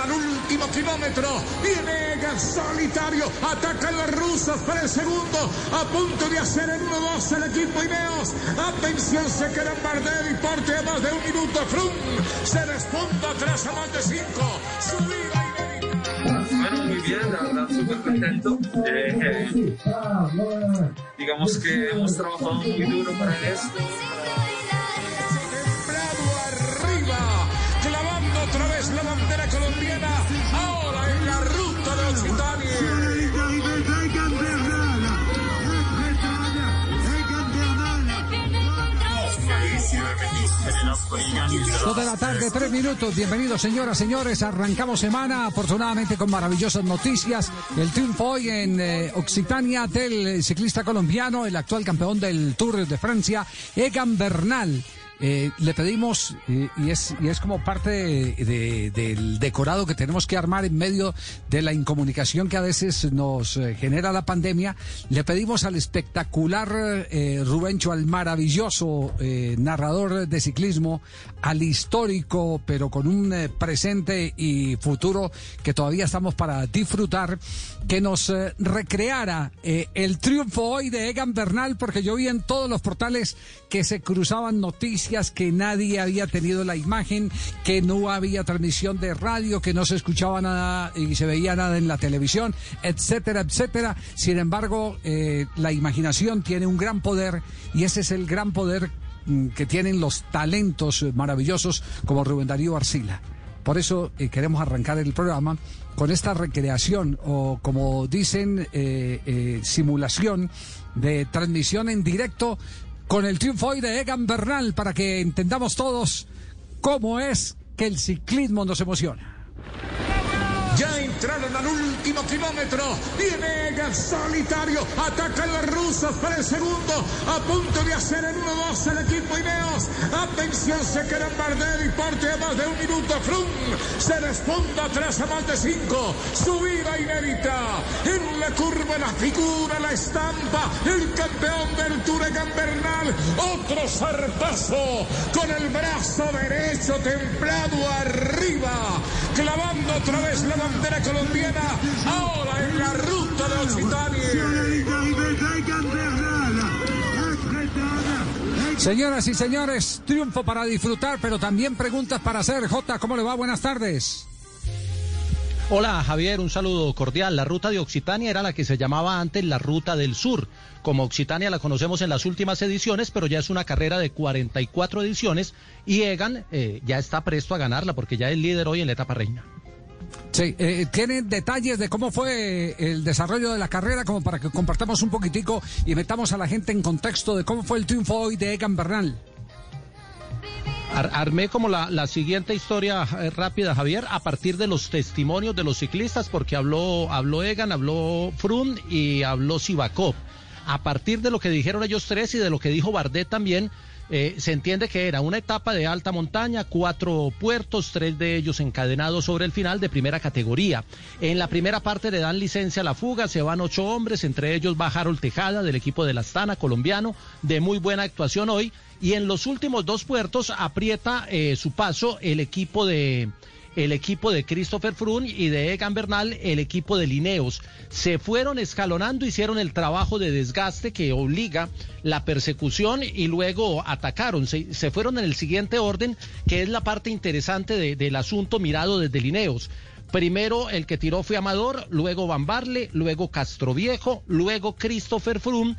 Al último kilómetro. Viene solitario. Atacan los rusos para el segundo. A punto de hacer el 1-2 el equipo Ineos. Atención, se queda en Bardet y porte a más de un minuto. Frum se despunta tras a más de cinco. Subida inédita. Bueno, muy bien, la verdad, súper contento. Eh, eh, digamos que hemos trabajado muy duro para esto. Templado arriba. Vez la bandera colombiana. Ahora en la ruta de Occitania. Dos de la tarde, tres minutos. Bienvenidos, señoras, señores. Arrancamos semana, afortunadamente, con maravillosas noticias. El triunfo hoy en eh, Occitania del ciclista colombiano, el actual campeón del Tour de Francia, Egan Bernal. Eh, le pedimos, y, es, y es como parte de- de- del decorado que tenemos que armar en medio de la incomunicación que a veces nos eh, genera la pandemia, le pedimos al espectacular eh, Rubencho, al maravilloso narrador de ciclismo, al histórico, pero con un presente y futuro que todavía estamos para disfrutar, que nos recreara el triunfo hoy de Egan Bernal, porque yo vi en todos los portales que se cruzaban noticias, que nadie había tenido la imagen, que no había transmisión de radio, que no se escuchaba nada y se veía nada en la televisión, etcétera, etcétera. Sin embargo, eh, la imaginación tiene un gran poder y ese es el gran poder mm, que tienen los talentos maravillosos como Rubén Darío Arcila. Por eso eh, queremos arrancar el programa con esta recreación o como dicen, eh, simulación de transmisión en directo con el triunfo hoy de Egan Bernal para que entendamos todos cómo es que el ciclismo nos emociona. Entraron al último kilómetro. Viene solitario. Atacan los rusos para el segundo. A punto de hacer el 1-2 el equipo Ineos. Atención, se queda en Bardet y porte a más de un minuto. Frum se despunta tras a más de cinco. Subida inédita. En la curva, la figura, la estampa. El campeón del Tour Bernal. Otro zarpazo con el brazo derecho templado arriba. Clavando otra vez la bandera colombiana. Ahora en la ruta de Occitania. Señoras y señores, triunfo para disfrutar, pero también preguntas para hacer. J, ¿cómo le va? Buenas tardes. Hola Javier, un saludo cordial. La ruta de Occitania era la que se llamaba antes la ruta del sur. Como Occitania la conocemos en las últimas ediciones, pero ya es una carrera de 44 ediciones y Egan eh, ya está presto a ganarla porque ya es líder hoy en la etapa reina. Sí, eh, ¿tienen detalles de cómo fue el desarrollo de la carrera como para que compartamos un poquitico y metamos a la gente en contexto de cómo fue el triunfo hoy de Egan Bernal? Ar- armé como la, la siguiente historia eh, rápida, Javier, a partir de los testimonios de los ciclistas, porque habló, habló Egan, habló Frun y habló Sivakov. A partir de lo que dijeron ellos tres y de lo que dijo Bardet también, eh, se entiende que era una etapa de alta montaña, cuatro puertos, tres de ellos encadenados sobre el final de primera categoría. En la primera parte le dan licencia a la fuga, se van ocho hombres, entre ellos va Harold Tejada del equipo de la Astana colombiano, de muy buena actuación hoy. Y en los últimos dos puertos aprieta eh, su paso el equipo de el equipo de Christopher Froome y de Egan Bernal, el equipo de Lineos. Se fueron escalonando, hicieron el trabajo de desgaste que obliga la persecución y luego atacaron. Se, fueron en el siguiente orden, que es la parte interesante de- del asunto mirado desde Lineos. Primero el que tiró fue Amador, luego Bambarle, luego Castroviejo, luego Christopher Froome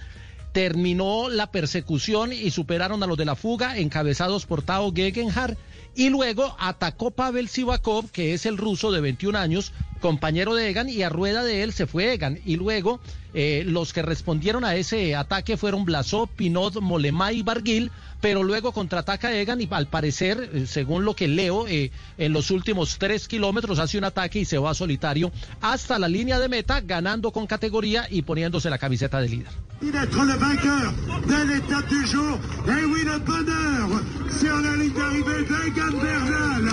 terminó la persecución y superaron a los de la fuga, encabezados por Tao Gegenhardt, y luego atacó Pavel Sivakov, que es el ruso de 21 años, compañero de Egan, y a rueda de él se fue Egan, y luego Eh, los que respondieron a ese ataque fueron Blasó, Pinot, Molemá y Barguil, pero luego contraataca Egan y al parecer, eh, según lo que leo, eh, en los últimos tres kilómetros hace un ataque y se va solitario hasta la línea de meta, ganando con categoría y poniéndose la camiseta de líder. d'être le vainqueur de l'étape du jour. Et oui, le bonheur sur la ligne d'arrivée d'Egan Bernal.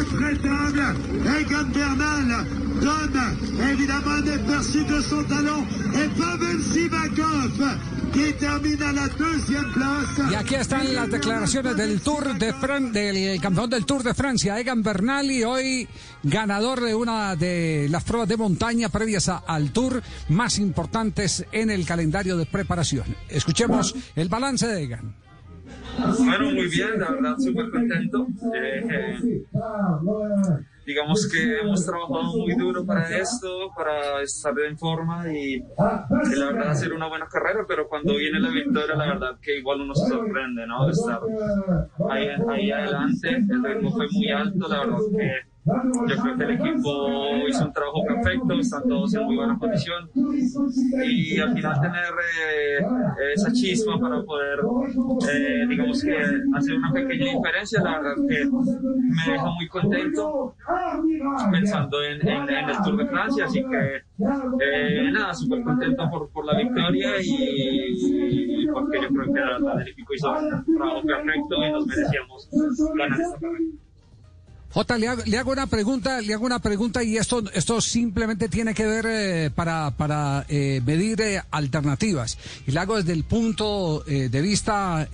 Intraitable, Egan Bernal donne évidemment un aperçu de son talent. Et Pavel Sivakov qui termine à la deuxième place. Y aquí están las declaraciones del Tour de Fran del campeón del Tour de Francia, Egan Bernal, y hoy ganador de una de las pruebas de montaña previas al Tour más importantes en el calendario de preparación. Escuchemos el balance de Egan. Bueno, muy bien, la verdad, súper contento. Eh, eh, digamos que hemos trabajado muy duro para esto, para estar en forma y, y la verdad hacer una buena carrera, pero cuando viene la victoria, la verdad que igual uno se sorprende, ¿no? Estar ahí adelante, el ritmo fue muy alto, la verdad que yo creo que el equipo hizo un trabajo perfecto, están todos en muy buena condición y al final tener eh, esa chispa para poder, eh, digamos que hacer una pequeña diferencia, la verdad que me deja muy contento pensando en, en- en el Tour de Francia, así que eh, nada, súper contento por, por la victoria y, y porque yo creo que el equipo hizo un trabajo perfecto y nos merecíamos ganar esta carrera. Jota, le hago, le hago una pregunta, le hago una pregunta y esto, esto simplemente tiene que ver eh, para, para eh, medir eh, alternativas. Y le hago desde el punto de vista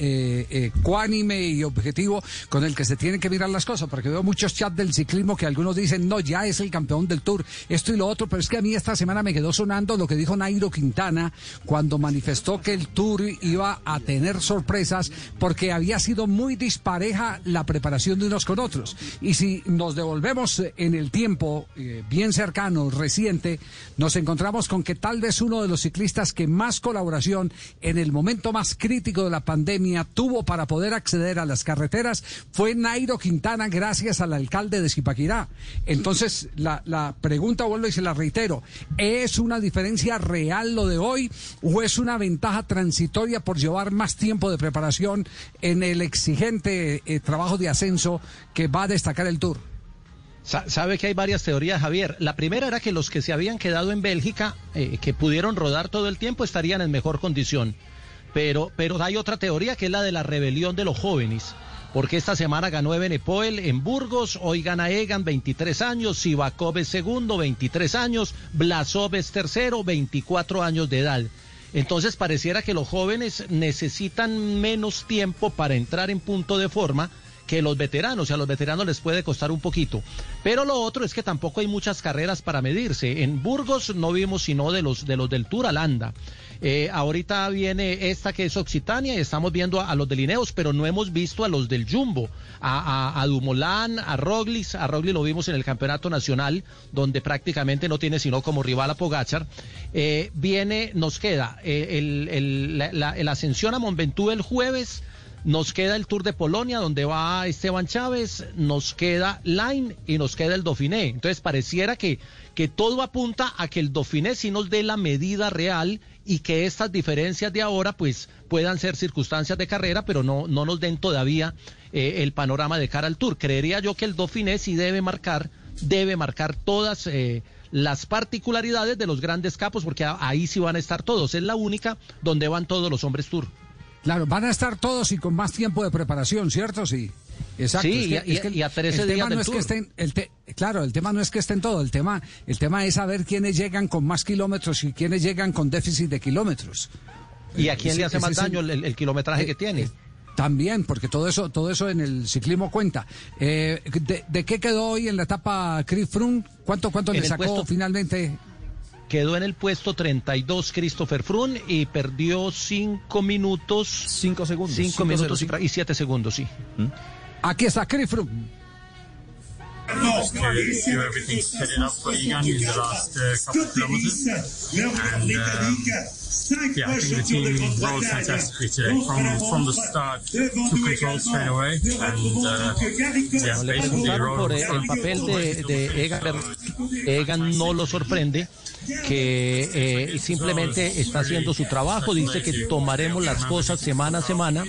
cuánime y objetivo con el que se tienen que mirar las cosas, porque veo muchos chats del ciclismo que algunos dicen, no, ya es el campeón del Tour, esto y lo otro, pero es que a mí esta semana me quedó sonando lo que dijo Nairo Quintana cuando manifestó que el Tour iba a tener sorpresas porque había sido muy dispareja la preparación de unos con otros. Y si nos devolvemos eh, en el tiempo eh, bien cercano, reciente, nos encontramos con que tal vez uno de los ciclistas que más colaboración en el momento más crítico de la pandemia tuvo para poder acceder a las carreteras fue Nairo Quintana gracias al alcalde de Zipaquirá. Entonces, la, la pregunta vuelvo y se la reitero, ¿es una diferencia real lo de hoy o es una ventaja transitoria por llevar más tiempo de preparación en el exigente eh, trabajo de ascenso que va a destacar el Tour? Sa- Sabe que hay varias teorías, Javier. La primera era que los que se habían quedado en Bélgica, eh, que pudieron rodar todo el tiempo, estarían en mejor condición. Pero, pero hay otra teoría que es la de la rebelión de los jóvenes. Porque esta semana ganó Ebenepoel en Burgos, hoy gana Egan, 23 años, Sivakov es segundo, 23 años, Blasov es tercero, 24 años de edad. Entonces pareciera que los jóvenes necesitan menos tiempo para entrar en punto de forma que los veteranos, y a los veteranos les puede costar un poquito. Pero lo otro es que tampoco hay muchas carreras para medirse. En Burgos no vimos sino de los, de los del Tour Alanda. Eh, ahorita viene esta que es Occitania y estamos viendo a, los de Lineos, pero no hemos visto a los del Jumbo, a, a, a Dumoulin, a Roglic, a Roglic lo vimos en el Campeonato Nacional, donde prácticamente no tiene sino como rival a Pogachar. Eh, viene, nos queda eh, el, el, la, la, el Ascensión a Monventura el jueves, nos queda el Tour de Polonia, donde va Esteban Chávez, nos queda Line y nos queda el Dauphiné. Entonces pareciera que, que todo apunta a que el Dauphiné sí nos dé la medida real y que estas diferencias de ahora pues puedan ser circunstancias de carrera, pero no, no nos den todavía eh, el panorama de cara al Tour. Creería yo que el Dauphiné sí debe marcar, debe marcar todas eh, las particularidades de los grandes capos, porque ahí sí van a estar todos. Es la única donde van todos los hombres Tour. Claro, van a estar todos y con más tiempo de preparación, ¿cierto? Sí. Exacto. Sí, es y a- y a- y a 13 el días tema del no es que estén, el te- claro, el tema no es que estén todos, el tema, el tema es saber quiénes llegan con más kilómetros y quiénes llegan con déficit de kilómetros. ¿Y a quién Ese- le hace más daño el, el- el kilometraje Eh, que tiene? eh, También, porque todo eso, todo eso en el ciclismo cuenta. Eh, de, de qué quedó hoy en la etapa Chris Froome? ¿Cuánto, cuánto En le sacó puesto- finalmente? Quedó en el puesto 32 Christopher Froome y perdió 5 minutos. 5 segundos. 5 minutos y, fra- y 7 segundos, sí. Aquí está Chris Froome. to do everything to set it up for Egan in the last uh, couple of kilometers. And um, yeah, I think the team rode fantastically today from from the start, took control straight away, and uh, yeah, basically rode el, el papel de, de Egan. Egan no lo sorprende. Que eh, simplemente está haciendo su trabajo, dice que tomaremos las cosas semana a semana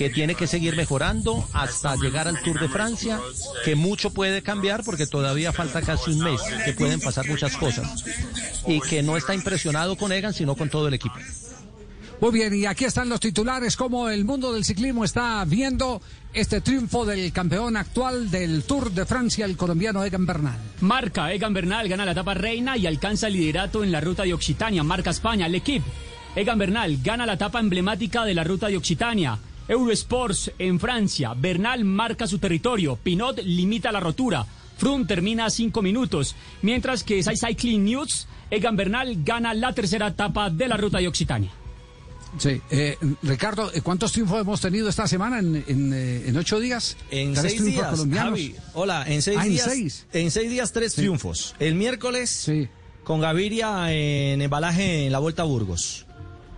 que tiene que seguir mejorando hasta llegar al Tour de Francia, que mucho puede cambiar porque todavía falta casi un mes, que pueden pasar muchas cosas, y que no está impresionado con Egan, sino con todo el equipo. Muy bien, y aquí están los titulares, como el mundo del ciclismo está viendo este triunfo del campeón actual del Tour de Francia, el colombiano Egan Bernal. Marca, Egan Bernal gana la etapa reina y alcanza el liderato en la ruta de Occitania. Marca España, el equipo. Egan Bernal gana la etapa emblemática de la ruta de Occitania. Eurosports en Francia. Bernal marca su territorio. Pinot limita la rotura. Froome termina a cinco minutos. Mientras que Cycling News, Egan Bernal gana la tercera etapa de la ruta de Occitania. Sí, eh, Ricardo, ¿cuántos triunfos hemos tenido esta semana en, en, eh, en ocho días? En ¿Tres seis días, colombianos? Javi. Hola, en seis Ah, ¿en días. seis? en seis días tres Sí. triunfos. El miércoles Sí, con Gaviria en embalaje en la Vuelta a Burgos.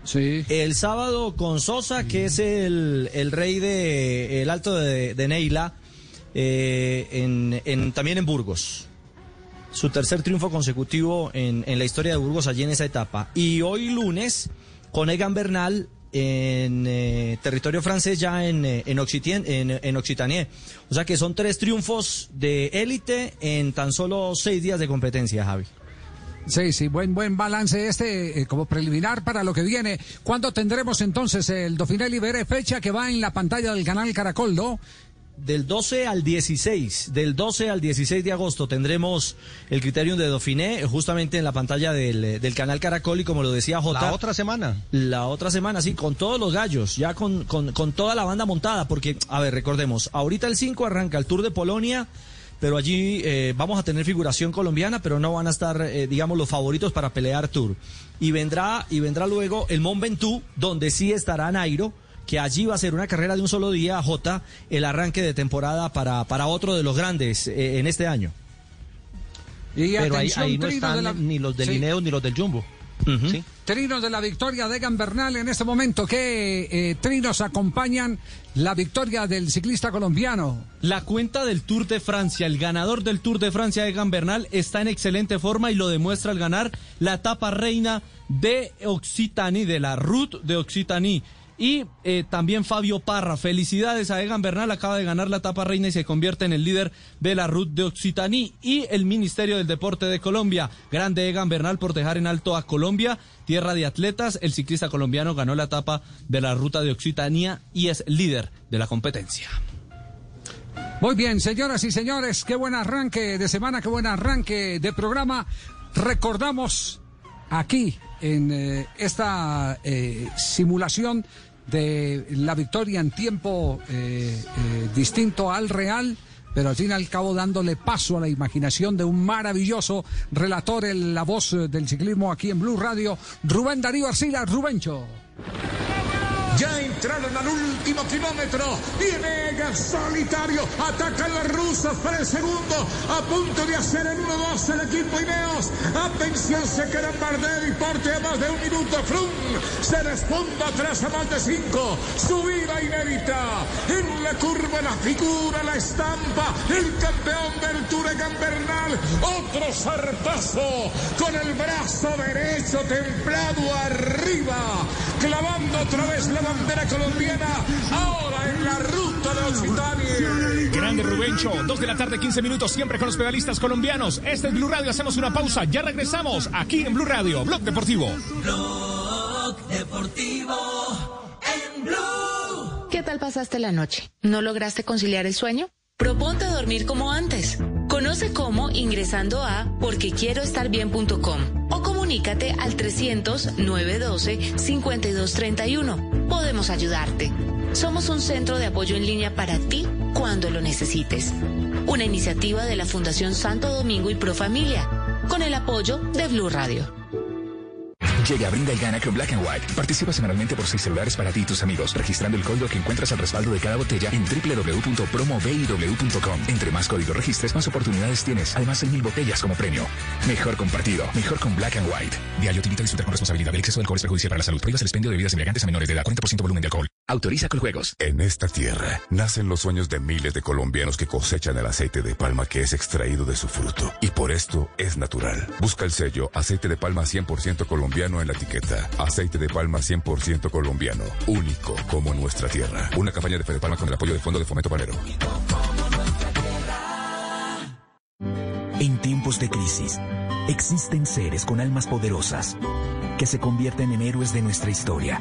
sí. El sábado con Sosa, que es el, el rey de el Alto de, de Neila, eh, en, en- también en Burgos. Su tercer triunfo consecutivo en, en la historia de Burgos allí en esa etapa. Y hoy lunes con Egan Bernal en eh, territorio francés ya en, eh, en, Occitien- en, en Occitanie. O sea que son tres triunfos de élite en tan solo seis días de competencia, Javi. Sí, sí, buen, buen balance este eh, como preliminar para lo que viene. ¿Cuándo tendremos entonces el Dauphiné Libere fecha que va en la pantalla del canal Caracol, no? Del 12 al 16, del 12 al 16 de agosto tendremos el criterium de Dauphiné justamente en la pantalla del, eh, del canal Caracol y como lo decía Jota. La otra semana. La otra semana, sí, con todos los gallos, ya con, con, con toda la banda montada, porque, a ver, recordemos, ahorita el 5 arranca el Tour de Polonia, pero allí eh, vamos a tener figuración colombiana, pero no van a estar, eh, digamos, los favoritos para pelear Tour. Y vendrá, y vendrá luego el Mont Ventoux, donde sí estará Nairo, que allí va a ser una carrera de un solo día, J, el arranque de temporada para, para otro de los grandes eh, en este año. Y Pero ahí, no están la- ni los del Sí. Ni los del Jumbo. Trinos de la victoria de Egan Bernal en este momento. ¿Qué eh, trinos acompañan la victoria del ciclista colombiano? La cuenta del Tour de Francia, el ganador del Tour de Francia, Egan Bernal, está en excelente forma y lo demuestra al ganar la etapa reina de Occitanie, de la Route de Occitanie. Y eh, también Fabio Parra, felicidades a Egan Bernal, acaba de ganar la etapa reina y se convierte en el líder de la Route de Occitanie. Y el Ministerio del Deporte de Colombia, grande Egan Bernal por dejar en alto a Colombia, tierra de atletas. El ciclista colombiano ganó la etapa de la Ruta de Occitania y es líder de la competencia. Muy bien, señoras y señores, qué buen arranque de semana, qué buen arranque de programa. Recordamos aquí en eh, esta eh, simulación de la victoria en tiempo eh, distinto al real, pero al fin y al cabo dándole paso a la imaginación de un maravilloso relator en la voz del ciclismo aquí en Blue Radio, Rubén Darío Arcila, Rubencho. Ya entraron al último kilómetro. Viene Egan solitario. Atacan los rusos para el segundo. A punto de hacer el 1-2 el equipo Ineos. Atención, se queda Bardet y porte a más de un minuto. Froome se desponda atrás a más de cinco. Subida inédita. En la curva, la figura, la estampa. El campeón del Tour Bernal. Otro zarpazo con el brazo derecho templado arriba. Clavando otra vez la bandera colombiana. Ahora en la ruta de Occitania. Grande Rubencho, 2 de la tarde, 15 minutos, siempre con los pedalistas colombianos. Este es Blue Radio, hacemos una pausa, ya regresamos aquí en Blue Radio, Blog Deportivo. ¿Qué tal pasaste la noche? ¿No lograste conciliar el sueño? Proponte dormir como antes. Conoce cómo ingresando a porquequieroestarbien.com o comunícate al 300-912-5231. Podemos ayudarte. Somos un centro de apoyo en línea para ti cuando lo necesites. Una iniciativa de la Fundación Santo Domingo y Pro Familia, con el apoyo de Blue Radio. Llega, brinda y gana con Black and White. Participa semanalmente por seis celulares para ti y tus amigos, registrando el código que encuentras al respaldo de cada botella en www.promoviw.com. Entre más código registres, más oportunidades tienes. Además, hay mil botellas como premio. Mejor compartido, mejor con Black and White. Diario te invita a disfrutar con responsabilidad. El exceso de alcohol es perjudicial para la salud. Prohíbas el expendio de bebidas embriagantes a menores de edad. 40% volumen de alcohol. Autoriza con juegos. En esta tierra nacen los sueños de miles de colombianos que cosechan el aceite de palma que es extraído de su fruto. Y por esto es natural. Busca el sello aceite de palma 100% colombiano en la etiqueta. Aceite de palma 100% colombiano. Único como nuestra tierra. Una campaña de Fede Palma con el apoyo del Fondo de Fomento Panero. En tiempos de crisis, existen seres con almas poderosas que se convierten en héroes de nuestra historia.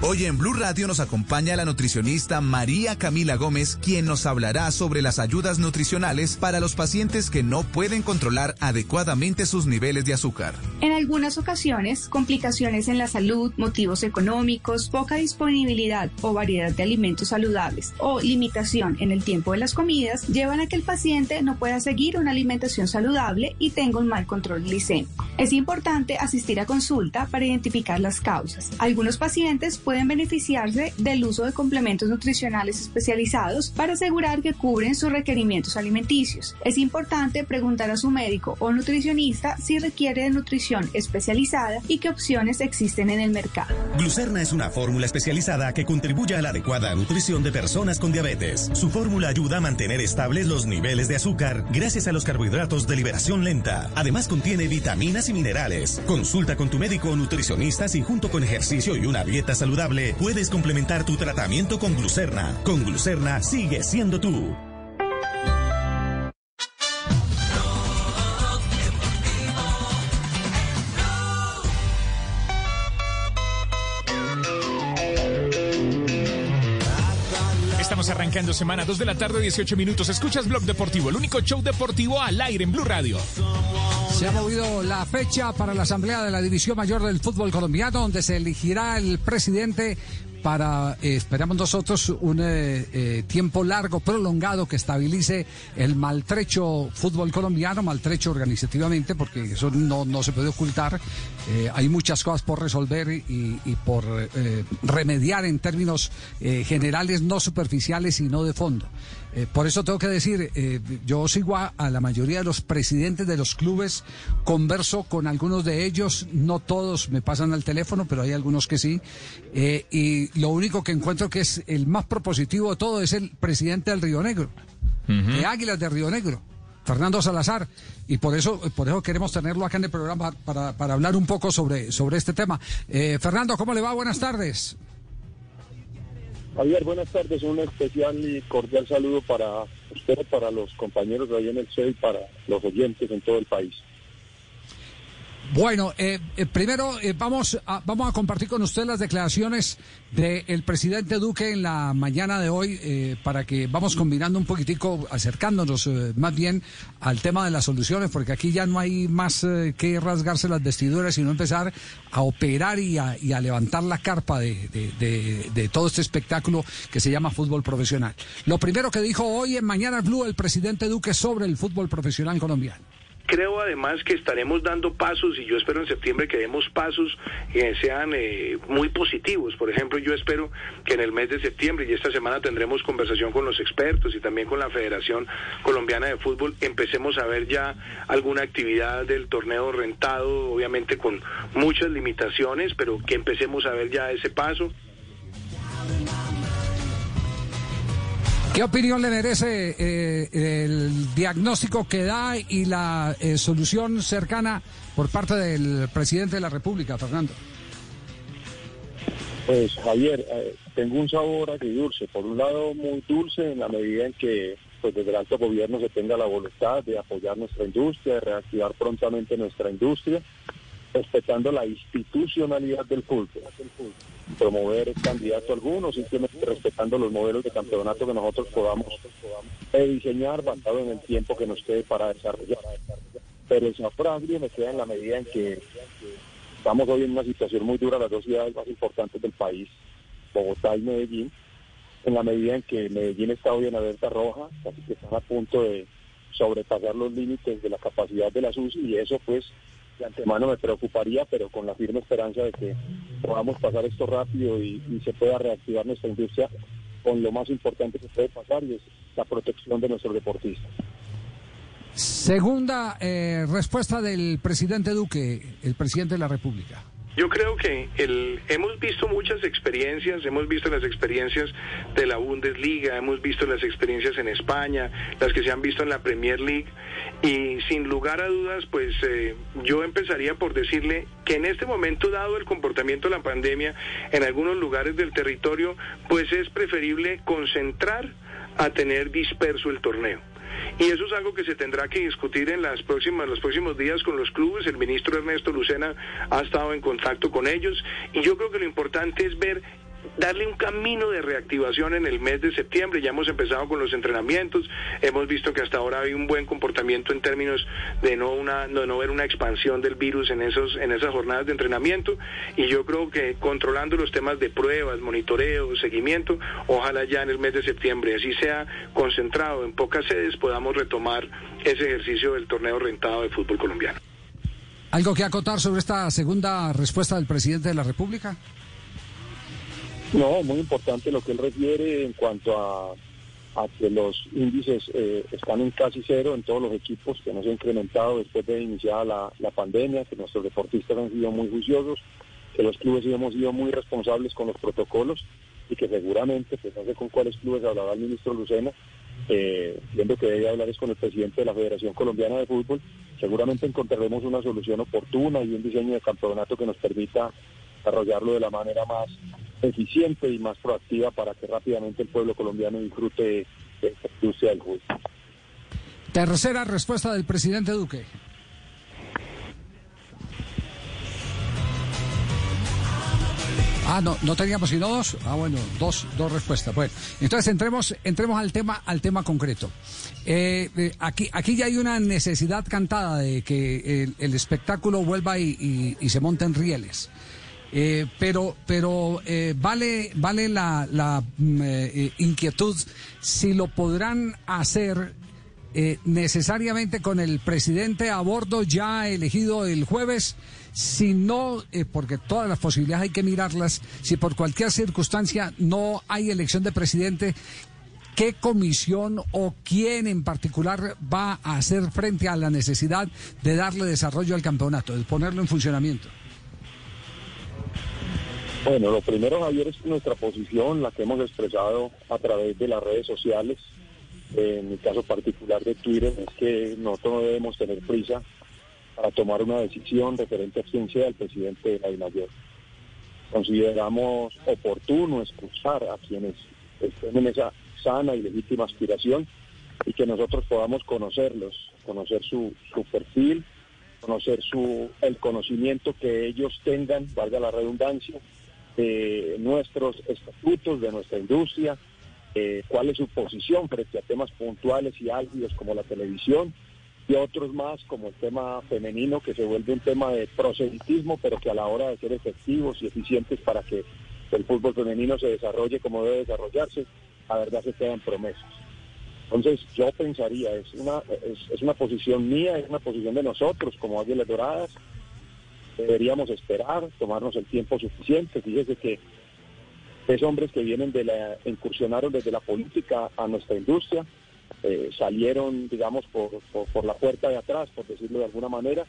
Hoy en Blue Radio nos acompaña la nutricionista María Camila Gómez, quien nos hablará sobre las ayudas nutricionales para los pacientes que no pueden controlar adecuadamente sus niveles de azúcar. En algunas ocasiones, complicaciones en la salud, motivos económicos, poca disponibilidad o variedad de alimentos saludables o limitación en el tiempo de las comidas llevan a que el paciente no pueda seguir una alimentación saludable y tenga un mal control glicémico. Es importante asistir a consulta para identificar las causas. Algunos pacientes pueden beneficiarse del uso de complementos nutricionales especializados para asegurar que cubren sus requerimientos alimenticios. Es importante preguntar a su médico o nutricionista si requiere de nutrición especializada y qué opciones existen en el mercado. Glucerna es una fórmula especializada que contribuye a la adecuada nutrición de personas con diabetes. Su fórmula ayuda a mantener estables los niveles de azúcar gracias a los carbohidratos de liberación lenta. Además contiene vitaminas y minerales. Consulta con tu médico o nutricionista si junto con ejercicio y una dieta saludable puedes complementar tu tratamiento con glucerna. Con glucerna sigue siendo tú. Arrancando semana 2 de la tarde, 18 minutos. Escuchas Blog Deportivo, el único show deportivo al aire en Blue Radio. Se ha movido la fecha para la Asamblea de la División Mayor del Fútbol Colombiano, donde se elegirá el presidente para, eh, esperamos nosotros, un eh, eh, tiempo largo, prolongado, que estabilice el maltrecho fútbol colombiano, maltrecho organizativamente, porque eso no, no se puede ocultar. Hay muchas cosas por resolver y, y por remediar en términos generales, no superficiales y no de fondo. Eh, por eso tengo que decir, eh, yo sigo a, a la mayoría de los presidentes de los clubes, converso con algunos de ellos, no todos me pasan al teléfono, pero hay algunos que sí, eh, y lo único que encuentro que es el más propositivo de todo es el presidente del Río Negro, de Águilas de Río Negro. Fernando Salazar, y por eso, por eso queremos tenerlo acá en el programa para, para hablar un poco sobre, sobre este tema. Eh, Fernando, ¿cómo le va? Buenas tardes. Javier, buenas tardes. Un especial y cordial saludo para usted, para los compañeros de ahí en el y para los oyentes en todo el país. Bueno, eh, eh, primero eh, vamos, a, vamos a compartir con usted las declaraciones del presidente Duque en la mañana de hoy eh, para que vamos combinando un poquitico, acercándonos eh, más bien al tema de las soluciones, porque aquí ya no hay más que rasgarse las vestiduras, sino empezar a operar y a, y a levantar la carpa de- de todo este espectáculo que se llama fútbol profesional. Lo primero que dijo hoy en Mañana Blue el presidente Duque sobre el fútbol profesional colombiano. Creo además que estaremos dando pasos y yo espero en septiembre que demos pasos que sean eh, muy positivos. Por ejemplo, yo espero que en el mes de septiembre y esta semana tendremos conversación con los expertos y también con la Federación Colombiana de Fútbol, empecemos a ver ya alguna actividad del torneo rentado, obviamente con muchas limitaciones, pero que empecemos a ver ya ese paso. ¿Qué opinión le merece eh, el diagnóstico que da y la eh, solución cercana por parte del presidente de la República, Fernando? Pues Javier, eh, tengo un sabor agridulce. Por un lado, muy dulce en la medida en que pues desde el alto gobierno se tenga la voluntad de apoyar nuestra industria, de reactivar prontamente nuestra industria, respetando la institucionalidad del fútbol. Promover candidato alguno, simplemente respetando los modelos de campeonato que nosotros podamos diseñar basado en el tiempo que nos quede para desarrollar. Pero el sabor agrio me queda en la medida en que estamos hoy en una situación muy dura, las dos ciudades más importantes del país, Bogotá y Medellín, en la medida en que Medellín está hoy en alerta roja, que están a punto de sobrepasar los límites de la capacidad de la SUSI y eso pues de antemano me preocuparía, pero con la firme esperanza de que podamos pasar esto rápido y, se pueda reactivar nuestra industria con lo más importante que puede pasar y es la protección de nuestros deportistas. Segunda eh, respuesta del presidente Duque, el presidente de la República. Yo creo que el, hemos visto muchas experiencias, hemos visto las experiencias de la Bundesliga, hemos visto las experiencias en España, las que se han visto en la Premier League y sin lugar a dudas, pues eh, yo empezaría por decirle que en este momento, dado el comportamiento de la pandemia en algunos lugares del territorio, pues es preferible concentrar a tener disperso el torneo. Y eso es algo que se tendrá que discutir en las próximas, los próximos días con los clubes. El ministro Ernesto Lucena ha estado en contacto con ellos y yo creo que lo importante es ver darle un camino de reactivación en el mes de septiembre. Ya hemos empezado con los entrenamientos, hemos visto que hasta ahora hay un buen comportamiento en términos de no una de no ver una expansión del virus en esos en esas jornadas de entrenamiento y yo creo que controlando los temas de pruebas, monitoreo, seguimiento, ojalá ya en el mes de septiembre así sea concentrado en pocas sedes podamos retomar ese ejercicio del torneo rentado de fútbol colombiano. ¿Algo que acotar sobre esta segunda respuesta del presidente de la República? No, muy importante lo que él refiere en cuanto a, a que los índices eh, están en casi cero en todos los equipos, que no se ha incrementado después de iniciar la, pandemia, que nuestros deportistas han sido muy juiciosos, que los clubes hemos sido muy responsables con los protocolos y que seguramente, pues no sé con cuáles clubes hablará el ministro Lucena, eh, viendo que debe hablar es con el presidente de la Federación Colombiana de Fútbol, seguramente encontraremos una solución oportuna y un diseño de campeonato que nos permita desarrollarlo de la manera más eficiente y más proactiva para que rápidamente el pueblo colombiano disfrute de esta industria del fútbol. Tercera respuesta del presidente Duque. Ah, no, no teníamos sino dos. Ah, bueno, dos, dos respuestas. Bueno, entonces entremos, entremos al tema, al tema concreto. Eh, eh, aquí, aquí ya hay una necesidad cantada de que el, el espectáculo vuelva y, y- y se monten rieles. Eh, pero pero eh, vale vale la, mm, eh, inquietud si lo podrán hacer eh, necesariamente con el presidente a bordo ya elegido el jueves, si no, eh, porque todas las posibilidades hay que mirarlas, si por cualquier circunstancia no hay elección de presidente, ¿qué comisión o quién en particular va a hacer frente a la necesidad de darle desarrollo al campeonato, de ponerlo en funcionamiento? Bueno, lo primero, Javier, es nuestra posición, la que hemos expresado a través de las redes sociales, en mi caso particular de Twitter, es que nosotros no debemos tener prisa para tomar una decisión referente a quién sea el presidente de la. Consideramos oportuno escuchar a quienes estén en esa sana y legítima aspiración y que nosotros podamos conocerlos, conocer su, su perfil, conocer su el conocimiento que ellos tengan, valga la redundancia, nuestros estatutos, de nuestra industria, eh, cuál es su posición frente a temas puntuales y álgidos como la televisión y otros más como el tema femenino que se vuelve un tema de proselitismo, pero que a la hora de ser efectivos y eficientes para que el fútbol femenino se desarrolle como debe desarrollarse, la verdad se quedan promesas. Entonces yo pensaría, es una, es, es una posición mía, es una posición de nosotros como Águilas Doradas, deberíamos esperar, tomarnos el tiempo suficiente. Fíjese que es hombres que vienen de la, incursionaron desde la política a nuestra industria, eh, salieron, digamos, por, por, por la puerta de atrás, por decirlo de alguna manera,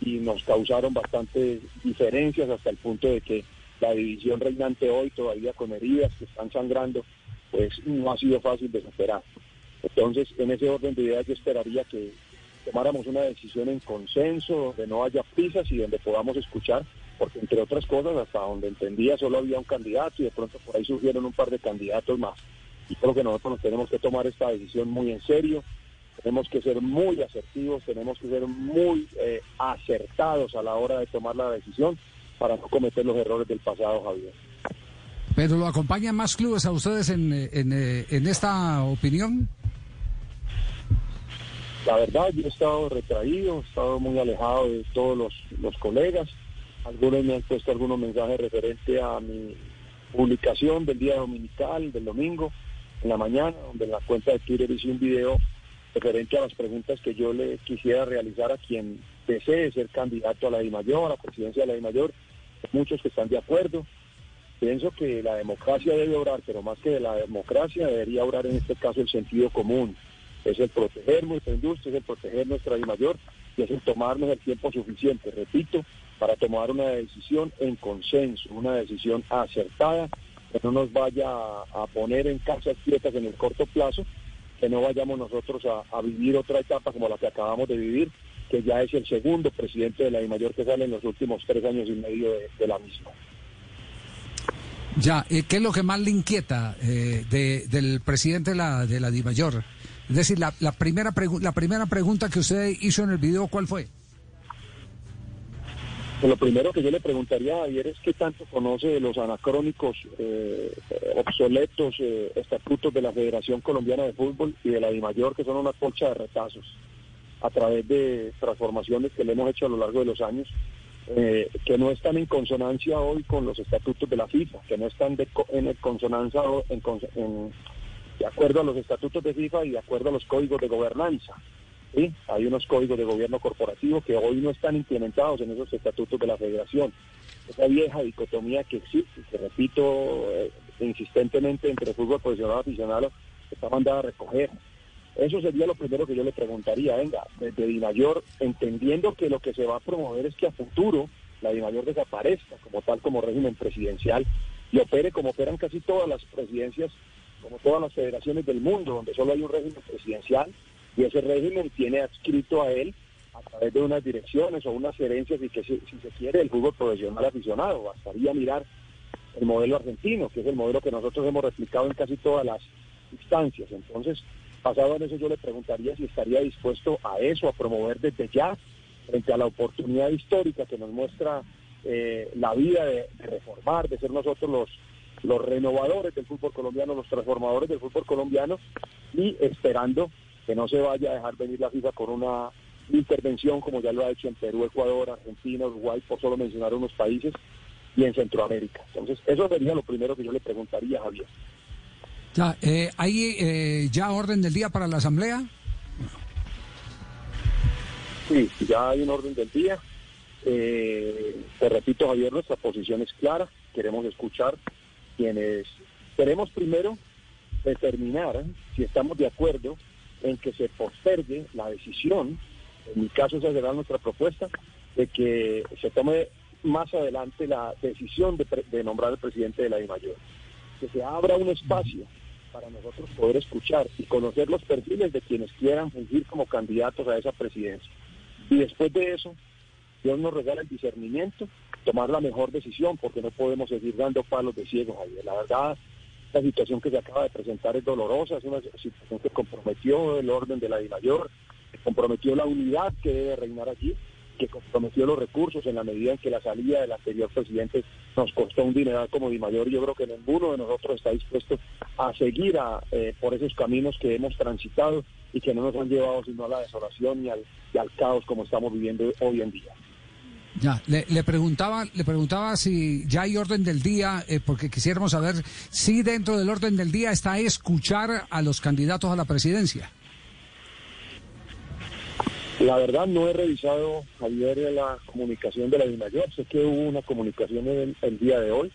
y nos causaron bastantes diferencias hasta el punto de que la división reinante hoy, todavía con heridas que están sangrando, pues no ha sido fácil de superar. Entonces, en ese orden de ideas, yo esperaría que tomáramos una decisión en consenso, donde no haya prisas y donde podamos escuchar, porque entre otras cosas, hasta donde entendía, solo había un candidato y de pronto por ahí surgieron un par de candidatos más. Y creo que nosotros nos tenemos que tomar esta decisión muy en serio, tenemos que ser muy asertivos, tenemos que ser muy eh, acertados a la hora de tomar la decisión para no cometer los errores del pasado, Javier. ¿Pero lo acompañan más clubes a ustedes en, eh, eh, en esta opinión? La verdad, yo he estado retraído, he estado muy alejado de todos los, los colegas. Algunos me han puesto algunos mensajes referentes a mi publicación del día dominical, del domingo, en la mañana, donde en la cuenta de Twitter hice un video referente a las preguntas que yo le quisiera realizar a quien desee ser candidato a la DIMAYOR, a la presidencia de la DIMAYOR, muchos que están de acuerdo. Pienso que la democracia debe obrar, pero más que de la democracia debería obrar en este caso el sentido común. Es el proteger nuestra industria, es el proteger nuestra DIMAYOR y es el tomarnos el tiempo suficiente, repito, para tomar una decisión en consenso, una decisión acertada, que no nos vaya a, poner en casas quietas en el corto plazo, que no vayamos nosotros a, vivir otra etapa como la que acabamos de vivir, que ya es el segundo presidente de la DIMAYOR que sale en los últimos tres años y medio de, de la misma. Ya, eh, ¿qué es lo que más le inquieta eh, de- del presidente de la, de la DIMAYOR? Es decir, la, la primera la primera pregunta que usted hizo en el video, ¿cuál fue? Pues lo primero que yo le preguntaría a Javier es qué tanto conoce de los anacrónicos, eh, obsoletos eh, estatutos de la Federación Colombiana de Fútbol y de la DIMAYOR, que son una colcha de retazos a través de transformaciones que le hemos hecho a lo largo de los años, eh, que no están en consonancia hoy con los estatutos de la FIFA, que no están de en consonancia en en- de acuerdo a los estatutos de FIFA y de acuerdo a los códigos de gobernanza. ¿sí? Hay unos códigos de gobierno corporativo que hoy no están implementados en esos estatutos de la federación. Esa vieja dicotomía que existe, que repito eh, insistentemente entre fútbol profesional y aficionado, está mandada a recoger. Eso sería lo primero que yo le preguntaría, venga, desde Dimayor, entendiendo que lo que se va a promover es que a futuro la Dimayor desaparezca como tal, como régimen presidencial, y opere como operan casi todas las presidencias, como todas las federaciones del mundo, donde solo hay un régimen presidencial, y ese régimen tiene adscrito a él a través de unas direcciones o unas herencias y que si, se quiere el fútbol profesional aficionado. Bastaría mirar el modelo argentino, que es el modelo que nosotros hemos replicado en casi todas las instancias. Entonces, basado en eso, yo le preguntaría si estaría dispuesto a eso, a promover desde ya, frente a la oportunidad histórica que nos muestra eh, la vida de reformar, de ser nosotros los, los renovadores del fútbol colombiano, los transformadores del fútbol colombiano, y esperando que no se vaya a dejar venir la FIFA con una intervención como ya lo ha hecho en Perú, Ecuador, Argentina, Uruguay, por solo mencionar unos países, y en Centroamérica. Entonces, eso sería lo primero que yo le preguntaría, Javier. Ya, eh, ¿Hay eh, ya orden del día para la asamblea? Sí, ya hay un orden del día. Eh, te repito, Javier, nuestra posición es clara. Queremos escuchar quienes... Queremos primero determinar si estamos de acuerdo en que se postergue la decisión, en mi caso esa será nuestra propuesta, de que se tome más adelante la decisión de nombrar al presidente de la DIMAYOR. Que se abra un espacio para nosotros poder escuchar y conocer los perfiles de quienes quieran fungir como candidatos a esa presidencia. Y después de eso, Dios nos regala el discernimiento, tomar la mejor decisión, porque no podemos seguir dando palos de ciego, Javier. La verdad, la situación que se acaba de presentar es dolorosa, es una situación que comprometió el orden de la DIMAYOR, que comprometió la unidad que debe reinar aquí, que comprometió los recursos en la medida en que la salida del anterior presidente nos costó un dineral como DIMAYOR. Yo creo que ninguno de nosotros está dispuesto a seguir a, eh, por esos caminos que hemos transitado y que no nos han llevado sino a la desolación y y al caos como estamos viviendo hoy en día. Ya, le, preguntaba, le preguntaba si ya hay orden del día, eh, porque quisiéramos saber si dentro del orden del día está escuchar a los candidatos a la presidencia. La verdad no he revisado, Javier, la comunicación de la DIMAYOR. Sé que hubo una comunicación el, el día de hoy.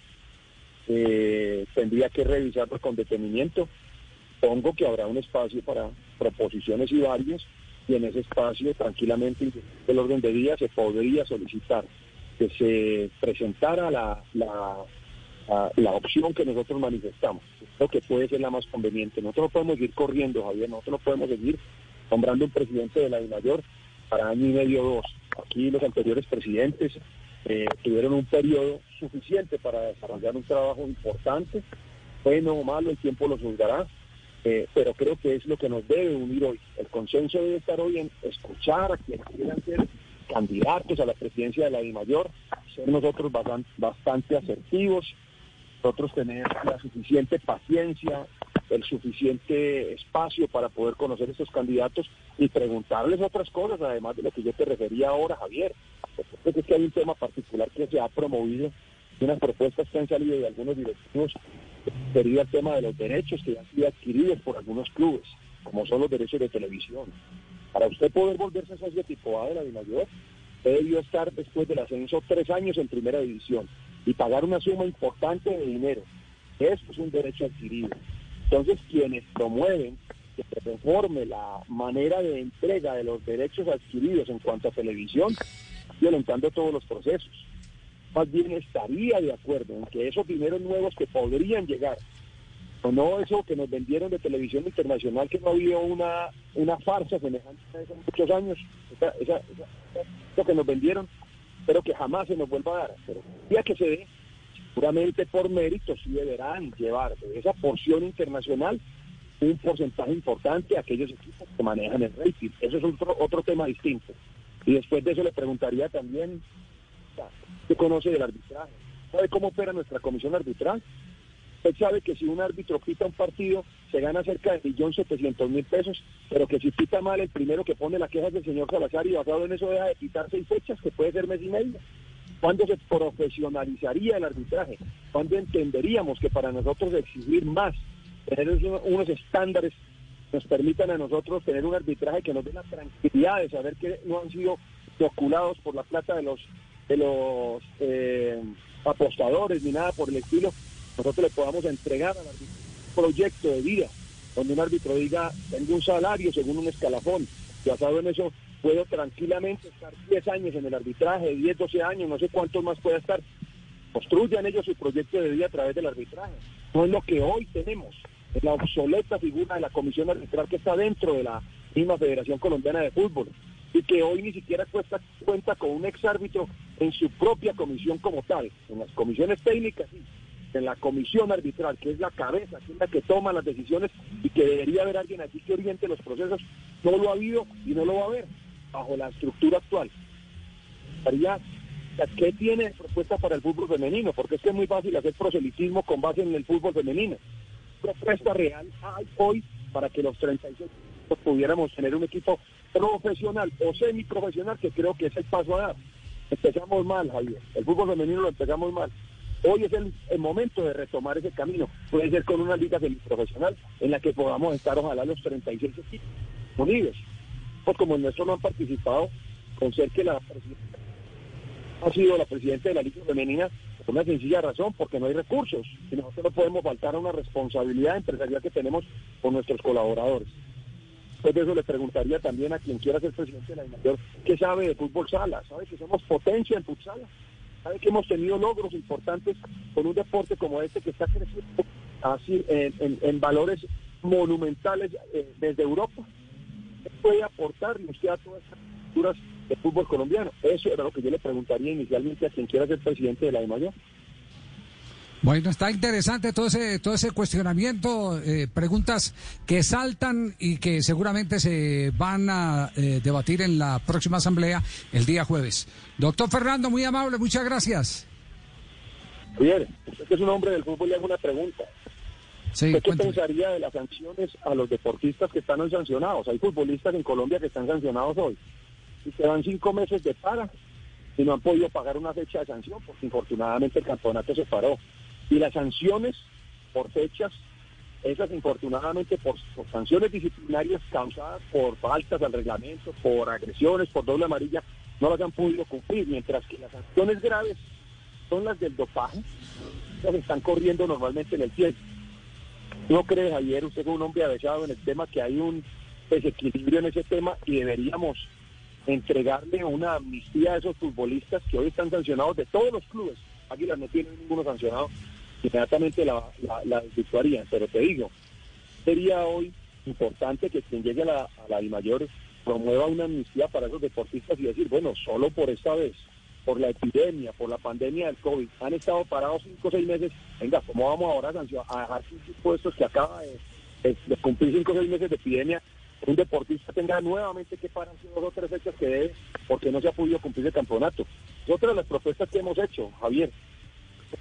Eh, tendría que revisarlo con detenimiento. Pongo que habrá un espacio para proposiciones y varios y en ese espacio tranquilamente el orden de día se podría solicitar que se presentara la, la, opción que nosotros manifestamos. Creo que puede ser la más conveniente. Nosotros no podemos ir corriendo, Javier, nosotros no podemos seguir nombrando un presidente de la DIMAYOR para año y medio o dos. Aquí los anteriores presidentes eh, tuvieron un periodo suficiente para desarrollar un trabajo importante, bueno o malo, el tiempo lo juzgará, eh, pero creo que es lo que nos debe unir hoy. El consenso debe estar hoy en escuchar a quienes quieran ser candidatos a la presidencia de la DIMAYOR, ser nosotros bastan- bastante asertivos, nosotros tener la suficiente paciencia, el suficiente espacio para poder conocer estos candidatos y preguntarles otras cosas, además de lo que yo te refería ahora, Javier. Porque es que hay un tema particular que se ha promovido unas propuestas que han salido de algunos directivos sería el tema de los derechos que han sido adquiridos por algunos clubes, como son los derechos de televisión. Para usted poder volverse socio tipo A de la Dimayor, debió estar después del ascenso tres años en primera división y pagar una suma importante de dinero. Eso es un derecho adquirido. Entonces, quienes promueven que se reforme la manera de entrega de los derechos adquiridos en cuanto a televisión, violentando todos los procesos. Más bien estaría de acuerdo en que esos dineros nuevos que podrían llegar, o no eso que nos vendieron de televisión internacional, que no había una, una farsa semejante a muchos años, eso que nos vendieron, pero que jamás se nos vuelva a dar. Pero día que se dé, seguramente por mérito sí deberán llevar de esa porción internacional un porcentaje importante a aquellos equipos que manejan el rating. Eso es otro, otro tema distinto. Y después de eso le preguntaría también, ¿qué conoce del arbitraje? ¿Sabe cómo opera nuestra comisión arbitral? Usted sabe que si un árbitro quita un partido, se gana cerca de 1.700.000 pesos, pero que si quita mal, el primero que pone la queja es el señor Salazar y basado en eso deja de quitar seis fechas, que puede ser mes y medio. ¿Cuándo se profesionalizaría el arbitraje? ¿Cuándo entenderíamos que para nosotros exigir más, tener unos estándares nos permitan a nosotros tener un arbitraje que nos dé la tranquilidad de saber que no han sido oculados por la plata de los de los eh, apostadores ni nada por el estilo, nosotros le podamos entregar al árbitro un proyecto de vida, donde un árbitro diga, tengo un salario según un escalafón, basado en eso puedo tranquilamente estar 10 años en el arbitraje, 10, 12 años, no sé cuántos más pueda estar. Construyan ellos su proyecto de vida a través del arbitraje. No es lo que hoy tenemos, es la obsoleta figura de la comisión arbitral que está dentro de la misma Federación Colombiana de Fútbol y que hoy ni siquiera cuesta, cuenta con un exárbitro en su propia comisión como tal, en las comisiones técnicas, en la comisión arbitral, que es la cabeza, que es la que toma las decisiones y que debería haber alguien aquí que oriente los procesos, no lo ha habido y no lo va a haber bajo la estructura actual. ¿Qué tiene propuesta para el fútbol femenino? Porque es que es muy fácil hacer proselitismo con base en el fútbol femenino. Propuesta real hay hoy para que los 36 pudiéramos tener un equipo profesional o semiprofesional, que creo que es el paso a dar. Empezamos mal, Javier. El fútbol femenino lo empezamos mal. Hoy es el, momento de retomar ese camino. Puede ser con una liga semiprofesional en la que podamos estar, ojalá, los 36 equipos unidos. Pues como en nuestro no han participado, con ser que la presidenta ha sido la presidenta de la Liga Femenina por una sencilla razón, porque no hay recursos. Y nosotros no podemos faltar a una responsabilidad empresarial que tenemos con nuestros colaboradores. Después de eso le preguntaría también a quien quiera ser presidente de la mayor ¿qué sabe de fútbol sala? ¿Sabe que somos potencia en futsal? ¿Sabe que hemos tenido logros importantes con un deporte como este que está creciendo así en, valores monumentales eh, desde Europa? ¿Qué puede aportarle usted a todas estas culturas de fútbol colombiano? Eso era lo que yo le preguntaría inicialmente a quien quiera ser presidente de la mayor bueno, está interesante todo ese, todo ese cuestionamiento, eh, preguntas que saltan y que seguramente se van a eh, debatir en la próxima asamblea el día jueves. Doctor Fernando, muy amable, muchas gracias. Bien, usted que es un hombre del fútbol le hago una pregunta. ¿Qué pensaría de las sanciones a los deportistas que están hoy sancionados? Hay futbolistas en Colombia que están sancionados hoy y que dan cinco meses de para y no han podido pagar una fecha de sanción porque infortunadamente el campeonato se paró. Y las sanciones por fechas, esas infortunadamente por, sanciones disciplinarias causadas por faltas al reglamento, por agresiones, por doble amarilla, no las han podido cumplir, mientras que las sanciones graves son las del dopaje, las están corriendo normalmente en el tiempo. ¿No cree, Javier, usted es un hombre avesado en el tema, que hay un desequilibrio en ese tema y deberíamos entregarle una amnistía a esos futbolistas que hoy están sancionados de todos los clubes? Águilas no tiene ninguno sancionado, inmediatamente la, la, Pero te digo, sería hoy importante que quien llegue a la, a la mayor promueva una amnistía para esos deportistas y decir, bueno, solo por esta vez, por la epidemia, por la pandemia del COVID, han estado parados cinco o seis meses, venga, ¿cómo vamos ahora a dejar sus impuestos que acaba de, cumplir cinco o seis meses de epidemia? Un deportista tenga nuevamente que parar dos o tres fechas que debe porque no se ha podido cumplir el campeonato. Otra de las propuestas que hemos hecho, Javier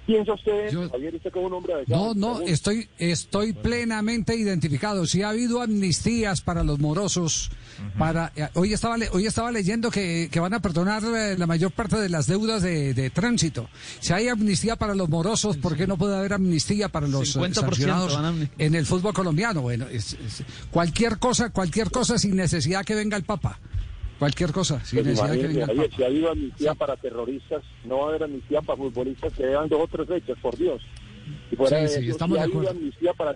¿Piensa usted, Javier, usted como un hombre de No, no, estoy, estoy plenamente identificado. Si ha habido amnistías para los morosos, para eh, hoy estaba le- hoy estaba leyendo que, que van a perdonar eh, la mayor parte de las deudas de, de tránsito. Si hay amnistía para los morosos, ¿por qué no puede haber amnistía para los eh, 50% sancionados en el fútbol colombiano? Bueno, es- es- cualquier cosa, cualquier cosa sin necesidad que venga el Papa. Cualquier cosa, sin Pues necesidad que Papa. si ha habido amnistía para terroristas, no va a haber amnistía para futbolistas que llevan dos o tres fechas, por Dios. Y fuera Sí, de sí, eso, estamos si de ha habido acuerdo. amnistía para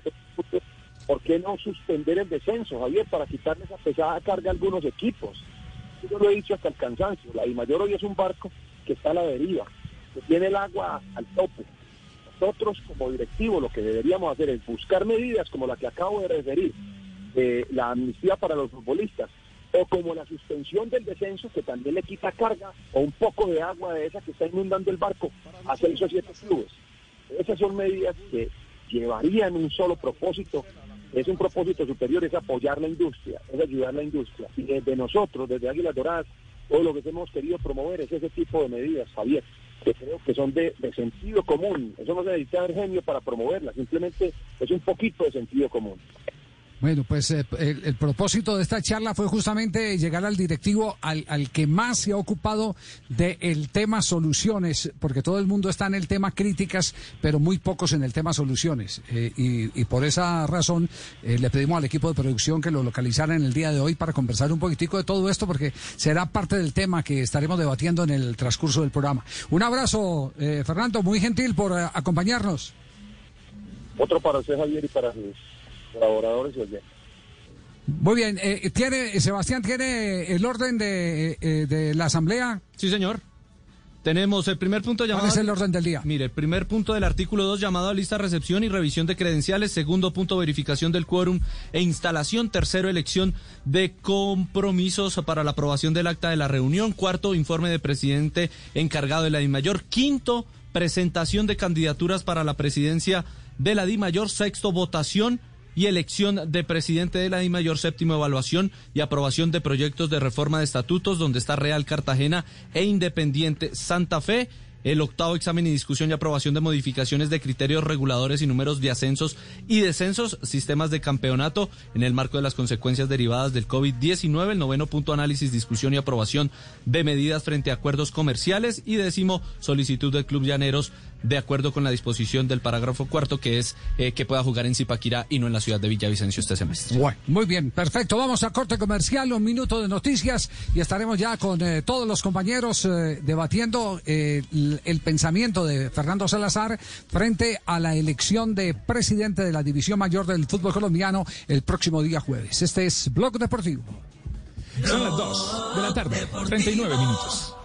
¿por qué no suspender el descenso, Javier, para quitarle esa pesada carga a algunos equipos? Yo lo he dicho hasta el cansancio. La Mayor hoy es un barco que está a la deriva, que tiene el agua al tope. Nosotros, como directivos, lo que deberíamos hacer es buscar medidas como la que acabo de referir, eh, la amnistía para los futbolistas, o como la suspensión del descenso, que también le quita carga o un poco de agua de esa que está inundando el barco a seis o siete clubes. Esas son medidas que llevarían un solo propósito, es un propósito superior, es apoyar la industria, es ayudar a la industria. Y desde nosotros, desde Águilas Doradas, todo lo que hemos querido promover es ese tipo de medidas, Javier, que creo que son de, sentido común. Eso no se necesita ver genio para promoverlas, simplemente es un poquito de sentido común. Bueno, pues eh, el, propósito de esta charla fue justamente llegar al directivo al, al que más se ha ocupado del tema soluciones, porque todo el mundo está en el tema críticas, pero muy pocos en el tema soluciones. Eh, y, por esa razón eh, le pedimos al equipo de producción que lo localizara en el día de hoy para conversar un poquitico de todo esto, porque será parte del tema que estaremos debatiendo en el transcurso del programa. Un abrazo, eh, Fernando, muy gentil por acompañarnos. Otro para usted, Javier, y para sus colaboradores y oyentes. Muy bien, eh, tiene Sebastián tiene el orden de, eh, de la asamblea. Sí, señor. Tenemos el primer punto llamado. ¿Cuál es el orden del día? Mire, el primer punto del artículo 2 llamado a lista recepción y revisión de credenciales. Segundo punto, verificación del quórum e instalación. Tercero, elección de compromisos para la aprobación del acta de la reunión. Cuarto, informe de presidente encargado de la DIMAYOR. Quinto, presentación de candidaturas para la presidencia de la DIMAYOR. Sexto, votación y elección de presidente de la DIMAYOR, séptimo evaluación y aprobación de proyectos de reforma de estatutos, donde está Real Cartagena e Independiente Santa Fe. El octavo examen y discusión y aprobación de modificaciones de criterios reguladores y números de ascensos y descensos, sistemas de campeonato en el marco de las consecuencias derivadas del COVID-19. El noveno punto análisis, discusión y aprobación de medidas frente a acuerdos comerciales. Y décimo, solicitud del Club Llaneros de acuerdo con la disposición del parágrafo cuarto, que es eh, que pueda jugar en Zipaquirá y no en la ciudad de Villavicencio este semestre. Bueno, muy bien, perfecto. Vamos a corte comercial, un minuto de noticias y estaremos ya con eh, todos los compañeros eh, debatiendo eh, el, el pensamiento de Fernando Salazar frente a la elección de presidente de la División Mayor del Fútbol Colombiano el próximo día jueves. Este es Blog Deportivo. Son las 2 de la tarde, 39 minutos.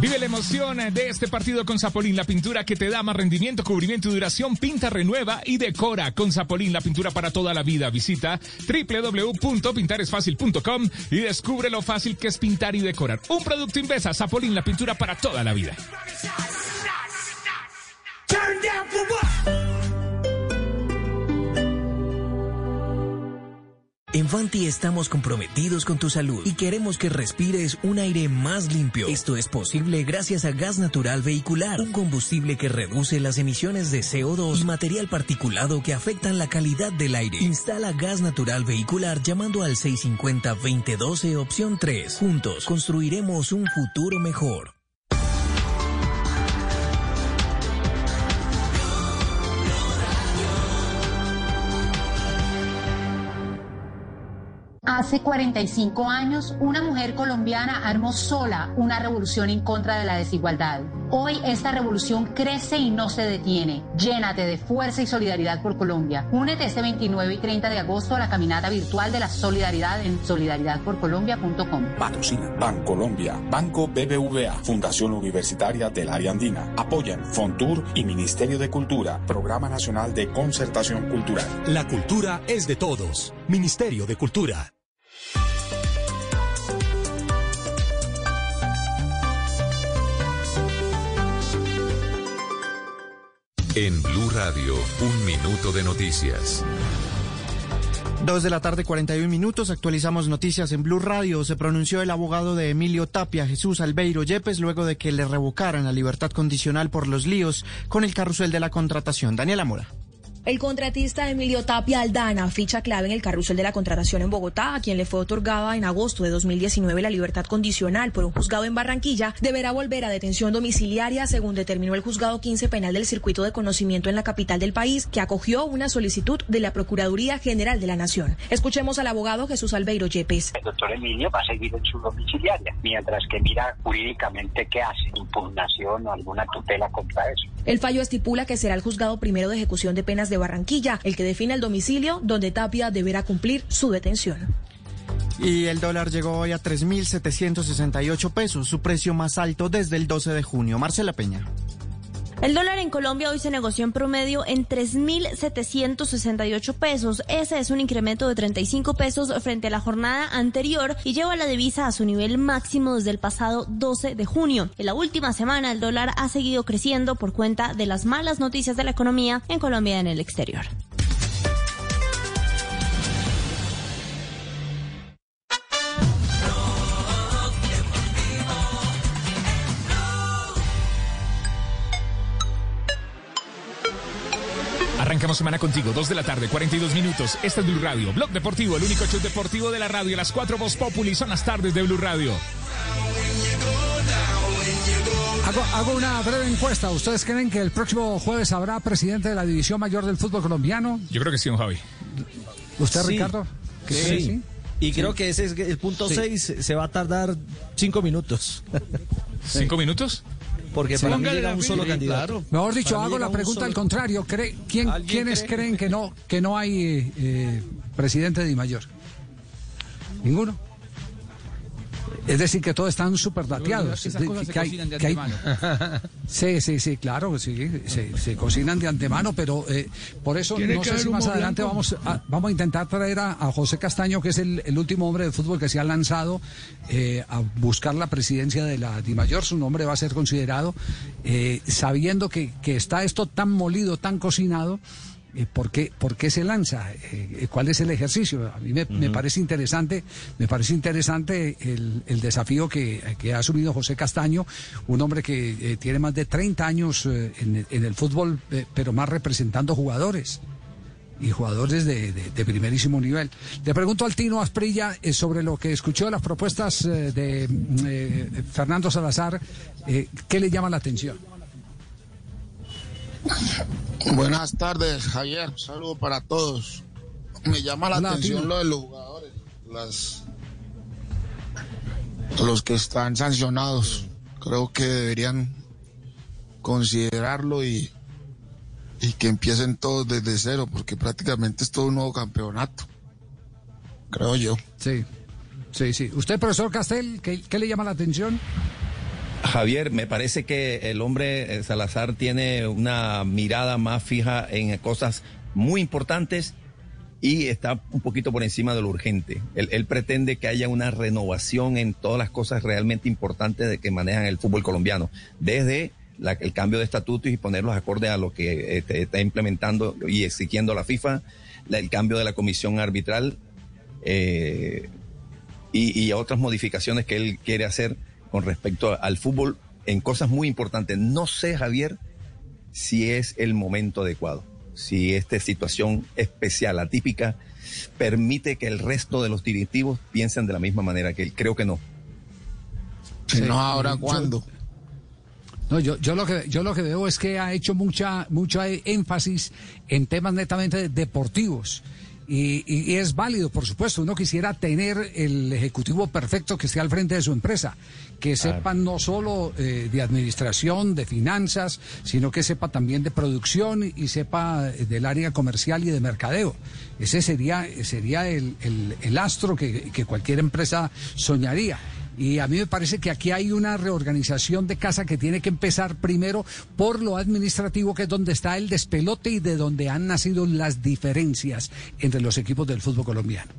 Vive la emoción de este partido con Zapolín, la pintura que te da más rendimiento, cubrimiento y duración. Pinta, renueva y decora con Zapolín, la pintura para toda la vida. Visita www.pintaresfacil.com y descubre lo fácil que es pintar y decorar. Un producto Invesa, Zapolín, la pintura para toda la vida. En Fanti estamos comprometidos con tu salud y queremos que respires un aire más limpio. Esto es posible gracias a gas natural vehicular, un combustible que reduce las emisiones de CO2 y material particulado que afectan la calidad del aire. Instala gas natural vehicular llamando al 650-2012 opción 3. Juntos construiremos un futuro mejor. Hace 45 años, una mujer colombiana armó sola una revolución en contra de la desigualdad. Hoy esta revolución crece y no se detiene. Llénate de fuerza y solidaridad por Colombia. Únete este 29 y 30 de agosto a la caminata virtual de la solidaridad en solidaridadporcolombia.com. Patrocina Bancolombia, Banco BBVA, Fundación Universitaria del Área Andina. Apoyan Fontur y Ministerio de Cultura, Programa Nacional de Concertación Cultural. La cultura es de todos. Ministerio de Cultura. En Blue Radio, un minuto de noticias. Dos de la tarde, 41 minutos. Actualizamos noticias en Blue Radio. Se pronunció el abogado de Emilio Tapia, Jesús Albeiro Yepes, luego de que le revocaran la libertad condicional por los líos con el carrusel de la contratación. Daniela Mora. El contratista Emilio Tapia Aldana, ficha clave en el carrusel de la contratación en Bogotá, a quien le fue otorgada en agosto de 2019 la libertad condicional por un juzgado en Barranquilla, deberá volver a detención domiciliaria, según determinó el juzgado 15 penal del circuito de conocimiento en la capital del país, que acogió una solicitud de la Procuraduría General de la Nación. Escuchemos al abogado Jesús Albeiro Yepes. El doctor Emilio va a seguir en su domiciliaria, mientras que mira jurídicamente qué hace, impugnación o alguna tutela contra eso. El fallo estipula que será el juzgado primero de ejecución de penas de Barranquilla el que define el domicilio donde Tapia deberá cumplir su detención. Y el dólar llegó hoy a 3.768 pesos, su precio más alto desde el 12 de junio. Marcela Peña. El dólar en Colombia hoy se negoció en promedio en 3.768 pesos. Ese es un incremento de 35 pesos frente a la jornada anterior y lleva la divisa a su nivel máximo desde el pasado 12 de junio. En la última semana el dólar ha seguido creciendo por cuenta de las malas noticias de la economía en Colombia y en el exterior. Arrancamos semana contigo, 2 de la tarde, 42 minutos. Este es Blue Radio, Blog Deportivo, el único show deportivo de la radio. Las 4 Voz Populi son las tardes de Blue Radio. Hago, hago una breve encuesta. ¿Ustedes creen que el próximo jueves habrá presidente de la División Mayor del Fútbol Colombiano? Yo creo que sí, don Javi. ¿Usted, Sí. Ricardo? ¿Qué Sí. cree? Sí. Y creo que ese es el punto Sí. 6 se va a tardar cinco minutos. ¿Cinco minutos? Porque Sí. para mí llega un solo candidato. Mejor dicho, Para hago la un pregunta solo- al contrario. ¿Cree- quién, ¿Alguien ¿Quiénes cree? creen que no, que no hay eh, presidente de mayor? ¿Ninguno? Es decir, que todos están súper dateados. Esas cosas se Que hay- cocinan de que hay- antemano. Sí, sí, sí, claro, sí, se, se cocinan de antemano, pero eh, por eso no sé si más adelante vamos a, vamos a intentar traer a, a José Castaño, que es el, el último hombre de fútbol que se ha lanzado eh, a buscar la presidencia de la DIMAYOR. Su nombre va a ser considerado, eh, sabiendo que, que está esto tan molido, tan cocinado. Eh, ¿Por qué, por qué se lanza? Eh, ¿Cuál es el ejercicio? A mí me, me Ujú. parece interesante, me parece interesante el, el desafío que, que ha asumido José Castaño, un hombre que eh, tiene más de 30 años eh, en, en el fútbol, eh, pero más representando jugadores y jugadores de, de- de primerísimo nivel. Le pregunto al Tino Asprilla eh, sobre lo que escuchó de las propuestas eh, de eh, Fernando Salazar, eh, ¿qué le llama la atención? Buenas tardes, Javier. Saludo para todos. Me llama la Hola, atención lo de los jugadores, las, los que están sancionados. Creo que deberían considerarlo y, y que empiecen todos desde cero, porque prácticamente es todo un nuevo campeonato. Creo yo. Sí, sí, sí. ¿Usted, profesor Castel, qué, qué le llama la atención? Javier, me parece que el hombre eh, Salazar tiene una mirada más fija en cosas muy importantes y está un poquito por encima de lo urgente. Él, pretende que haya una renovación en todas las cosas realmente importantes de que manejan el fútbol colombiano, desde el cambio de estatutos y ponerlos acorde a lo que este, está implementando y exigiendo la FIFA, el cambio de la comisión arbitral eh, y otras modificaciones que él quiere hacer con respecto al fútbol en cosas muy importantes. No sé, Javier, si es el momento adecuado, si esta situación especial, atípica, permite que el resto de los directivos piensen de la misma manera que él. Creo que no. Si no, ahora cuándo. No, yo, yo lo que yo lo que veo es que ha hecho mucha mucha énfasis en temas netamente deportivos. Y, y- es válido, por supuesto. Uno quisiera tener el ejecutivo perfecto que esté al frente de su empresa, que sepa no solo eh, de administración, de finanzas, sino que sepa también de producción y sepa eh, del área comercial y de mercadeo. Ese sería, sería el, el- el astro que, que cualquier empresa soñaría. Y a mí me parece que aquí hay una reorganización de casa que tiene que empezar primero por lo administrativo, que es donde está el despelote y de donde han nacido las diferencias entre los equipos del fútbol colombiano.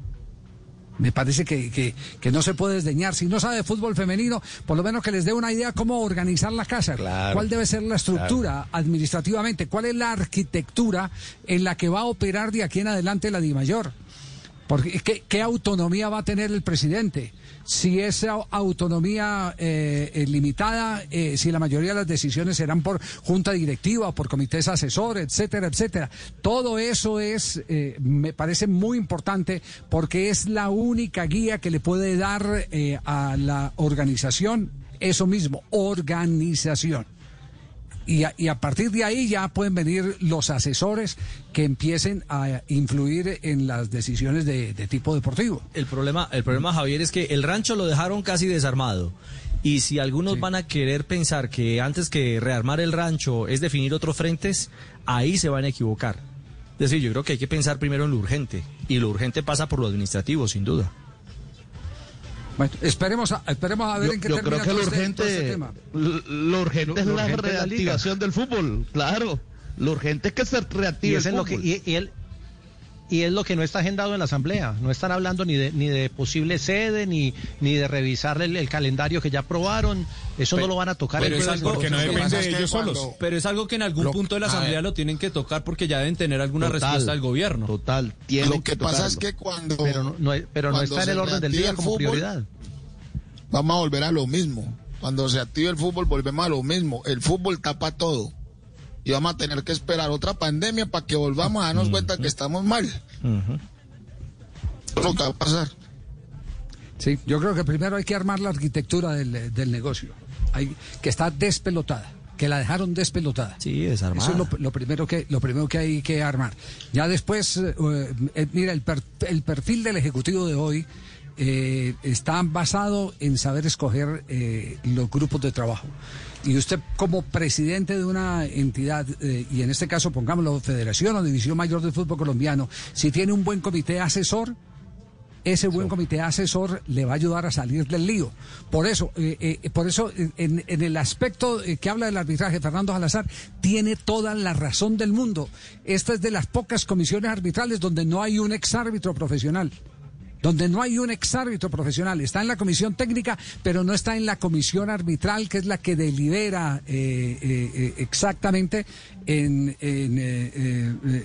Me parece que, que- que no se puede desdeñar. Si no sabe de fútbol femenino, por lo menos que les dé una idea cómo organizar la casa. ¿Cuál debe ser la estructura administrativamente? ¿Cuál es la arquitectura en la que va a operar de aquí en adelante la DIMAYOR? Porque ¿qué, qué autonomía va a tener el presidente? Si esa autonomía eh, es limitada, eh, si la mayoría de las decisiones serán por junta directiva, por comités asesores, etcétera, etcétera. Todo eso es, eh, me parece muy importante porque es la única guía que le puede dar eh, a la organización eso mismo, organización. Y a, y a, partir de ahí ya pueden venir los asesores que empiecen a influir en las decisiones de, de, tipo deportivo. El problema, el problema, Javier, es que el rancho lo dejaron casi desarmado. Y si algunos sí. van a querer pensar que antes que rearmar el rancho es definir otros frentes, ahí se van a equivocar. Es decir, yo creo que hay que pensar primero en lo urgente. Y lo urgente pasa por lo administrativo, sin duda. Bueno, esperemos a, esperemos a ver yo, en qué yo termina creo que lo este- urgente, este tema. lo urgente Lo- es lo la urgente reactivación del fútbol, claro. Lo urgente es que se reactive Y, el en lo que, fútbol. y, y él- y es lo que no está agendado en la Asamblea. No están hablando ni de, ni de posible sede, ni, ni de revisar el, el calendario que ya aprobaron. Eso no lo van a tocar. Pero el es algo que depende pasa es que cuando- Pero es algo que en algún Lo- punto de la asamblea ver. lo tienen que tocar porque ya deben tener alguna Total, respuesta del gobierno. Total. Lo que pasa es que cuando. Pero no, no pero no está en el orden del día el como fútbol, prioridad. Vamos a volver a lo mismo. Cuando se active el fútbol, volvemos a lo mismo. El fútbol tapa todo. Y vamos a tener que esperar otra pandemia para que volvamos a darnos cuenta que estamos mal. Eso es lo que va a pasar. Sí, yo creo que primero hay que armar la arquitectura del, del negocio, hay, que está despelotada, que la dejaron despelotada. Sí, desarmada. Eso es lo, lo primero que lo primero que hay que armar. Ya después, eh, eh, mira, el, per- el perfil del ejecutivo de hoy eh, está basado en saber escoger eh, los grupos de trabajo. Y usted como presidente de una entidad, eh, y en este caso pongámoslo Federación o División Mayor del Fútbol Colombiano, si tiene un buen comité asesor, ese buen comité asesor le va a ayudar a salir del lío. Por eso, eh, eh, por eso en, en el aspecto que habla del arbitraje, Fernando Salazar tiene toda la razón del mundo. Esta es de las pocas comisiones arbitrales donde no hay un exárbitro profesional. Donde no hay un exárbitro profesional, está en la comisión técnica, pero no está en la comisión arbitral, que es la que delibera eh, eh, eh, exactamente en,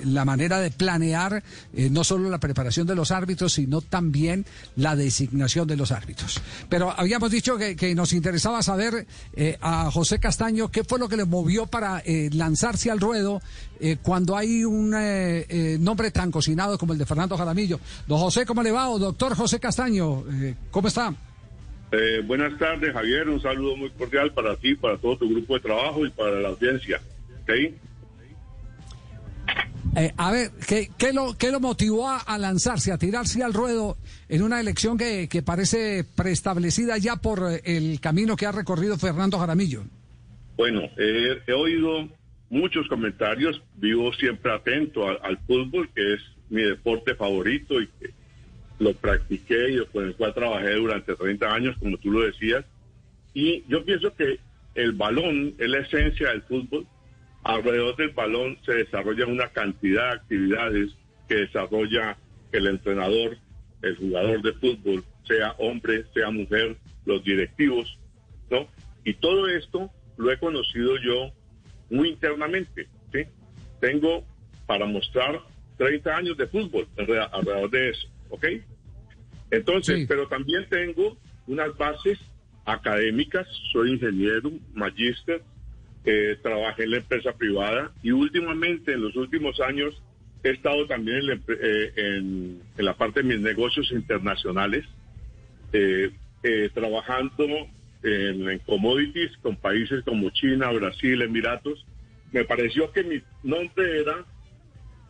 la manera de planear no solo la preparación de los árbitros, sino también la designación de los árbitros. Pero habíamos dicho que, nos interesaba saber a José Castaño qué fue lo que le movió para lanzarse al ruedo eh, cuando hay un eh, eh, nombre tan cocinado como el de Fernando Jaramillo. Don José, ¿cómo le va? O doctor José Castaño, ¿cómo está? Buenas tardes, Javier. Un saludo muy cordial para ti, para todo tu grupo de trabajo y para la audiencia. ¿Ok? Eh, a ver, ¿qué, qué lo, ¿qué lo motivó a, lanzarse, a tirarse al ruedo en una elección que, que parece preestablecida ya por el camino que ha recorrido Fernando Jaramillo? Bueno, eh, he oído muchos comentarios. Vivo siempre atento al, al fútbol, que es mi deporte favorito y que lo practiqué y con el cual trabajé durante 30 años, como tú lo decías. Y yo pienso que el balón es la esencia del fútbol. Alrededor del balón se desarrolla una cantidad de actividades que desarrolla el entrenador, el jugador de fútbol, sea hombre, sea mujer, los directivos, ¿no? Y todo esto lo he conocido yo muy internamente, ¿sí? Tengo para mostrar 30 años de fútbol alre- alrededor de eso, ¿ok? Entonces, pero también tengo unas bases académicas, soy ingeniero, magíster, eh, trabajé en la empresa privada y últimamente, en los últimos años, he estado también en la, eh, en- en la parte de mis negocios internacionales, eh, eh, trabajando en, en commodities con países como China, Brasil, Emiratos. Me pareció que mi nombre era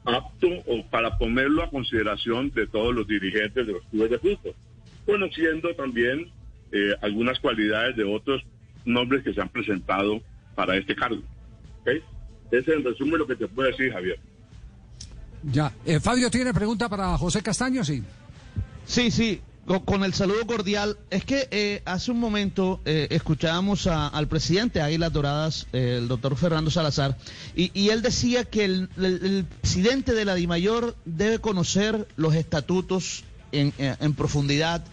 apto o para ponerlo a consideración de todos los dirigentes de los clubes de fútbol, conociendo también eh, algunas cualidades de otros nombres que se han presentado para este cargo. ¿ok? Ese es en resumen lo que te puedo decir, Javier. Ya. Eh, Fabio tiene pregunta para José Castaño, sí. Sí, sí, con, el saludo cordial. Es que eh, hace un momento eh, escuchábamos a- al presidente de Águilas Doradas, eh, el doctor Fernando Salazar, y, él decía que el, presidente de la DIMAYOR debe conocer los estatutos en, en- en profundidad,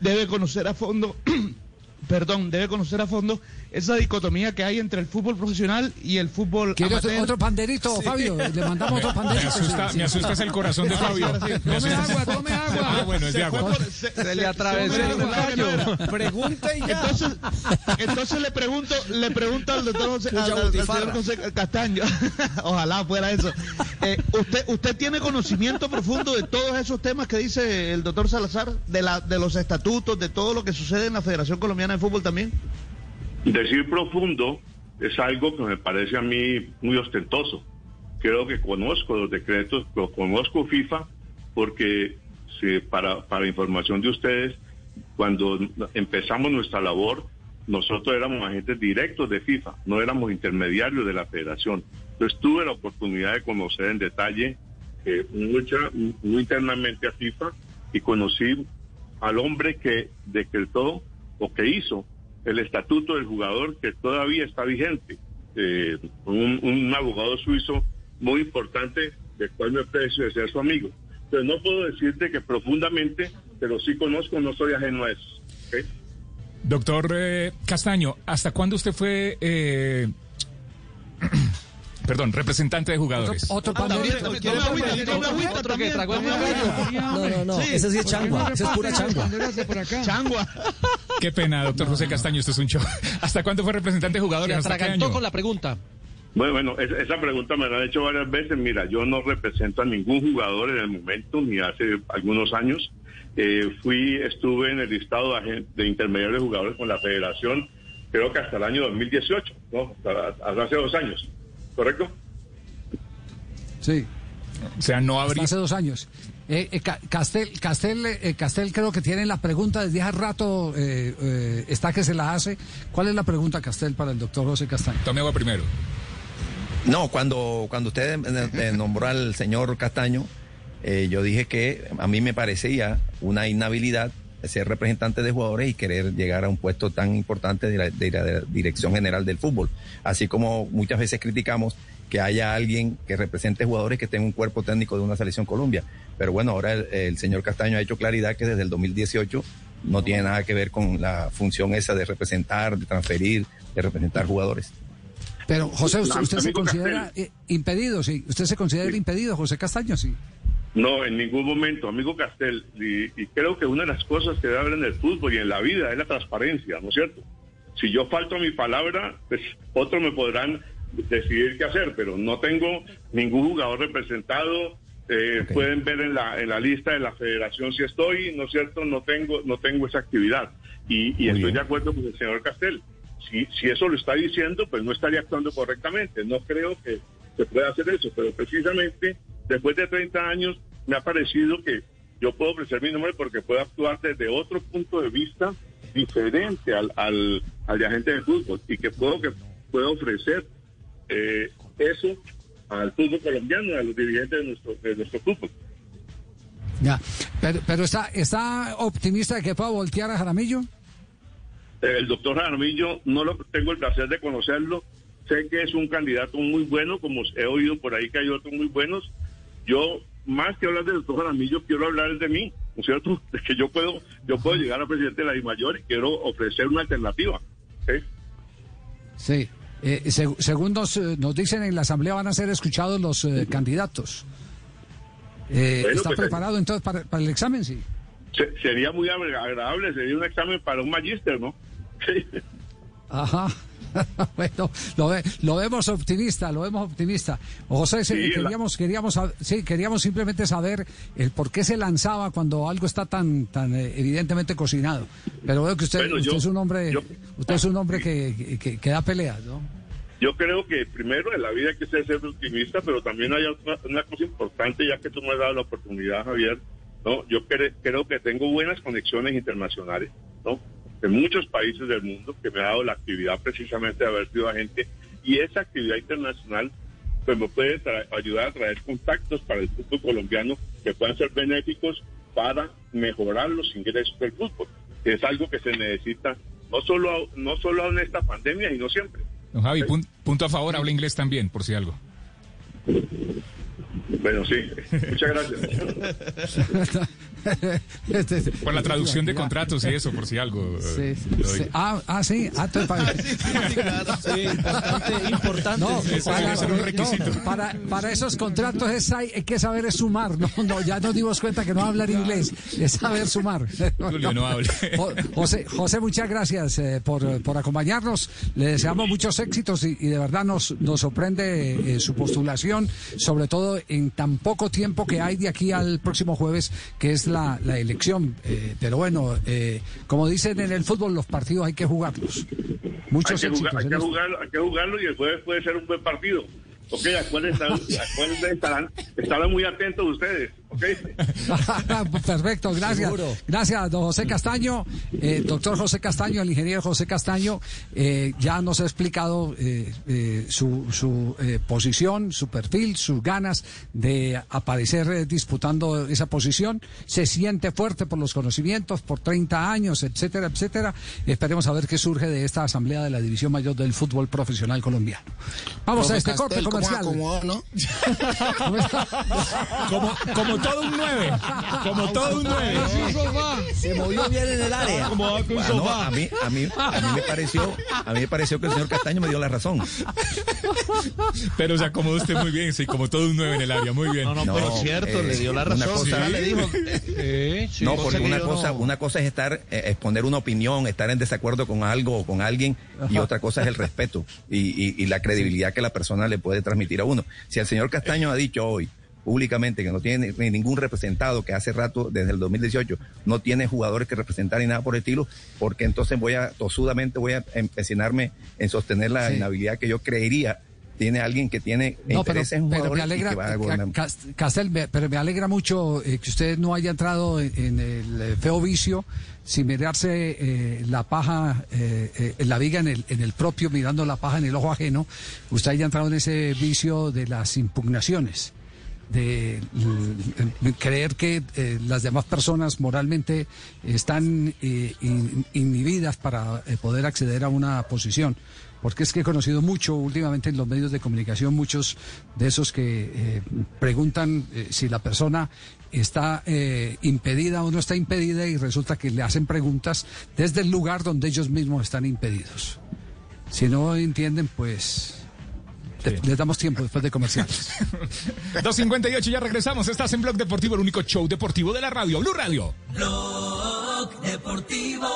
debe conocer a fondo, perdón, debe conocer a fondo esa dicotomía que hay entre el fútbol profesional y el fútbol ¿Quiere otro, amateur. otro panderito, Fabio? Le mandamos otro Me panderito. asusta, me asusta es el corazón de Fabio. Me Tome agua, tome agua. Ah, bueno, es de agua. Se, le atravesó el gallo. Pregunta y Entonces, entonces le pregunto, le pregunto al doctor José, al- al- al señor José Castaño, ojalá fuera eso. Eh, usted, usted tiene conocimiento profundo de todos esos temas que dice el doctor Salazar, de la, de los estatutos, de todo lo que sucede en la Federación Colombiana de Fútbol también. Decir profundo es algo que me parece a mí muy ostentoso. Creo que conozco los decretos, conozco FIFA, porque si- para, para información de ustedes, cuando empezamos nuestra labor, nosotros éramos agentes directos de FIFA, no éramos intermediarios de la federación. Entonces tuve la oportunidad de conocer en detalle eh, muy internamente a FIFA y conocí al hombre que decretó o que hizo el estatuto del jugador que todavía está vigente. Eh, un, un abogado suizo muy importante, del cual me aprecio de ser su amigo. Entonces no puedo decirte que profundamente, pero sí conozco, no soy ajeno a eso. ¿ok? Doctor eh, Castaño, ¿hasta cuándo usted fue, eh, perdón, representante de jugadores? Otro panderito. Otro que tragó el No, no, no. Ese sí es changua. Ese es pura changua. Changua. Qué pena, doctor José Castaño, esto es un show. ¿Hasta cuándo fue representante de jugadores? ¿Hasta qué atragantó año? con la pregunta. Bueno, bueno, es- esa pregunta me la han hecho varias veces. Mira, yo no represento a ningún jugador en el momento, ni hace algunos años. Eh, fui, estuve en el listado de, de intermediarios de jugadores con la federación, creo que hasta el año 2018, ¿no? Hasta, hasta hace dos años, ¿correcto? Sí. O sea, no Hasta habría... hace dos años. Eh, eh, Ca- Castel, Castel, eh, Castel creo que tiene la pregunta desde hace rato, eh, eh, está que se la hace. ¿Cuál es la pregunta, Castel, para el doctor José Castaño? Tome agua primero. No, cuando, cuando usted nombró al señor Castaño, eh, yo dije que a mí me parecía una inhabilidad ser representante de jugadores y querer llegar a un puesto tan importante de la, de la dirección general del fútbol. Así como muchas veces criticamos que haya alguien que represente jugadores que tenga un cuerpo técnico de una selección Colombia. Pero bueno, ahora el, el señor Castaño ha hecho claridad que desde el 2018 no tiene nada que ver con la función esa de representar, de transferir, de representar jugadores. Pero, José, ¿usted, usted se considera eh, impedido? Sí. ¿Usted se considera impedido, José Castaño? Sí. No, en ningún momento, amigo Castel. Y, y creo que una de las cosas que debe haber en el fútbol y en la vida es la transparencia, ¿no es cierto? Si yo falto a mi palabra, pues otros me podrán decidir qué hacer, pero no tengo ningún jugador representado. Eh, Pueden ver en la, en la lista de la federación si estoy, ¿no es cierto? No tengo, no tengo esa actividad. Y, y estoy de acuerdo con el señor Castel. Si, si eso lo está diciendo, pues no estaría actuando correctamente. No creo que se pueda hacer eso, pero precisamente después de 30 años me ha parecido que yo puedo ofrecer mi nombre porque puedo actuar desde otro punto de vista diferente al, al, al de agente de fútbol y que puedo que puedo ofrecer eh, eso al fútbol colombiano, a los dirigentes de nuestro, de nuestro fútbol. Ya. Pero, pero está, ¿está optimista de que pueda voltear a Jaramillo? El doctor Jaramillo, no lo tengo el placer de conocerlo. Sé que es un candidato muy bueno, como he oído por ahí que hay otros muy buenos. Yo, más que hablar del doctor Jaramillo, quiero hablar de mí, ¿no es cierto? De que yo puedo, yo puedo llegar a presidente de la DIMAYOR y quiero ofrecer una alternativa. ¿sí? Sí. Eh, seg- según nos, eh, nos dicen en la Asamblea van a ser escuchados los eh, candidatos. Eh, Bueno, ¿Está pues, preparado entonces para, para el examen? Sí. Se- sería muy agradable, sería un examen para un magíster, ¿no? Sí. Ajá. bueno, lo, ve- lo vemos optimista, lo vemos optimista. José, sí, Sí, la- queríamos, queríamos, sí, queríamos simplemente saber el por qué se lanzaba cuando algo está tan, tan eh, evidentemente cocinado. Pero veo que usted, Bueno, usted yo- es un hombre, yo- usted es un hombre que, que, que da peleas, ¿no? Yo creo que primero en la vida hay que ser, ser optimista, pero también hay otra- una cosa importante, ya que tú me has dado la oportunidad, Javier, ¿no? Yo cre- creo que tengo buenas conexiones internacionales, ¿no? De muchos países del mundo que me ha dado la actividad precisamente de haber sido agente y esa actividad internacional pues me puede ayudar a traer contactos para el fútbol colombiano que puedan ser benéficos para mejorar los ingresos del fútbol, que es algo que se necesita no solo no solo en esta pandemia, sino siempre. Don Javi, pun- punto a favor, habla inglés también, por si algo. Bueno, sí. Muchas gracias. Este, Por la traducción de contratos y eso, por si algo. eh, Sí, sí. Ah, ah, sí. Ah, entonces, para- Sí, importante, importante. No, Eso para, ser un no, requisito. para, para esos contratos es, hay, hay que saber es sumar. No, no, ya nos dimos cuenta que no hablar inglés, es saber sumar. Julio, no hable. Jo- José, José, muchas gracias eh, por, por acompañarnos. Le deseamos muchos éxitos y, y de verdad nos, nos sorprende eh, su postulación, sobre todo en tan poco tiempo que hay de aquí al próximo jueves, que es la, la elección. Eh, pero bueno, eh, como dicen en el fútbol, los partidos hay que jugarlos. Muchos hay que, jugar- hay, que jugarlo, hay que jugarlo y el jueves puede ser un buen partido. Ok, acuérdense, acuérdense, estarán, estarán muy atentos ustedes. Perfecto, gracias. Seguro. Gracias, don José Castaño. Eh, doctor José Castaño, el ingeniero José Castaño, eh, ya nos ha explicado eh, eh, su, su eh, posición, su perfil, sus ganas de aparecer eh, disputando esa posición. Se siente fuerte por los conocimientos, por 30 años, etcétera, etcétera. Esperemos a ver qué surge de esta asamblea de la División Mayor del Fútbol Profesional Colombiano. Vamos a este corte ¿cómo comercial. acomodó, no? Como, como todo un 9. Como todo un 9. Se movió bien en el área. Bueno, a mí, a mí, a mí me pareció, a mí me pareció que el señor Castaño me dio la razón. Pero se acomodó usted muy bien, sí, como todo un 9 en el área. Muy bien. No, no, pero No, cierto, eh, le dio la una razón. cosa- ya le dijo. Eh, sí, no, porque que una cosa, no- una cosa es estar, eh, exponer una opinión, estar en desacuerdo con algo o con alguien, y otra cosa es el respeto y, y- y la credibilidad que la persona le puede transmitir a uno. Si el señor Castaño ha dicho hoy públicamente que no tiene ni ningún representado, que hace rato, desde el 2018, no tiene jugadores que representar ni nada por el estilo, porque entonces voy a, tosudamente voy a empecinarme en sostener la Sí. inhabilidad que yo creería tiene alguien que tiene No, pero, intereses en pero me jugadores y alegra, que va a gobernar. Cas- Castel, me- pero me alegra mucho eh, que usted no haya entrado en, en el eh, feo vicio sin mirarse eh, la paja, eh, eh, la viga en el, en el propio, mirando la paja en el ojo ajeno. Usted haya entrado en ese vicio de las impugnaciones de creer que eh, las demás personas moralmente están eh, in- inhibidas para eh, poder acceder a una posición. Porque es que he conocido mucho últimamente en los medios de comunicación, muchos de esos que preguntan si la persona está impedida o no está impedida y resulta que le hacen preguntas desde el lugar donde ellos mismos están impedidos. Si no entienden, pues le- les damos tiempo después de comerciales. 258, ya regresamos. Estás en Blog Deportivo, el único show deportivo de la radio. Blue Radio. Blog Deportivo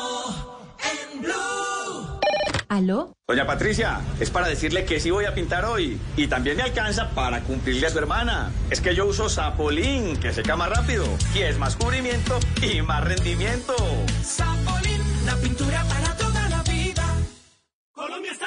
en Blue. ¿Aló? Doña Patricia, es para decirle que sí voy a pintar hoy. Y también me alcanza para cumplirle a su hermana. Es que yo uso Sapolín, que seca más rápido. Y es más cubrimiento y más rendimiento. Sapolín, la pintura para toda la vida. Colombia está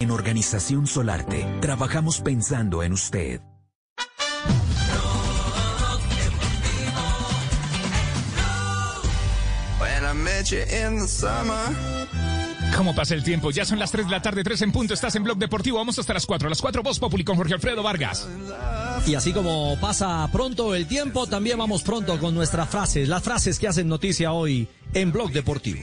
En Organización Solarte, trabajamos pensando en usted. ¿Cómo pasa el tiempo? Ya son las 3 de la tarde, 3 en punto. Estás en Blog Deportivo. Vamos hasta las 4. A las 4, Voz Populi con Jorge Alfredo Vargas. Y así como pasa pronto el tiempo, también vamos pronto con nuestras frases, las frases que hacen noticia hoy en Blog Deportivo.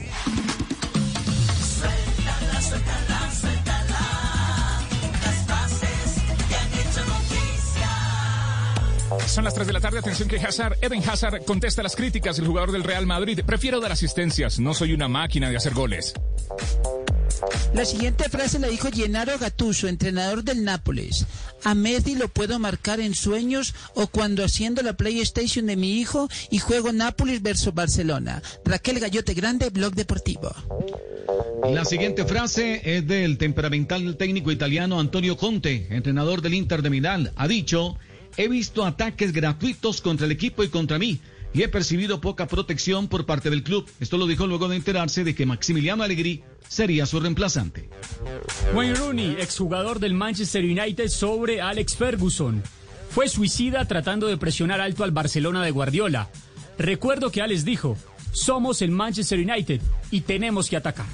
Son las 3 de la tarde. Atención que Hazard, Eden Hazard contesta las críticas del jugador del Real Madrid. Prefiero dar asistencias. No soy una máquina de hacer goles. La siguiente frase la dijo Gennaro Gattuso, entrenador del Nápoles. A Messi lo puedo marcar en sueños o cuando haciendo la PlayStation de mi hijo y juego Nápoles versus Barcelona. Raquel Gallote Grande, Blog Deportivo. La siguiente frase es del temperamental técnico italiano Antonio Conte, entrenador del Inter de Milán. Ha dicho, he visto ataques gratuitos contra el equipo y contra mí. Y he percibido poca protección por parte del club. Esto lo dijo luego de enterarse de que Maximiliano Allegri sería su reemplazante. Wayne Rooney, exjugador del Manchester United, sobre Alex Ferguson. Fue suicida tratando de presionar alto al Barcelona de Guardiola. Recuerdo que Alex dijo, somos el Manchester United y tenemos que atacar.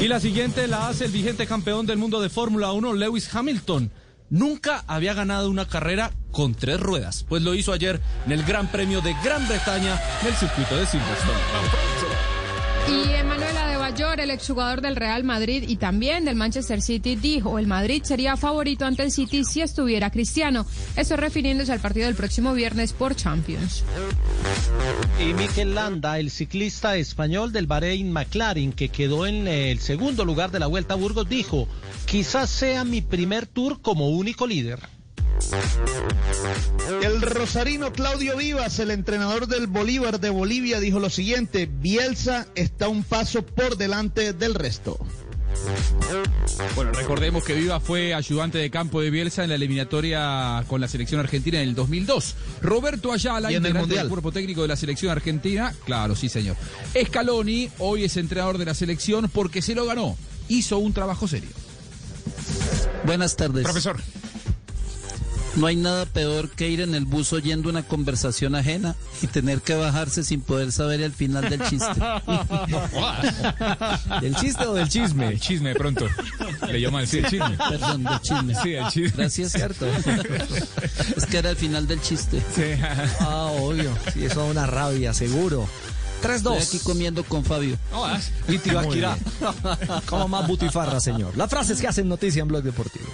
Y la siguiente la hace el vigente campeón del mundo de Fórmula 1, Lewis Hamilton. Nunca había ganado una carrera con tres ruedas, pues lo hizo ayer en el Gran Premio de Gran Bretaña en el circuito de Silverstone. Y Adebayor, el exjugador del Real Madrid y también del Manchester City, dijo el Madrid sería favorito ante el City si estuviera Cristiano. Eso refiriéndose al partido del próximo viernes por Champions. Y Mikel Landa, el ciclista español del Bahrein McLaren, que quedó en el segundo lugar de la Vuelta a Burgos, dijo, quizás sea mi primer tour como único líder. El rosarino Claudio Vivas, el entrenador del Bolívar de Bolivia, dijo lo siguiente, Bielsa está un paso por delante del resto. Bueno, recordemos que Viva fue ayudante de campo de Bielsa en la eliminatoria con la selección argentina en el 2002. Roberto Ayala, Y en el integrante Mundial. del cuerpo técnico de la selección argentina, claro, sí señor. Scaloni hoy es entrenador de la selección porque se lo ganó. Hizo un trabajo serio. Buenas tardes. Profesor. No hay nada peor que ir en el bus oyendo una conversación ajena y tener que bajarse sin poder saber el final del chiste. ¿Del chiste o del chisme? El chisme, de pronto. Le llaman sí, el chisme. Perdón, del chisme. Sí, el chisme. Gracias. Cierto. Es que era el final del chiste. Ah, obvio. Sí, eso es una rabia, seguro. Estoy 3-2. aquí comiendo con Fabio. Y Tibaquirá. Como más butifarra, señor. Las frases que hacen noticia en Blog Deportivo.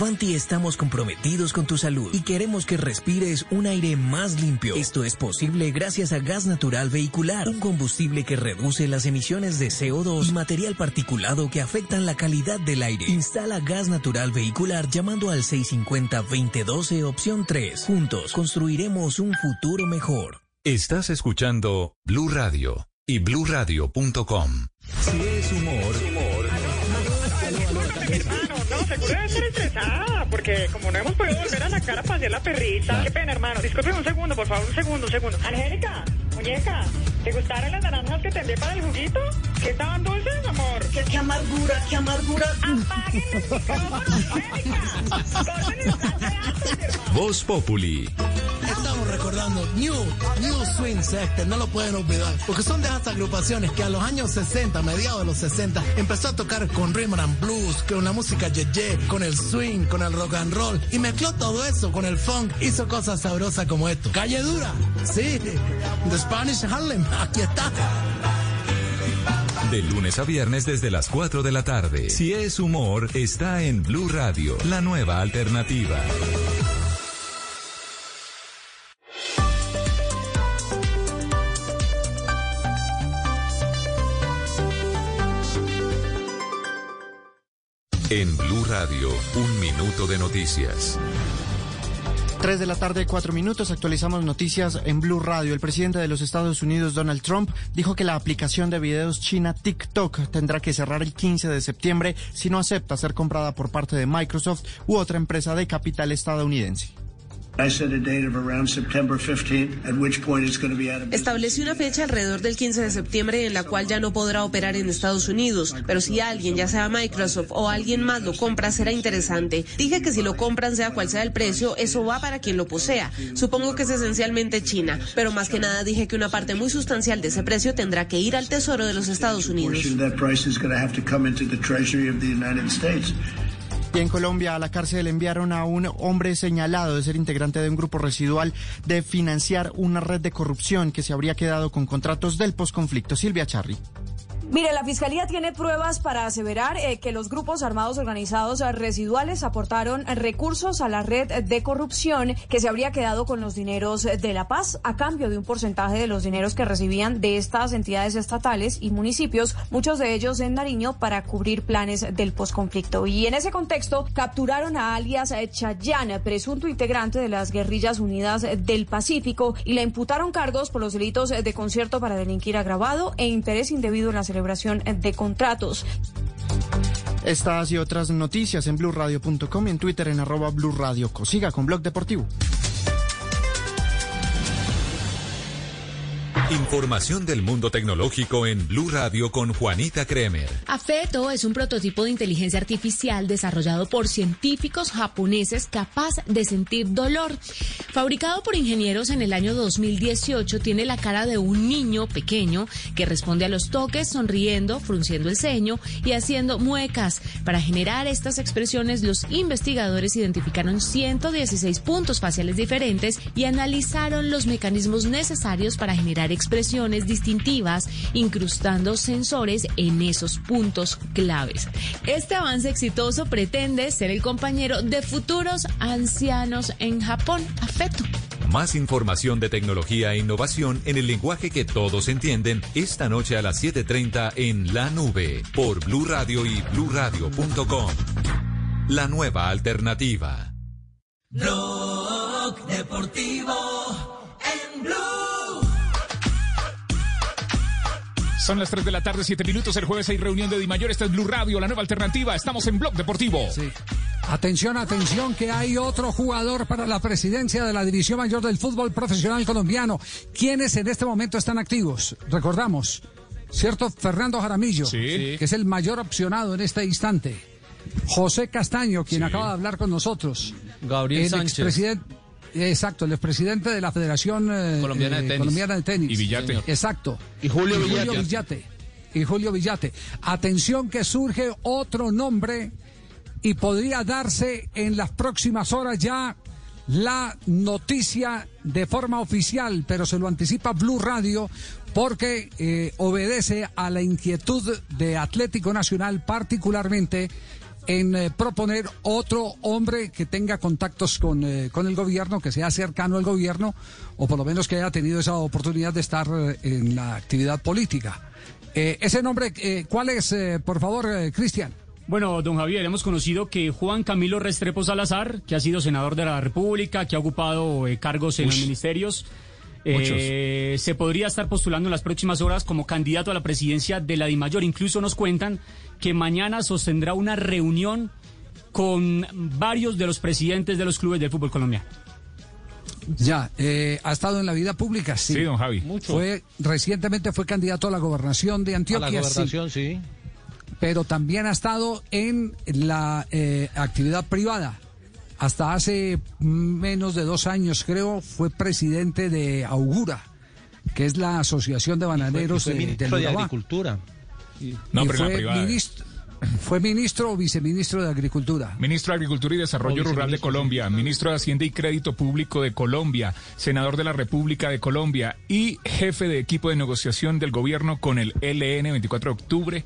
En Fanti estamos comprometidos con tu salud y queremos que respires un aire más limpio. Esto es posible gracias a gas natural vehicular, un combustible que reduce las emisiones de CO2 y material particulado que afectan la calidad del aire. Instala gas natural vehicular llamando al 650-2012 opción 3. Juntos construiremos un futuro mejor. Estás escuchando Blue Radio y bluradio.com. Si es humor, seguro debe estar estresada, porque como no hemos podido volver a sacar a pasear la perrita. Qué pena, hermano. Disculpe un segundo, por favor, un segundo, un segundo. Angélica, muñeca, ¿te gustaron las naranjas que te envié para el juguito? ¿Que estaban dulces, amor? ¿Qué, qué amargura, qué amargura? Apaguen el micrófono, Angélica. Voz Populi. Recordando New, New Swing Sector, no lo pueden olvidar, porque son de esas agrupaciones que a los años 60, mediados de los 60, empezó a tocar con rhythm and blues, con la música ye con el swing, con el rock and roll, y mezcló todo eso con el funk, hizo cosas sabrosas como esto. Calle Dura, sí, The Spanish Harlem, aquí está. De lunes a viernes desde las 4 de la tarde. Si es humor, está en Blue Radio, la nueva alternativa. En Blue Radio, un minuto de noticias. 3 de la tarde, 4 minutos. Actualizamos noticias en Blue Radio. El presidente de los Estados Unidos, Donald Trump, dijo que la aplicación de videos china TikTok tendrá que cerrar el 15 de septiembre si no acepta ser comprada por parte de Microsoft u otra empresa de capital estadounidense. Estableció una fecha alrededor del 15 de septiembre en la cual ya no podrá operar en Estados Unidos, pero si alguien, ya sea Microsoft o alguien más lo compra, será interesante. Dije que si lo compran, sea cual sea el precio, eso va para quien lo posea. Supongo que es esencialmente China, pero más que nada dije que una parte muy sustancial de ese precio tendrá que ir al Tesoro de los Estados Unidos. Y en Colombia a la cárcel enviaron a un hombre señalado de ser integrante de un grupo residual de financiar una red de corrupción que se habría quedado con contratos del posconflicto. Silvia Charri. Mire, la Fiscalía tiene pruebas para aseverar eh, que los grupos armados organizados eh, residuales aportaron recursos a la red de corrupción que se habría quedado con los dineros de La Paz a cambio de un porcentaje de los dineros que recibían de estas entidades estatales y municipios, muchos de ellos en Nariño, para cubrir planes del posconflicto. Y en ese contexto capturaron a alias eh, Chayán, presunto integrante de las guerrillas unidas del Pacífico, y le imputaron cargos por los delitos de concierto para delinquir agravado e interés indebido en la celebración de contratos. Estas y otras noticias en blurradio.com y en Twitter en arroba blurradio. Siga con Blog Deportivo. Información del mundo tecnológico en Blue Radio con Juanita Kremer. Afeto es un prototipo de inteligencia artificial desarrollado por científicos japoneses capaz de sentir dolor. Fabricado por ingenieros en el año 2018, tiene la cara de un niño pequeño que responde a los toques sonriendo, frunciendo el ceño y haciendo muecas. Para generar estas expresiones, los investigadores identificaron 116 puntos faciales diferentes y analizaron los mecanismos necesarios para generar expresiones distintivas, incrustando sensores en esos puntos claves. Este avance exitoso pretende ser el compañero de futuros ancianos en Japón, Afeto. Más información de tecnología e innovación en el lenguaje que todos entienden esta noche a las 7:30 en La Nube por Blue Radio y bluradio.com. La nueva alternativa. Blog Deportivo en Blue. Son las 3 de la tarde, 7 minutos. El jueves hay reunión de Di Mayor. Esta es Blue Radio, la nueva alternativa. Estamos en Blog Deportivo. Sí. Atención, atención, que hay otro jugador para la presidencia de la División Mayor del Fútbol Profesional Colombiano. ¿Quiénes en este momento están activos? Recordamos, ¿cierto? Fernando Jaramillo, que es el mayor opcionado en este instante. José Castaño, quien acaba de hablar con nosotros. Gabriel el Sánchez. expresidente- Exacto, el expresidente de la Federación eh, Colombiana de eh, Tenis. Colombiana de Tenis. Y Villate. Sí, Exacto. Y Julio Villate. Villate. Y Julio Villate. Atención que surge otro nombre y podría darse en las próximas horas ya la noticia de forma oficial, pero se lo anticipa Blue Radio porque eh, obedece a la inquietud de Atlético Nacional particularmente en eh, proponer otro hombre que tenga contactos con, eh, con el gobierno, que sea cercano al gobierno, o por lo menos que haya tenido esa oportunidad de estar eh, en la actividad política. Ese nombre, ¿cuál es, por favor, Cristian? Bueno, don Javier, hemos conocido que Juan Camilo Restrepo Salazar, que ha sido senador de la República, que ha ocupado eh, cargos en los ministerios, eh, se podría estar postulando en las próximas horas como candidato a la presidencia de la DIMAYOR. Incluso nos cuentan que mañana sostendrá una reunión con varios de los presidentes de los clubes de fútbol colombiano. Ya, eh, ha estado en la vida pública, sí. Sí, don Javi. Mucho. Fue, recientemente fue candidato a la gobernación de A Antioquia. la sí. gobernación, sí. pero también ha estado en la eh, actividad privada. Hasta hace menos de dos años, creo, fue presidente de Augura, que es la Asociación de Bananeros Fue de, ministro del de. Agricultura. No, Y pero la fue privada. ministro, fue ministro o viceministro de Agricultura. Ministro de Agricultura y Desarrollo Rural de Colombia, ministro de Hacienda y Crédito Público de Colombia, senador de la República de Colombia y jefe de equipo de negociación del gobierno con el LN 24 de octubre.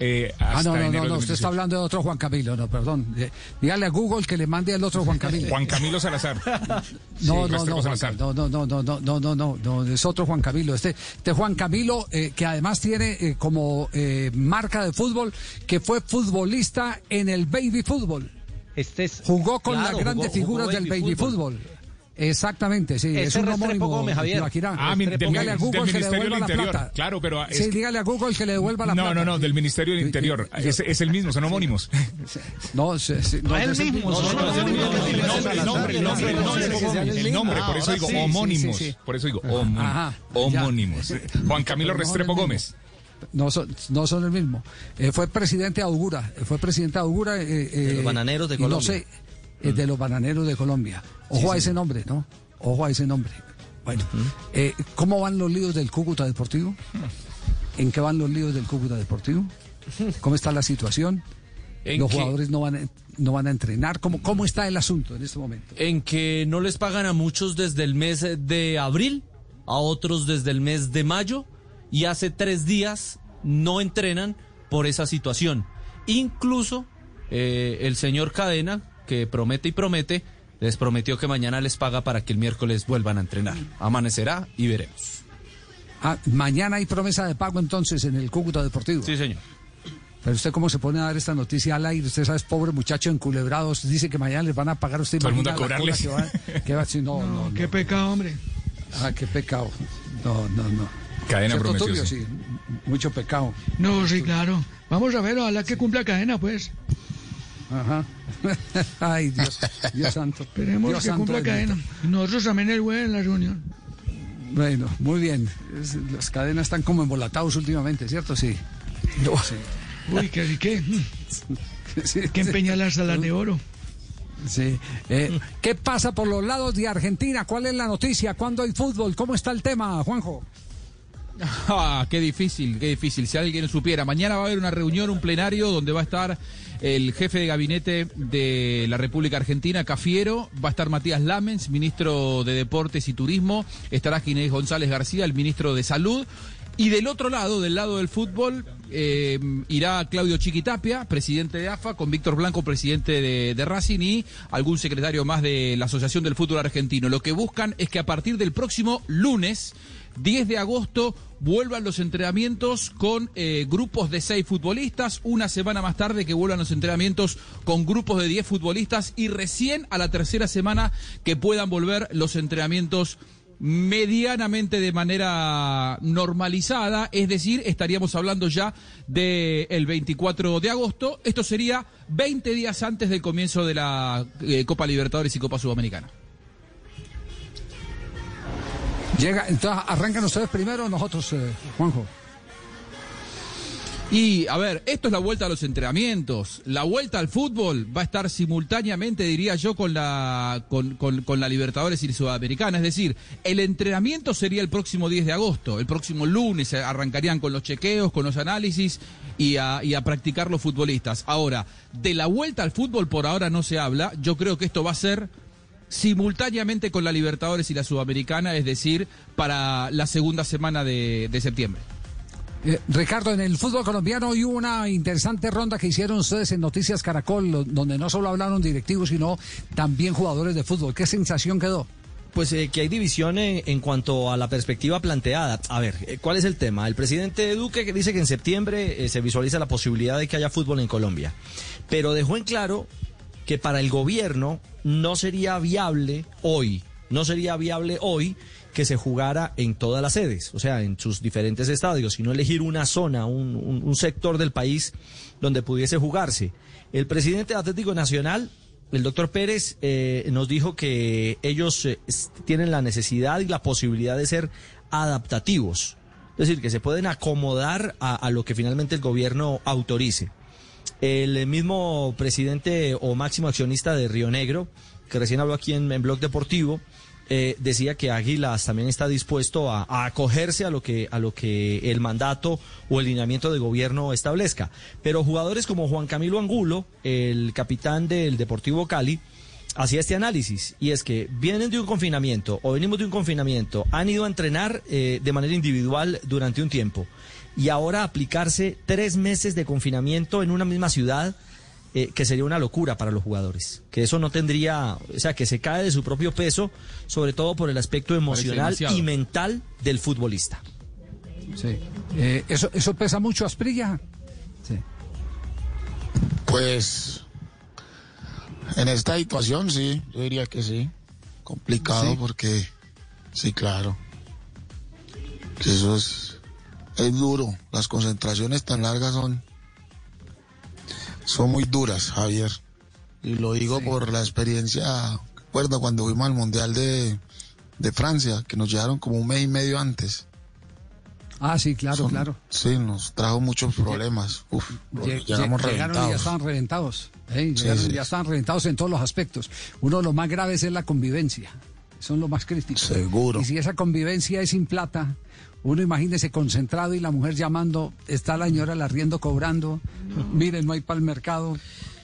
Eh, Ah, hasta no, no, enero no, del no, usted 2018. está hablando de otro Juan Camilo, no, perdón. Eh, Dígale a Google que le mande al otro Juan Camilo. Juan Camilo Salazar. No, Sí, no, no, Salazar. no, no, no, no, no, no, no, no, no, es otro Juan Camilo. Este, este Juan Camilo, eh, que además tiene eh, como eh, marca de fútbol que fue futbolista en el baby fútbol. Este es, Jugó con claro, las grandes jugó- jugó figuras del baby fútbol. Exactamente, sí, es un homónimo. Gómez, Javier. Ah, del, dígale a del Google que le Ministerio del devuelva la Interior. plata. Claro, pero es Sí, que- dígale a Google que le devuelva la no, plata. no, no, del Ministerio del Interior. Es, es el mismo, son homónimos. No, sí, sí, No es el es el mismo, mismo. son No, los no, no, mismos. no, no, El no, nombre, el no, nombre, el no, nombre, no, no, no, no, no, no, por eso digo homónimos. Por eso digo homónimos. Juan Camilo no Restrepo Gómez. No son, no son el mismo. Eh, fue presidente de Augura. eh, Fue presidente de Augura. eh, De los eh, bananeros de y No Colombia. sé, eh, de los bananeros de Colombia. Ojo Sí, a sí. ese nombre, ¿no? Ojo a ese nombre. Bueno, eh, ¿cómo van los líos del Cúcuta Deportivo? ¿En qué van los líos del Cúcuta Deportivo? ¿Cómo está la situación? ¿En Los qué? jugadores no van a, no van a entrenar. ¿Cómo, ¿Cómo está el asunto en este momento? En que no les pagan a muchos desde el mes de abril, a otros desde el mes de mayo, y hace tres días no entrenan por esa situación. Incluso eh, el señor Cadena, que promete y promete, les prometió que mañana les paga para que el miércoles vuelvan a entrenar. Amanecerá y veremos. Ah, mañana hay promesa de pago entonces en el Cúcuta Deportivo. Sí, señor. Pero usted cómo se pone a dar esta noticia al aire, usted sabe, es pobre muchacho enculebrados, dice que mañana les van a pagar a usted. Todo el mundo a la cobrarles. Que va, que va- no, no, no. Qué pecado, hombre. Ah, qué pecado. No, no, no. Cadena sí. Sí, mucho pecado. No, sí, claro. Vamos a ver, ojalá que cumpla cadena, pues. Ajá. Ay, Dios, Dios santo. Esperemos Dios que santo cumpla cadena. Y nosotros también el güey en la reunión. Bueno, muy bien. Es- las cadenas están como embolatados últimamente, ¿cierto? Sí. Sí. Uy, qué qué. Sí, Que empeña las alas de oro. Sí. Eh, ¿Qué pasa por los lados de Argentina? ¿Cuál es la noticia? ¿Cuándo hay fútbol? ¿Cómo está el tema, Juanjo? Ah, qué difícil, qué difícil. Si alguien supiera, mañana va a haber una reunión, un plenario donde va a estar el jefe de gabinete de la República Argentina, Cafiero, va a estar Matías Lamens, ministro de Deportes y Turismo, estará Ginés González García, el ministro de Salud. Y del otro lado, del lado del fútbol, eh, irá Claudio Chiquitapia, presidente de AFA, con Víctor Blanco, presidente de, de Racing y algún secretario más de la Asociación del Fútbol Argentino. Lo que buscan es que a partir del próximo lunes, 10 de agosto, vuelvan los entrenamientos con eh, grupos de 6 futbolistas, una semana más tarde que vuelvan los entrenamientos con grupos de 10 futbolistas y recién a la tercera semana que puedan volver los entrenamientos medianamente de manera normalizada, es decir, estaríamos hablando ya del 24 de agosto. Esto sería 20 días antes del comienzo de la eh, Copa Libertadores y Copa Sudamericana. Llega, entonces, ¿arrancan ustedes primero nosotros, eh, Juanjo? Y a ver, esto es la vuelta a los entrenamientos. La vuelta al fútbol va a estar simultáneamente, diría yo, con la, con, con- la Libertadores y Sudamericana. Es decir, el entrenamiento sería el próximo 10 de agosto. El próximo lunes arrancarían con los chequeos, con los análisis y a, y a practicar los futbolistas. Ahora, de la vuelta al fútbol por ahora no se habla. Yo creo que esto va a ser simultáneamente con la Libertadores y la Sudamericana, es decir, para la segunda semana de, de septiembre. Eh, Ricardo, en el fútbol colombiano hay una interesante ronda que hicieron ustedes en Noticias Caracol, donde no solo hablaron directivos, sino también jugadores de fútbol. ¿Qué sensación quedó? Pues eh, que hay división en, en cuanto a la perspectiva planteada. A ver, eh, ¿cuál es el tema? El presidente Duque que dice que en septiembre eh, se visualiza la posibilidad de que haya fútbol en Colombia, pero dejó en claro que para el gobierno no sería viable hoy, no sería viable hoy que se jugara en todas las sedes, o sea, en sus diferentes estadios, sino elegir una zona, un, sector del país donde pudiese jugarse. El presidente del Atlético Nacional, el doctor Pérez, eh, nos dijo que ellos eh, tienen la necesidad y la posibilidad de ser adaptativos, es decir, que se pueden acomodar a lo que finalmente el gobierno autorice. El mismo presidente o máximo accionista de Río Negro, que recién habló aquí en, en Blog Deportivo, eh, decía que Águilas también está dispuesto a, acogerse a lo que a lo que el mandato o el lineamiento de gobierno establezca. Pero jugadores como Juan Camilo Angulo, el capitán del Deportivo Cali, hacía este análisis y es que vienen de un confinamiento o venimos de un confinamiento, han ido a entrenar eh, de manera individual durante un tiempo y ahora aplicarse tres meses de confinamiento en una misma ciudad, eh, que sería una locura para los jugadores. Que eso no tendría, o sea, que se cae de su propio peso, sobre todo por el aspecto emocional y mental del futbolista. Sí. Eh, ¿eso, ¿Eso pesa mucho, Asprilla? Sí. Pues en esta situación sí, yo diría que sí. complicado Sí. porque, sí, claro, eso es, es duro. Las concentraciones tan largas son, son muy duras, Javier. Y lo digo por la experiencia, recuerdo cuando fuimos al Mundial de, de Francia, que nos llegaron como un mes y medio antes. Ah, sí, claro, Son- claro. Sí, nos trajo muchos problemas. Uf, Lle- llegamos lle- llegaron y ya estaban reventados. ¿eh? Sí, y ya estaban reventados en todos los aspectos. Uno de los más graves es la convivencia. Son los más críticos. Seguro. Y si esa convivencia es sin plata, uno imagínese concentrado y la mujer llamando, está la señora el arriendo cobrando, miren, no hay para el mercado,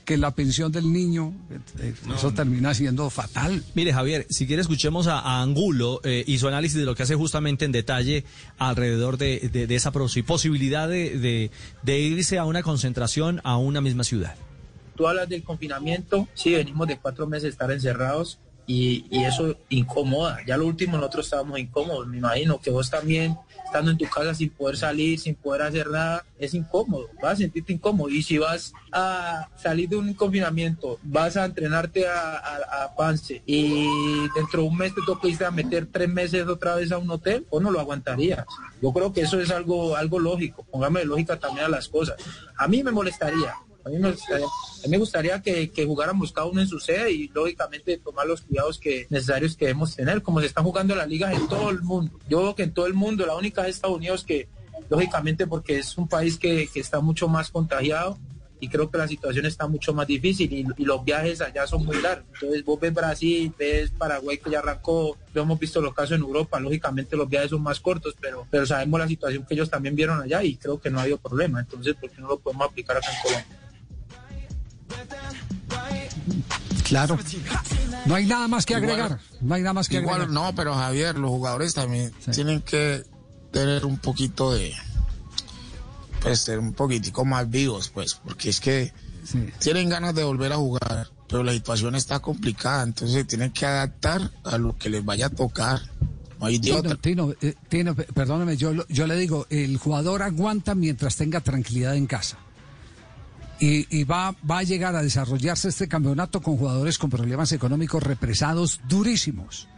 que la pensión del niño, eh, eso termina siendo fatal. Mire, Javier, si quiere escuchemos a, a Angulo eh, y su análisis de lo que hace justamente en detalle alrededor de, de- de esa posi- posibilidad de, de- de irse a una concentración a una misma ciudad. Tú hablas del confinamiento, sí, venimos de cuatro meses de estar encerrados y, y eso incomoda. Ya lo último nosotros estábamos incómodos, me imagino que vos también, estando en tu casa sin poder salir, sin poder hacer nada, es incómodo, vas a sentirte incómodo. Y si vas a salir de un confinamiento, vas a entrenarte a, Pance y dentro de un mes te toca a meter tres meses otra vez a un hotel, o no lo aguantarías. Yo creo que eso es algo, algo lógico, póngame lógica también a las cosas. A mí me molestaría, me gustaría, a mí me gustaría que, que jugáramos cada uno en su sede y lógicamente tomar los cuidados que necesarios que debemos tener, como se están jugando las ligas en todo el mundo. Yo veo que en todo el mundo, la única es Estados Unidos que, lógicamente, porque es un país que, que está mucho más contagiado y creo que la situación está mucho más difícil y, y los viajes allá son muy largos. Entonces vos ves Brasil, ves Paraguay que ya arrancó, lo hemos visto los casos en Europa, lógicamente los viajes son más cortos, pero, pero sabemos la situación que ellos también vieron allá y creo que no ha habido problema. Entonces, ¿por qué no lo podemos aplicar acá en Colombia? Claro. No hay nada más que agregar. no hay nada más que Igual, agregar. no, pero Javier, los jugadores también tienen que tener un poquito de, pues, ser un poquitico más vivos, pues, porque es que tienen ganas de volver a jugar, pero la situación está complicada, entonces se tienen que adaptar a lo que les vaya a tocar. No hay de. Tino, Tino, eh, Tino, perdóname, yo, yo le digo, el jugador aguanta mientras tenga tranquilidad en casa. Y, y va, va a llegar a desarrollarse este campeonato con jugadores con problemas económicos represados durísimos,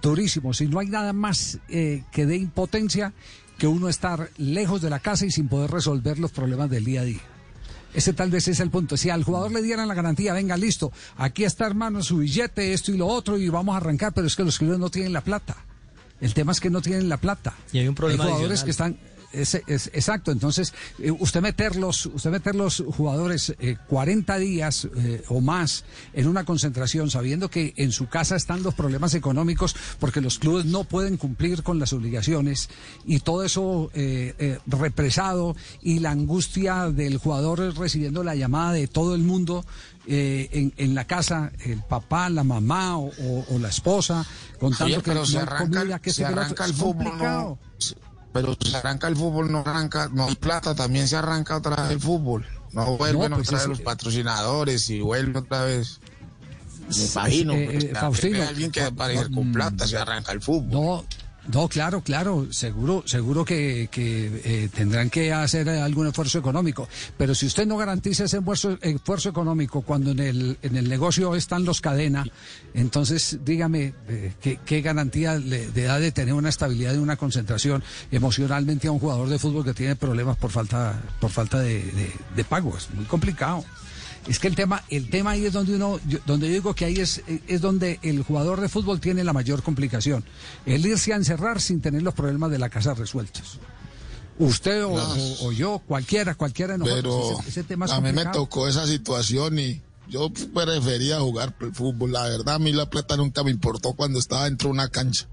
durísimos. Y no hay nada más eh, que dé impotencia que uno estar lejos de la casa y sin poder resolver los problemas del día a día. Ese tal vez es el punto. Si al jugador le dieran la garantía, venga, listo, aquí está hermano su billete, esto y lo otro, y vamos a arrancar, pero es que los clubes no tienen la plata. El tema es que no tienen la plata. Y hay un problema jugadores adicional. que están es, es- exacto, entonces eh, usted meterlos, usted meter los jugadores eh, 40 días eh, o más en una concentración, sabiendo que en su casa están los problemas económicos, porque los clubes no pueden cumplir con las obligaciones y todo eso eh, represado y la angustia del jugador recibiendo la llamada de todo el mundo eh, en, en la casa, el papá, la mamá o, o- o la esposa, contando que pero se arranca, comida, que se que otro. arranca el fútbol, no, pero se arranca el fútbol, no arranca, no hay plata, también se arranca otra vez el fútbol. No vuelven No, pues otra vez los patrocinadores y vuelve otra vez. Me imagino, Eh, porque eh, Faustino, alguien que aparecer con plata se arranca el fútbol. No, no, claro, claro, seguro, seguro que, que, eh, tendrán que hacer algún esfuerzo económico. Pero si usted no garantiza ese esfuerzo, esfuerzo económico cuando en el, en el negocio están los cadena, entonces dígame eh, ¿qué, qué garantía le, le da de tener una estabilidad y una concentración emocionalmente a un jugador de fútbol que tiene problemas por falta, por falta de, de, de pago. Es muy complicado. Es que el tema, el tema ahí es donde uno, yo- donde yo digo que ahí es, es donde el jugador de fútbol tiene la mayor complicación. El irse a encerrar sin tener los problemas de la casa resueltos. Usted o, o- o yo, cualquiera, cualquiera de nosotros. Pero ese, ese tema es a mí me tocó esa situación y yo prefería jugar el fútbol. La verdad, a mí la plata nunca me importó cuando estaba dentro de una cancha.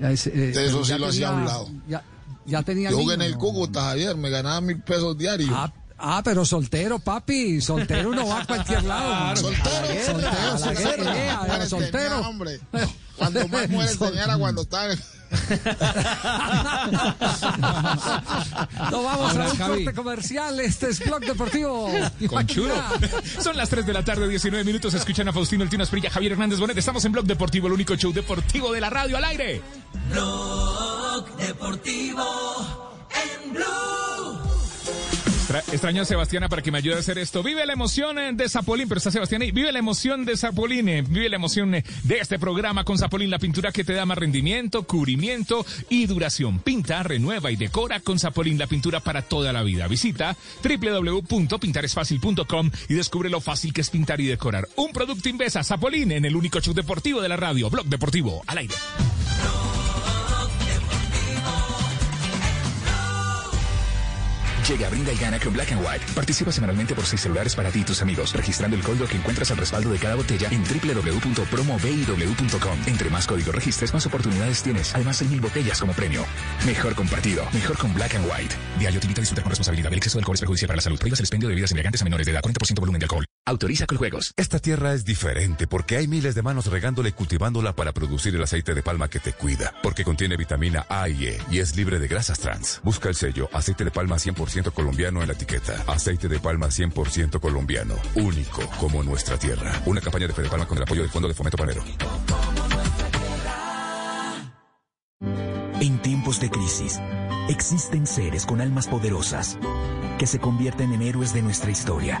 Es, eh, De eso sí lo hacía a un lado. Ya, ya tenía Yo jugué en el. Cúcuta, Javier, me ganaba mil pesos diarios. Ah, ah, pero soltero, papi. Soltero no va a cualquier lado. Soltero, soltero, soltero. tenía, hombre. Cuando más mujeres tenía era cuando estaba... No vamos Ahora, a un Javi. corte comercial. Este es Blog Deportivo. Con churo. Son las 3 de la tarde, 19 minutos. Escuchan a Faustino El Tino Esprilla, Javier Hernández Bonet. Estamos en Blog Deportivo, el único show deportivo de la radio al aire. Blog Deportivo en Blue. Extra- extraño a Sebastiana para que me ayude a hacer esto. Vive la emoción eh, de Zapolín, pero está Sebastián ahí. Vive la emoción de Zapolín, eh, vive la emoción eh, de este programa con Zapolín, la pintura que te da más rendimiento, cubrimiento y duración. Pinta, renueva y decora con Zapolín, la pintura para toda la vida. Visita www.pintaresfacil.com y descubre lo fácil que es pintar y decorar. Un producto Invesa, Zapolín, en el único show deportivo de la radio, Blog Deportivo, al aire. Llega, brinda y gana con Black and White. Participa semanalmente por seis celulares para ti y tus amigos, registrando el código que encuentras al respaldo de cada botella en www.promobiw.com. Entre más códigos registres, más oportunidades tienes. Además, hay mil botellas como premio. Mejor compartido, mejor con Black and White. Diario te invita a disfrutar con responsabilidad. El exceso de alcohol es perjudicial para la salud. Prohíbas el expendio de bebidas embriagantes a menores de edad. 40% volumen de alcohol. Autoriza con juegos. Esta tierra es diferente porque hay miles de manos regándola y cultivándola para producir el aceite de palma que te cuida. Porque contiene vitamina A y E y es libre de grasas trans. Busca el sello aceite de palma 100% colombiano en la etiqueta. Aceite de palma 100% colombiano. Único como nuestra tierra. Una campaña de Fede Palma con el apoyo del Fondo de Fomento Panero. En tiempos de crisis, existen seres con almas poderosas que se convierten en héroes de nuestra historia.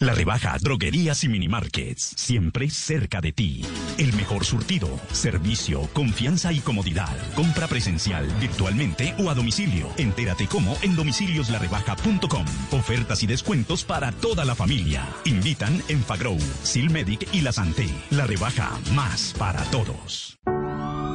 La rebaja Droguerías y Minimarkets, siempre cerca de ti. El mejor surtido, servicio, confianza y comodidad. Compra presencial, virtualmente o a domicilio. Entérate cómo en domicilioslarebaja.com. Ofertas y descuentos para toda la familia. Invitan en Fagrow, Silmedic y La Santé. La rebaja más para todos.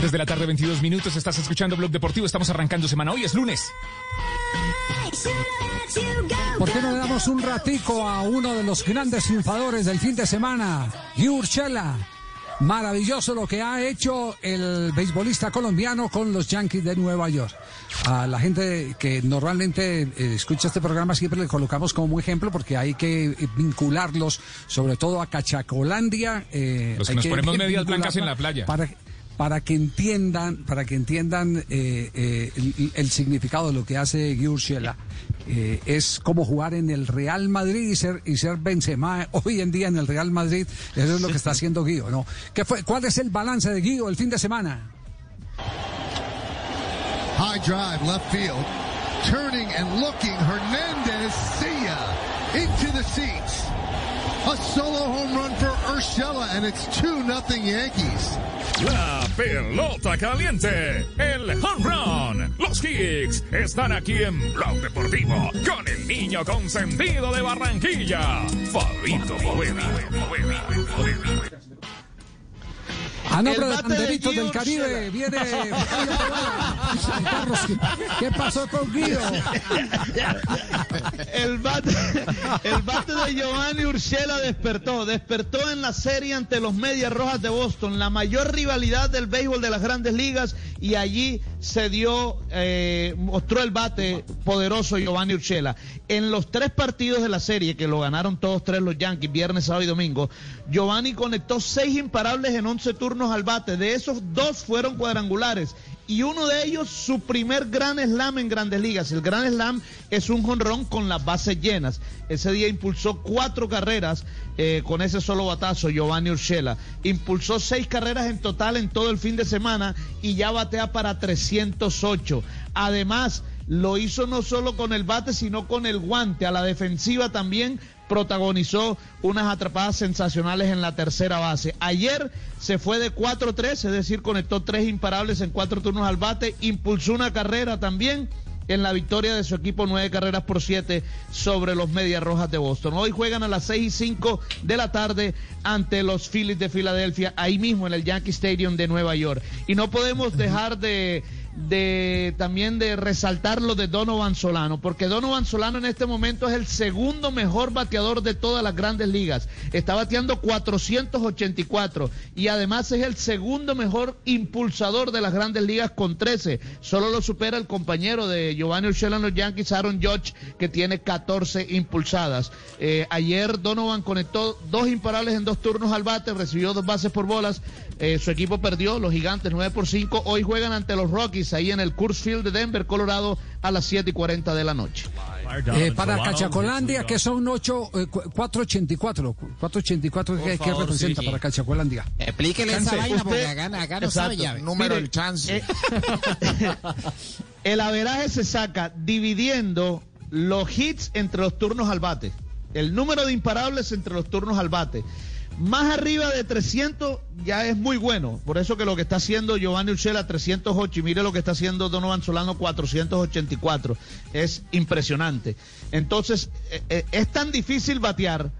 3 de la tarde, 22 minutos. Estás escuchando Blog Deportivo. Estamos arrancando semana. Hoy es lunes. ¿Por qué no le damos un ratico a uno de los grandes triunfadores del fin de semana, Urchela? Maravilloso lo que ha hecho el beisbolista colombiano con los Yankees de Nueva York. A la gente que normalmente eh, escucha este programa siempre le colocamos como ejemplo porque hay que eh, vincularlos, sobre todo a Cachacolandia. eh, Los que nos ponemos medias blancas en la playa. Para, para que entiendan, para que entiendan eh, eh, el, significado de lo que hace Urshela. Eh, es como jugar en el Real Madrid y ser, y ser Benzema hoy en día en el Real Madrid. Eso es lo que está haciendo Guido, ¿no? ¿Qué fue, ¿Cuál es el balance de Guido el fin de semana? High drive, left field. Turning and looking. Hernandez, see. Into the seats. A solo home run for Urshela, and it's 2 nothing Yankees. La pelota caliente, el home run. Los Kicks están aquí en Blog Deportivo con el niño consentido de Barranquilla, Fabito Poveda. A nombre El de Banderitos Guido del Caribe viene. Carlos, ¿qué- ¿qué pasó con Guido? El bate, el bate de Giovanni Urshela despertó, despertó en la serie ante los Medias Rojas de Boston, la mayor rivalidad del béisbol de las grandes ligas, y allí se dio, eh, mostró el bate poderoso Giovanni Urshela. En los tres partidos de la serie, que lo ganaron todos tres los Yankees, viernes, sábado y domingo, Giovanni conectó seis imparables en 11 turnos al bate, de esos dos fueron cuadrangulares y uno de ellos su primer gran slam en grandes ligas. El gran slam es un jonrón con las bases llenas. Ese día impulsó cuatro carreras eh, con ese solo batazo, Giovanni Urshela. Impulsó seis carreras en total en todo el fin de semana y ya batea para 308. Además, lo hizo no solo con el bate, sino con el guante. A la defensiva también protagonizó unas atrapadas sensacionales en la tercera base. Ayer se fue de 4-3, es decir, conectó tres imparables en cuatro turnos al bate, impulsó una carrera también en la victoria de su equipo nueve carreras por siete sobre los Medias Rojas de Boston. Hoy juegan a las seis y cinco de la tarde ante los Phillies de Filadelfia, ahí mismo en el Yankee Stadium de Nueva York. Y no podemos dejar de de también de resaltar lo de Donovan Solano, porque Donovan Solano en este momento es el segundo mejor bateador de todas las grandes ligas. Está bateando 484 y además es el segundo mejor impulsador de las grandes ligas con 13. Solo lo supera el compañero de Giovanni Urshela en los Yankees, Aaron Judge, que tiene 14 impulsadas. Eh, ayer Donovan conectó dos imparables en dos turnos al bate, recibió dos bases por bolas. Eh, su equipo perdió, los gigantes 9 por 5. Hoy juegan ante los Rockies ahí en el Coors Field de Denver, Colorado, a las 7 y 40 de la noche. Eh, para Cachacolandia, que son 8, eh, cu- 484. 484, ¿qué, qué favor, representa sí, sí. para Cachacolandia? Explíquele esa vaina, porque acá, acá no sabe Exacto. ya. Número del chance. el averaje se saca dividiendo los hits entre los turnos al bate. El número de imparables entre los turnos al bate. Más arriba de 300 ya es muy bueno. Por eso que lo que está haciendo Giovanni Urshela 308 y mire lo que está haciendo Donovan Solano 484. Es impresionante. Entonces, eh, eh, es tan difícil batear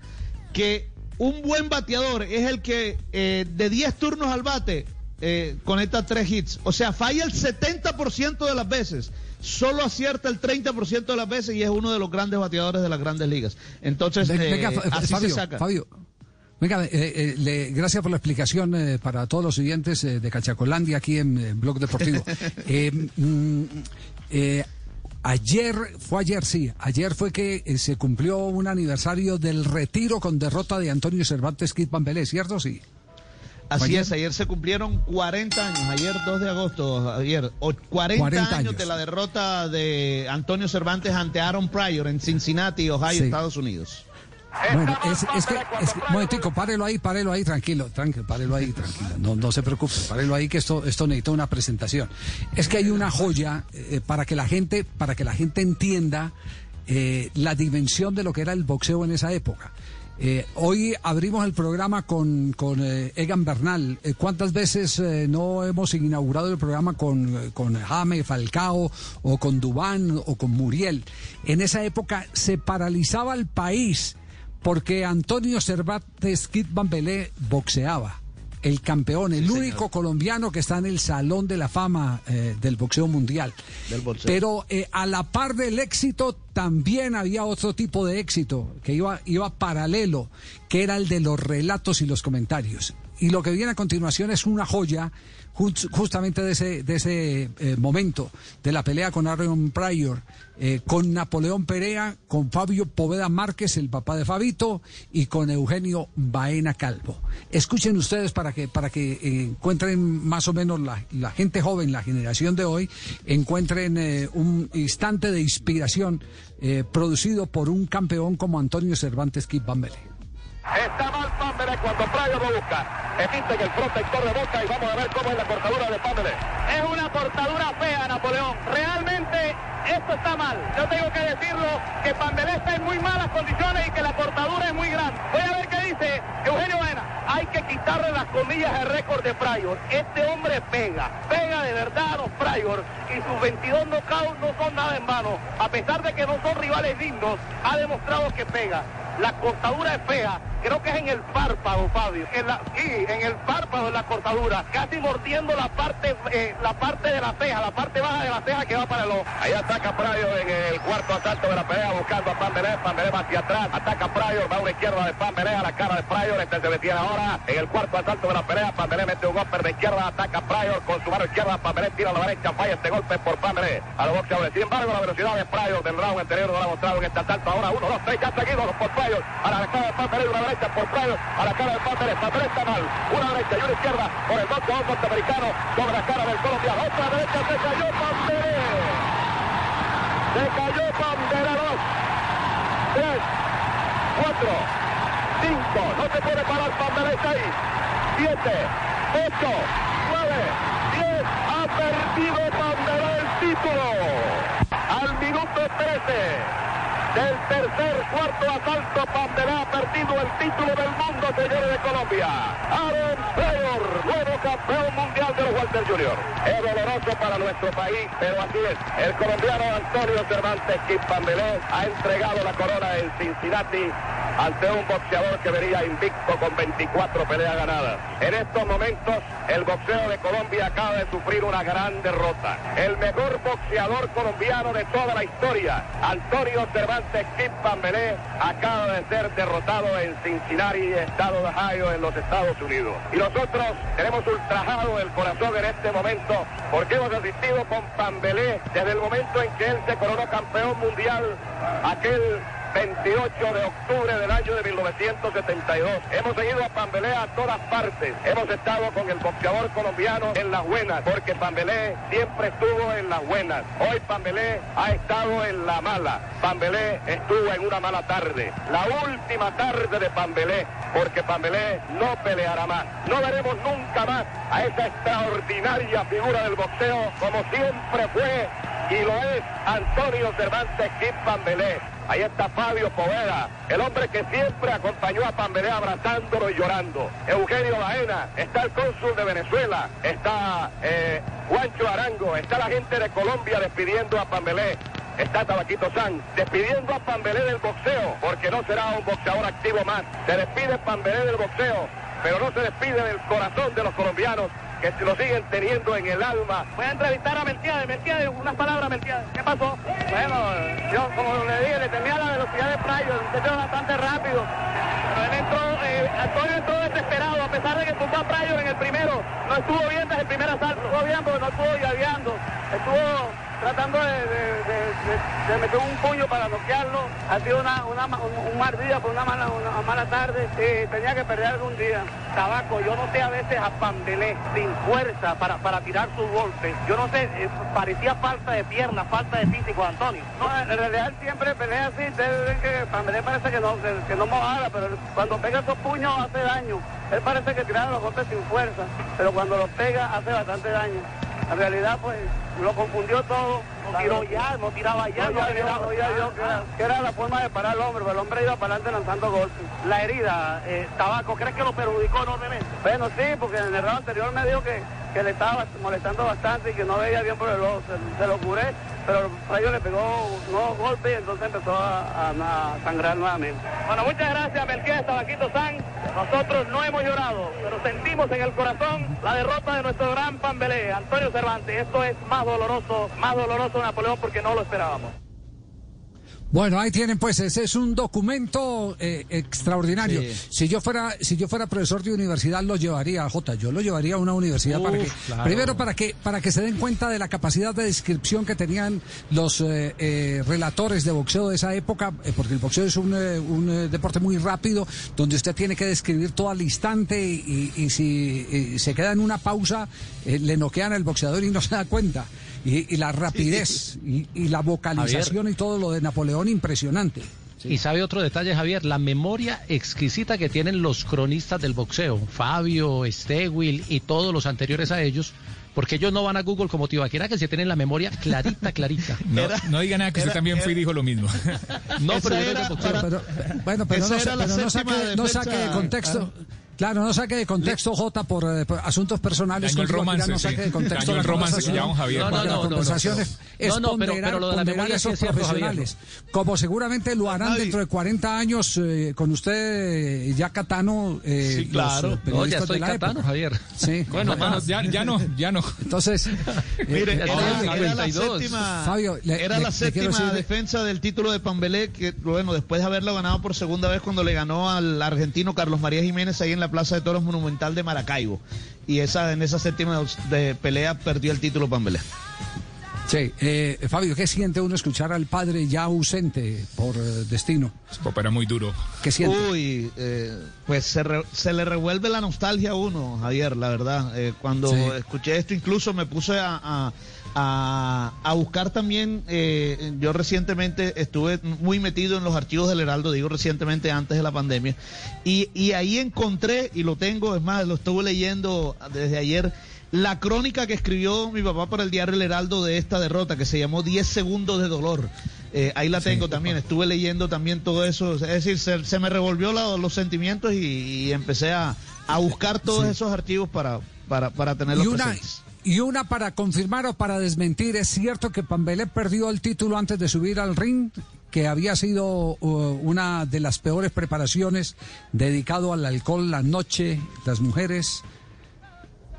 que un buen bateador es el que eh, de 10 turnos al bate eh, conecta tres hits. O sea, falla el 70% de las veces. Solo acierta el 30% de las veces y es uno de los grandes bateadores de las grandes ligas. Entonces, así Fabio, se saca. Fabio, venga, eh, eh, le- gracias por la explicación eh, para todos los oyentes eh, de Cachacolandia aquí en, Blog Deportivo. Eh, mm, eh, ayer, fue ayer, sí, ayer fue que se cumplió un aniversario del retiro con derrota de Antonio Cervantes Kid Pambelé, ¿cierto? Sí. Así Ayer- es, ayer se cumplieron 40 años, ayer 2 de agosto, ayer, o- 40, 40 años, años. de la derrota de Antonio Cervantes ante Aaron Pryor en Cincinnati, Ohio, Sí. Estados Unidos. Bueno, es, es que, es que- momentico, párelo ahí, párelo ahí, tranquilo, tranquilo, párelo ahí, tranquilo, no, no se preocupe, párelo ahí que esto, esto necesita una presentación. Es que hay una joya eh, para que la gente, para que la gente entienda eh, la dimensión de lo que era el boxeo en esa época. Eh, hoy abrimos el programa con, con eh, Egan Bernal. ¿Cuántas veces no hemos inaugurado el programa con, con Jame, Falcao, o con Dubán, o con Muriel? En esa época se paralizaba el país porque Antonio Cervantes Kid Bambelé boxeaba. El campeón, el único colombiano que está en el Salón de la Fama eh, del boxeo mundial. Del boxeo. Pero eh, a la par del éxito también había otro tipo de éxito que iba, iba paralelo, que era el de los relatos y los comentarios. Y lo que viene a continuación es una joya jus- justamente de ese, de ese eh, momento, de la pelea con Aaron Pryor, eh, con Napoleón Perea, con Fabio Poveda Márquez, el papá de Fabito, y con Eugenio Baena Calvo. Escuchen ustedes para que, para que eh, encuentren más o menos la, la gente joven, la generación de hoy, encuentren un instante de inspiración producido por un campeón como Antonio Cervantes Kid Bambele. Está mal Pambele cuando Pryor lo busca. Emite en el protector de boca y vamos a ver cómo es la cortadura de Pambele. Es una cortadura fea, Napoleón. Realmente esto está mal. Yo tengo que decirlo que Pambelé está en muy malas condiciones y que la cortadura es muy grande. Voy a ver qué dice Eugenio Baena. Hay que quitarle las comillas de récord de Pryor. Este hombre pega, pega de verdad a los Pryor y sus 22 knockouts no son nada en vano. A pesar de que no son rivales dignos, ha demostrado que pega. La cortadura es fea, creo que es en el párpado, Fabio. En sí, en el párpado de la cortadura, casi mordiendo la parte, eh, la parte de la ceja, la parte baja de la ceja que va para el ojo. Ahí ataca Pryor en el cuarto asalto de la pelea buscando a Pambelé. Pambelé va hacia atrás. Ataca Pryor, va a una izquierda de Pambelé a la cara de Pryor. Este se detiene ahora en el cuarto asalto de la pelea. Pambelé mete un golpe de izquierda. Ataca Pryor con su mano izquierda. Pambelé tira a la derecha. Falla este golpe por Pambelé. A los boxeadores. Sin embargo, la velocidad de Pryor del round anterior no la ha mostrado en este asalto. Ahora uno, dos, tres, ya seguidos por Pryor. A la cara de Pambelé, una derecha por Pryor. A la cara de Pambelé. Pambelé está mal. Una derecha y una izquierda por el boxeador norteamericano sobre la cara del colombiano. Otra derecha se cayó Pambelé. Se cayó Pambelé. Dos, tres, cuatro, cinco. No se puede parar Pambelé. Seis, siete, ocho, nueve, diez. Ha perdido Pambelé el título. Al Minuto 13 del tercer cuarto asalto Pamela ha perdido el título del mundo, señores de Colombia. Aaron Taylor, nuevo campeón mundial de los Walter Junior. Es doloroso para nuestro país, pero así es. El colombiano Antonio Cervantes Kip Pambelé ha entregado la corona en Cincinnati ante un boxeador que venía invicto con 24 peleas ganadas. En estos momentos, el boxeo de Colombia acaba de sufrir una gran derrota. El mejor boxeador colombiano de toda la historia, Antonio Cervantes Kip Pambelé, acaba de ser derrotado en Cincinnati, estado de Ohio, en los Estados Unidos. Y nosotros tenemos ultrajado el corazón en este momento porque hemos asistido con Pambelé desde el momento en que él se coronó campeón mundial, aquel 28 de octubre del año de 1972. Hemos seguido a Pambelé a todas partes. Hemos estado con el boxeador colombiano en las buenas, porque Pambelé siempre estuvo en las buenas. Hoy Pambelé ha estado en la mala. Pambelé estuvo en una mala tarde. La última tarde de Pambelé, porque Pambelé no peleará más. No veremos nunca más a esa extraordinaria figura del boxeo como siempre fue y lo es Antonio Cervantes Kip Pambelé. Ahí está Fabio Poveda, el hombre que siempre acompañó a Pambelé abrazándolo y llorando. Eugenio Baena, está el cónsul de Venezuela, está eh, Juancho Arango, está la gente de Colombia despidiendo a Pambelé. Está Tabaquito San despidiendo a Pambelé del boxeo, porque no será un boxeador activo más. Se despide Pambelé del boxeo, pero no se despide del corazón de los colombianos que lo siguen teniendo en el alma. Voy a entrevistar a Melquiades. Melquiades, unas palabras, Melquiades. ¿Qué pasó? Bueno, yo como le dije, le temía la velocidad de Prayo, el muchacho bastante rápido. Pero él entró, eh, Antonio entró desesperado, a pesar de que tumbó a Prayo en el primero. No estuvo bien desde el primer asalto, estuvo bien porque no estuvo llaveando. Estuvo tratando de, de, meter un puño para noquearlo. Ha sido una, una, un, mal día, por una mala, una mala tarde. y tenía que perder algún día. Tabaco, yo noté a veces a Pambelé sin fuerza para, para tirar sus golpes. Yo no sé, eh, parecía falta de pierna, falta de físico, Antonio. No, en realidad él siempre pelea así. Ustedes ven que Pambelé parece que no, que, que no mojara, pero cuando pega esos puños hace daño. Él parece que tira los golpes sin fuerza, pero cuando los pega hace bastante daño. En realidad, pues, lo confundió todo, no tiró ya, no tiraba ya, no, que era, la forma de parar al hombre, pero el hombre iba para adelante lanzando golpes. La herida, eh, Tabaco, ¿crees que lo perjudicó enormemente? Bueno, sí, porque en el round anterior me dijo que, que le estaba molestando bastante y que no veía bien por el ojo, se, se lo curé, pero Rayo le pegó nuevos golpes y entonces empezó a, a, a sangrar nuevamente. Bueno, muchas gracias, Melquiades Tabaquito San. Nosotros no hemos llorado, pero sentimos en el corazón la derrota de nuestro gran Pambelé, Antonio Cervantes. Esto es más doloroso, más doloroso Napoleón porque no lo esperábamos. Bueno, ahí tienen pues, ese es un documento eh, extraordinario. Sí. Si yo fuera, si yo fuera profesor de universidad lo llevaría a J, yo lo llevaría a una universidad Uf, para que, claro. primero para que, para que se den cuenta de la capacidad de descripción que tenían los eh, eh, relatores de boxeo de esa época, eh, porque el boxeo es un, eh, un deporte muy rápido, donde usted tiene que describir todo al instante y, y si se queda en una pausa, eh, le noquean al boxeador y no se da cuenta. Y, y la rapidez y, y, la vocalización Javier. y todo lo de Napoleón impresionante. Sí. Y sabe otro detalle, Javier, la memoria exquisita que tienen los cronistas del boxeo, Fabio, Stewil y todos los anteriores a ellos, porque ellos no van a Google como Tibaquera, que se tienen la memoria clarita, clarita. no, no diga nada, que era, usted también era, fue y dijo lo mismo. no, pero, era, para, pero, bueno, pero, no, pero no, saque, no saque de contexto. Ah. Claro, no saque de contexto J por, eh, por asuntos personales. Daño el romance, no saque de contexto Daño el romance que llama Javier. No, no, no, la conversación no, es, no, no, pero, pero lo de la memoria esos sí profesionales. Como seguramente lo harán Javi. dentro de 40 años eh, con usted, ya Catano. Eh, sí, claro. no, ya estoy Catano, época. Javier. Sí. Bueno, más. Ya, ya no, ya no. Entonces, mire, era, era, la séptima, Fabio, le, era le, la séptima defensa del título de Pambelé, que bueno, después de haberlo ganado por segunda vez cuando le ganó al argentino Carlos María Jiménez ahí en la Plaza de Toros Monumental de Maracaibo. Y esa, en esa séptima de pelea perdió el título Pambelé. Sí, eh, Fabio, ¿qué siente uno escuchar al padre ya ausente por eh, destino? Era muy duro. ¿Qué siente? Uy, eh, pues se, re, se, le revuelve la nostalgia a uno, Javier, la verdad. Eh, cuando sí. escuché esto, incluso me puse a, a, a, a buscar también. Eh, yo recientemente estuve muy metido en los archivos del Heraldo, digo recientemente antes de la pandemia, y, y ahí encontré, y lo tengo, es más, lo estuve leyendo desde ayer la crónica que escribió mi papá para el diario El Heraldo de esta derrota, que se llamó 10 segundos de dolor. Eh, ahí la tengo también, estuve leyendo también todo eso, es decir, se, me revolvió los sentimientos y, empecé a, buscar todos esos archivos para, para, para tenerlos presentes. Y una para confirmar o para desmentir, ¿es cierto que Pambelé perdió el título antes de subir al ring? que había sido uh, una de las peores preparaciones dedicado al alcohol, la noche, las mujeres.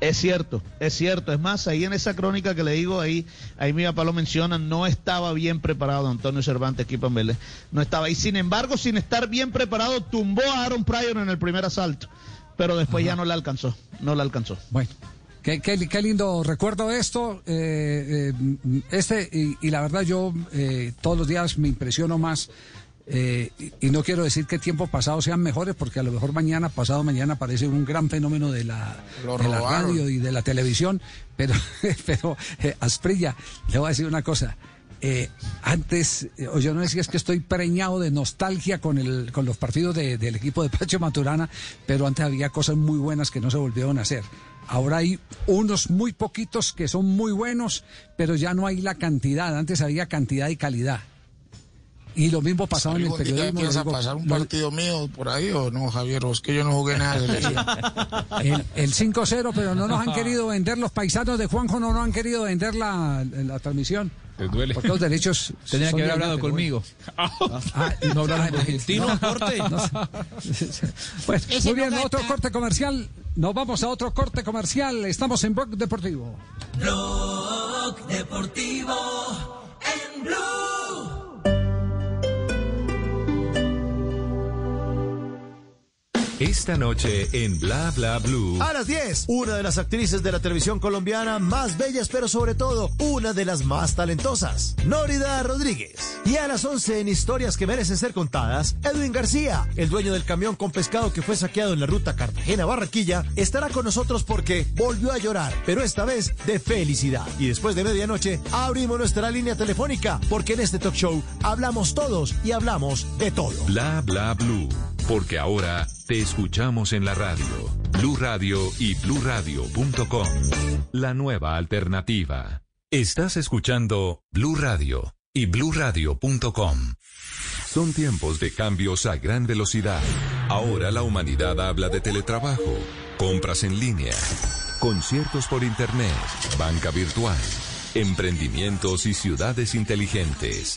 Es cierto, es cierto. Es más, ahí en esa crónica que le digo, ahí, ahí mi papá lo menciona, no estaba bien preparado Antonio Cervantes aquí Pambelé. No estaba. Y sin embargo, sin estar bien preparado, tumbó a Aaron Pryor en el primer asalto. Pero después ya no le alcanzó. No le alcanzó. Bueno. Qué, qué, lindo recuerdo esto. Eh, eh, este, y, la verdad, yo eh, todos los días me impresiono más. Y no quiero decir que tiempos pasados sean mejores, porque a lo mejor mañana, pasado mañana, parece un gran fenómeno de la, de la radio y de la televisión. Pero, pero Asprilla, le voy a decir una cosa. antes, o yo no decía es que estoy preñado de nostalgia con, el, con los partidos del equipo de Pacho Maturana, pero antes había cosas muy buenas que no se volvieron a hacer. Ahora hay unos muy poquitos que son muy buenos, pero ya no hay la cantidad. Antes había cantidad y calidad. Y lo mismo pasaba en el periodismo. ¿Piensa pasar un partido mío por ahí o no, Javier? es que yo no jugué nada de El, el 5-0, pero no nos han querido vender los paisanos de Juanjo, no nos han querido vender la, la transmisión. ¿Te duele? Porque los derechos. Tendría que haber hablado conmigo. Ah, no hablaron argentino, corte. Pues, muy bien, otro corte comercial. Nos vamos a otro corte comercial. Estamos en Blog Deportivo. Blog Deportivo en Blue. Esta noche en Bla Bla Blue. A las 10, una de las actrices de la televisión colombiana más bellas, pero sobre todo una de las más talentosas, Nórida Rodríguez. Y a las 11, en historias que merecen ser contadas, Edwin García, el dueño del camión con pescado que fue saqueado en la ruta Cartagena-Barranquilla, estará con nosotros porque volvió a llorar, pero esta vez de felicidad. Y después de medianoche, abrimos nuestra línea telefónica, porque en este talk show hablamos todos y hablamos de todo. Bla Bla Blue, porque ahora te escuchamos en la radio, Blue Radio y bluradio.com. La nueva alternativa. Estás escuchando Blue Radio y bluradio.com. Son tiempos de cambios a gran velocidad. Ahora la humanidad habla de teletrabajo, compras en línea, conciertos por internet, banca virtual, emprendimientos y ciudades inteligentes.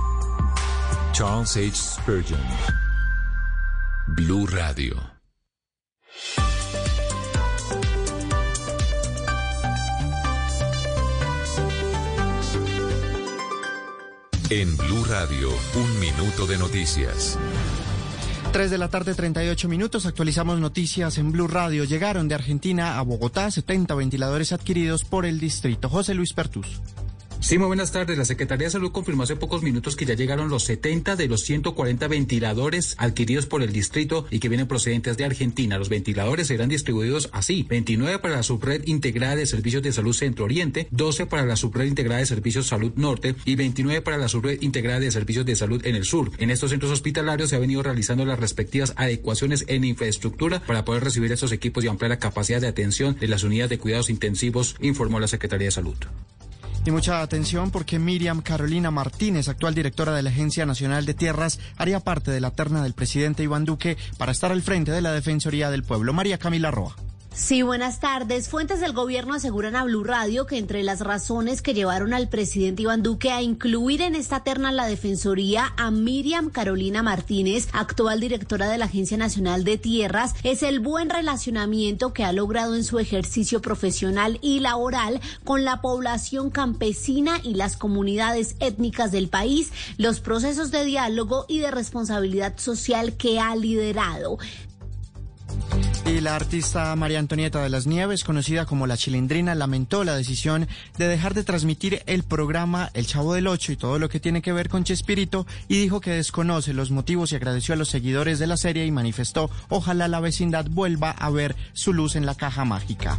Charles H. Spurgeon. Blue Radio. En Blue Radio, un minuto de noticias. 3 de la tarde, 38 minutos. Actualizamos noticias en Blue Radio. Llegaron de Argentina a Bogotá 70 ventiladores adquiridos por el distrito. José Luis Pertus. Sí, muy buenas tardes. La Secretaría de Salud confirmó hace pocos minutos que ya llegaron los 70 de los 140 ventiladores adquiridos por el distrito y que vienen procedentes de Argentina. Los ventiladores serán distribuidos así: 29 para la subred integrada de servicios de salud Centro Oriente, 12 para la subred integrada de servicios salud Norte y 29 para la subred integrada de servicios de salud en el sur. En estos centros hospitalarios se ha venido realizando las respectivas adecuaciones en infraestructura para poder recibir estos equipos y ampliar la capacidad de atención de las unidades de cuidados intensivos, informó la Secretaría de Salud. Y mucha atención porque Miriam Carolina Martínez, actual directora de la Agencia Nacional de Tierras, haría parte de la terna del presidente Iván Duque para estar al frente de la Defensoría del Pueblo. María Camila Roa. Sí, buenas tardes. Fuentes del gobierno aseguran a Blue Radio que entre las razones que llevaron al presidente Iván Duque a incluir en esta terna la Defensoría a Miriam Carolina Martínez, actual directora de la Agencia Nacional de Tierras, es el buen relacionamiento que ha logrado en su ejercicio profesional y laboral con la población campesina y las comunidades étnicas del país, los procesos de diálogo y de responsabilidad social que ha liderado. Y la artista María Antonieta de las Nieves, conocida como La Chilindrina, lamentó la decisión de dejar de transmitir el programa El Chavo del Ocho y todo lo que tiene que ver con Chespirito y dijo que desconoce los motivos y agradeció a los seguidores de la serie y manifestó ojalá la vecindad vuelva a ver su luz en la caja mágica.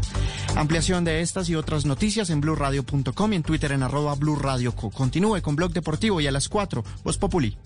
Ampliación de estas y otras noticias en blurradio.com y en Twitter en arroba blurradioco. Continúe con Blog Deportivo y a las 4, Voz Populi.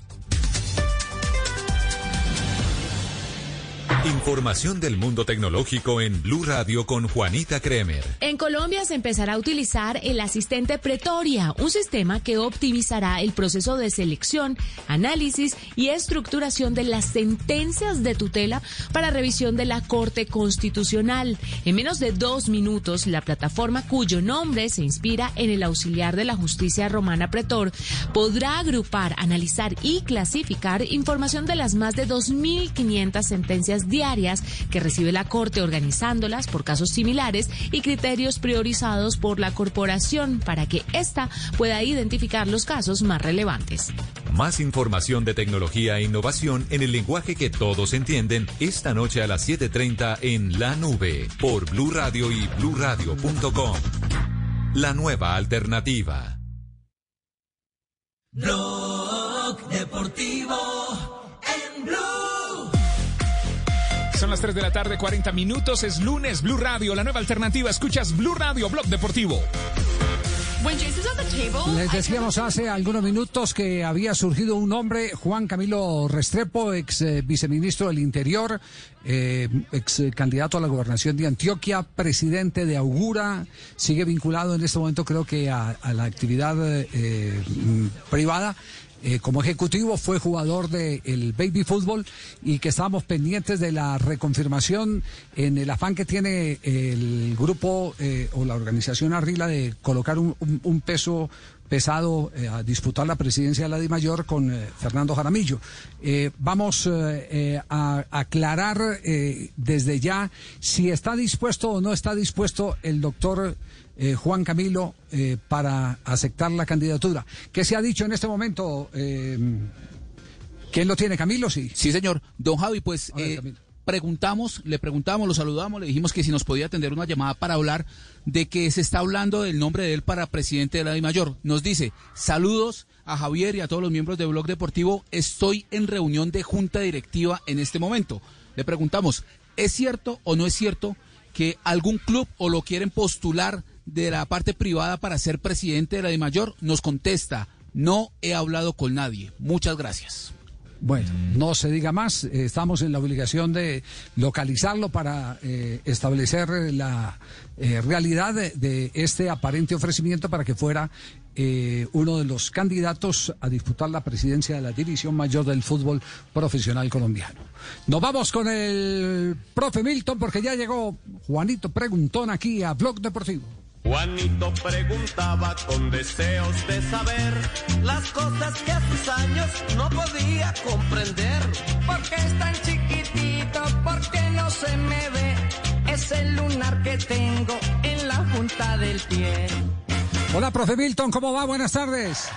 Información del mundo tecnológico en Blue Radio con Juanita Kremer. En Colombia se empezará a utilizar el asistente Pretoria, un sistema que optimizará el proceso de selección, análisis y estructuración de las sentencias de tutela para revisión de la Corte Constitucional. En menos de dos minutos, la plataforma cuyo nombre se inspira en el auxiliar de la justicia romana Pretor podrá agrupar, analizar y clasificar información de las más de 2.500 sentencias diarias que recibe la Corte organizándolas por casos similares y criterios priorizados por la corporación para que ésta pueda identificar los casos más relevantes. Más información de tecnología e innovación en el lenguaje que todos entienden esta noche a las 7:30 en La Nube por Blue Radio y bluradio.com. La nueva alternativa. Blog Deportivo Son las 3 de la tarde, 40 minutos. Es lunes, Blue Radio, la nueva alternativa. Escuchas Blue Radio, Blog Deportivo. Les decíamos hace algunos minutos que había surgido un nombre, Juan Camilo Restrepo, ex eh, viceministro del Interior, eh, ex candidato a la gobernación de Antioquia, presidente de Augura, sigue vinculado en este momento creo que a, a la actividad eh, mm, privada. Eh, como ejecutivo fue jugador del baby fútbol y que estábamos pendientes de la reconfirmación en el afán que tiene el grupo eh, o la organización Arrila de colocar un, peso pesado eh, a disputar la presidencia de la DIMAYOR con Fernando Jaramillo. Vamos a aclarar desde ya si está dispuesto o no está dispuesto el doctor eh, Juan Camilo eh, para aceptar la candidatura. ¿Qué se ha dicho en este momento? Eh, ¿Quién lo tiene, Camilo? Sí. Sí, señor. Don Javi, pues preguntamos, le preguntamos, lo saludamos, le dijimos que si nos podía atender una llamada para hablar de que se está hablando del nombre de él para presidente de la DIMAYOR. Nos dice, saludos a Javier y a todos los miembros de Blog Deportivo, estoy en reunión de junta directiva en este momento. Le preguntamos, ¿es cierto o no es cierto que algún club o lo quieren postular de la parte privada para ser presidente de la DIMAYOR? Nos contesta, no he hablado con nadie. Muchas gracias. Bueno, no se diga más. Estamos en la obligación de localizarlo para eh, establecer la eh, realidad de, de este aparente ofrecimiento para que fuera eh, uno de los candidatos a disputar la presidencia de la División Mayor del Fútbol Profesional Colombiano. Nos vamos con el profe Milton porque ya llegó Juanito Preguntón aquí a Blog Deportivo. Juanito preguntaba con deseos de saber las cosas que a sus años no podía comprender. ¿Por qué es tan chiquitito? ¿Por qué no se me ve? Es el lunar que tengo en la punta del pie. Hola, profe Milton, ¿cómo va? Buenas tardes.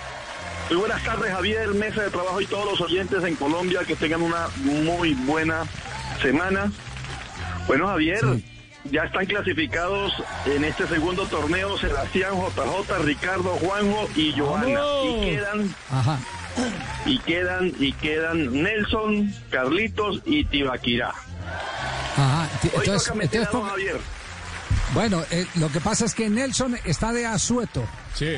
Muy buenas tardes, Javier, mesa de trabajo y todos los oyentes en Colombia que tengan una muy buena semana. Bueno, Javier, ya están clasificados en este segundo torneo Sebastián, JJ, Ricardo, Juanjo y Joana. Y quedan, Ajá. y quedan, y quedan Nelson, Carlitos y Tibaquirá. Ajá. Hoy Entonces, toca entonces Javier. Bueno, eh, lo que pasa es que Nelson está de asueto. Sí.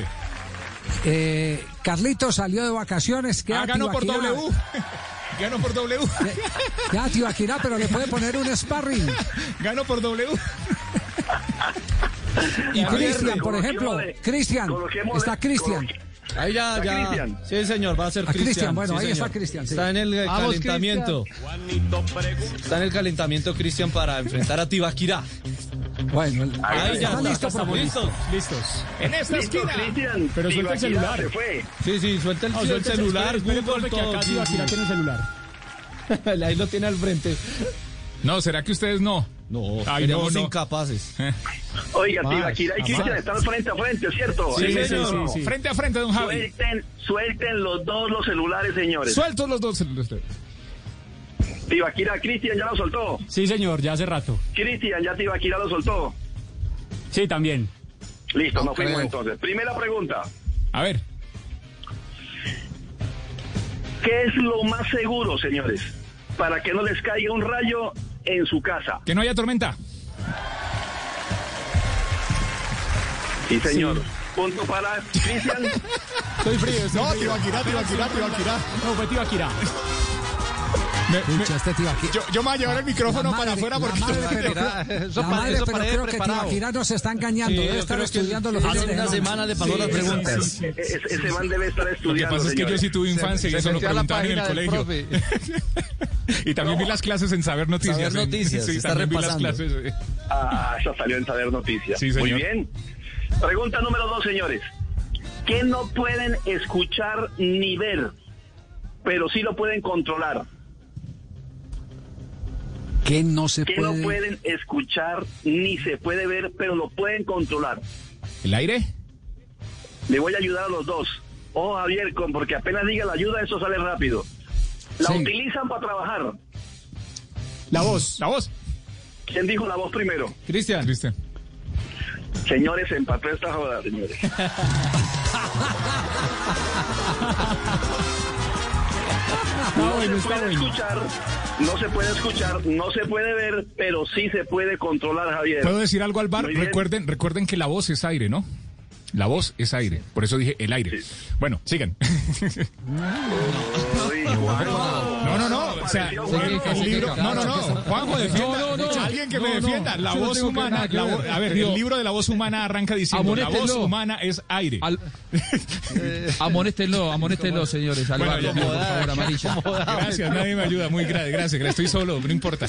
Eh, Carlito salió de vacaciones. Queda Ah, ganó por. W. Ganó por W. Queda Tibaquirá, pero le puede poner un sparring. Ganó por W. Y Cristian, por ejemplo. Cristian, está Cristian. Ahí ya, Está ya. Cristian. Sí, señor, va a ser Cristian, Cristian. bueno, sí, ahí señor. está Cristian, sí. Está en el Vamos, calentamiento. Está en el calentamiento Cristian para enfrentar a Tibaquirá. Bueno, ahí ya está, listo, estamos listos. listos. En esta Listo, esquina. Pero suelta el celular. se fue. Sí, sí, suelta el, suelta el celular, espere, espere, Google, que todo. acá Tibaquirá tiene celular. Ahí lo tiene al frente. No, ¿será que ustedes no? No, Ay, no, no. incapaces. Oiga, Más, Tibaquirá y más. Cristian están frente a frente, ¿cierto? Sí, ¿Es sí, cierto sí. Frente a frente, don Javi. Suelten, suelten los dos los celulares, señores. Sueltos los dos celulares. Tibaquira, Cristian ya lo soltó. Sí, señor, ya hace rato. Cristian, ya Tibaquira lo soltó. Sí, también. Listo, No nos fuimos creo. entonces. Primera pregunta. A ver. ¿Qué es lo más seguro, señores, para que no les caiga un rayo en su casa? Que no haya tormenta. Sí, señor. Punto para Cristian. Estoy frío, estoy No. Tibaquirá, Tibaquirá, Tibaquirá. No, fue Tibaquirá. Escucha, este Tibaquirá. Yo, yo me voy a llevar el micrófono La para madre- afuera la porque... madre, pero- la madre, pero creo que Tibaquirá nos está engañando. Sí, Debe estar creo que estudiando los hace una semana. le pasó las preguntas. E- Ese, ese man debe estar Lo que estudiando. pasa es que yo señores. sí tuve infancia y se eso lo la preguntaban en el colegio. y también vi las clases en Saber Noticias. Saber en- Noticias, sí, está vi las repasando. clases. eh. Ah, eso salió en Saber Noticias. Sí, Muy bien. Pregunta número dos, señores. ¿Qué no pueden escuchar ni ver, pero sí lo pueden controlar? Que no se ¿Qué no puede. pueden escuchar ni se puede ver, pero lo pueden controlar? ¿El aire? Le voy a ayudar a los dos. Oh, Javier, con- porque apenas diga la ayuda, eso sale rápido. La Sí. utilizan para trabajar. La voz. La voz. ¿Quién dijo la voz primero? Cristian. Cristian. Señores, empató esta joda, señores. No se puede escuchar, no se puede escuchar, no se puede ver, pero sí se puede controlar, Javier. ¿Puedo decir algo al bar? Recuerden, recuerden que la voz es aire, ¿no? La voz es aire. Por eso dije el aire. Bueno, sigan. No, Igual no, no. O sea, libro. No, no, no. Juanjo, defienda. No, no, no. Alguien que me No, no. defienda. La no voz humana. a ver, el libro de la voz humana arranca diciendo: La voz humana es aire. Al- Amonéstenlo, amonéstenlo, señores. Al Bueno, bar, ya, por favor, amarilla. Gracias, nadie me ayuda. Muy gracias, gracias. Estoy solo, no importa.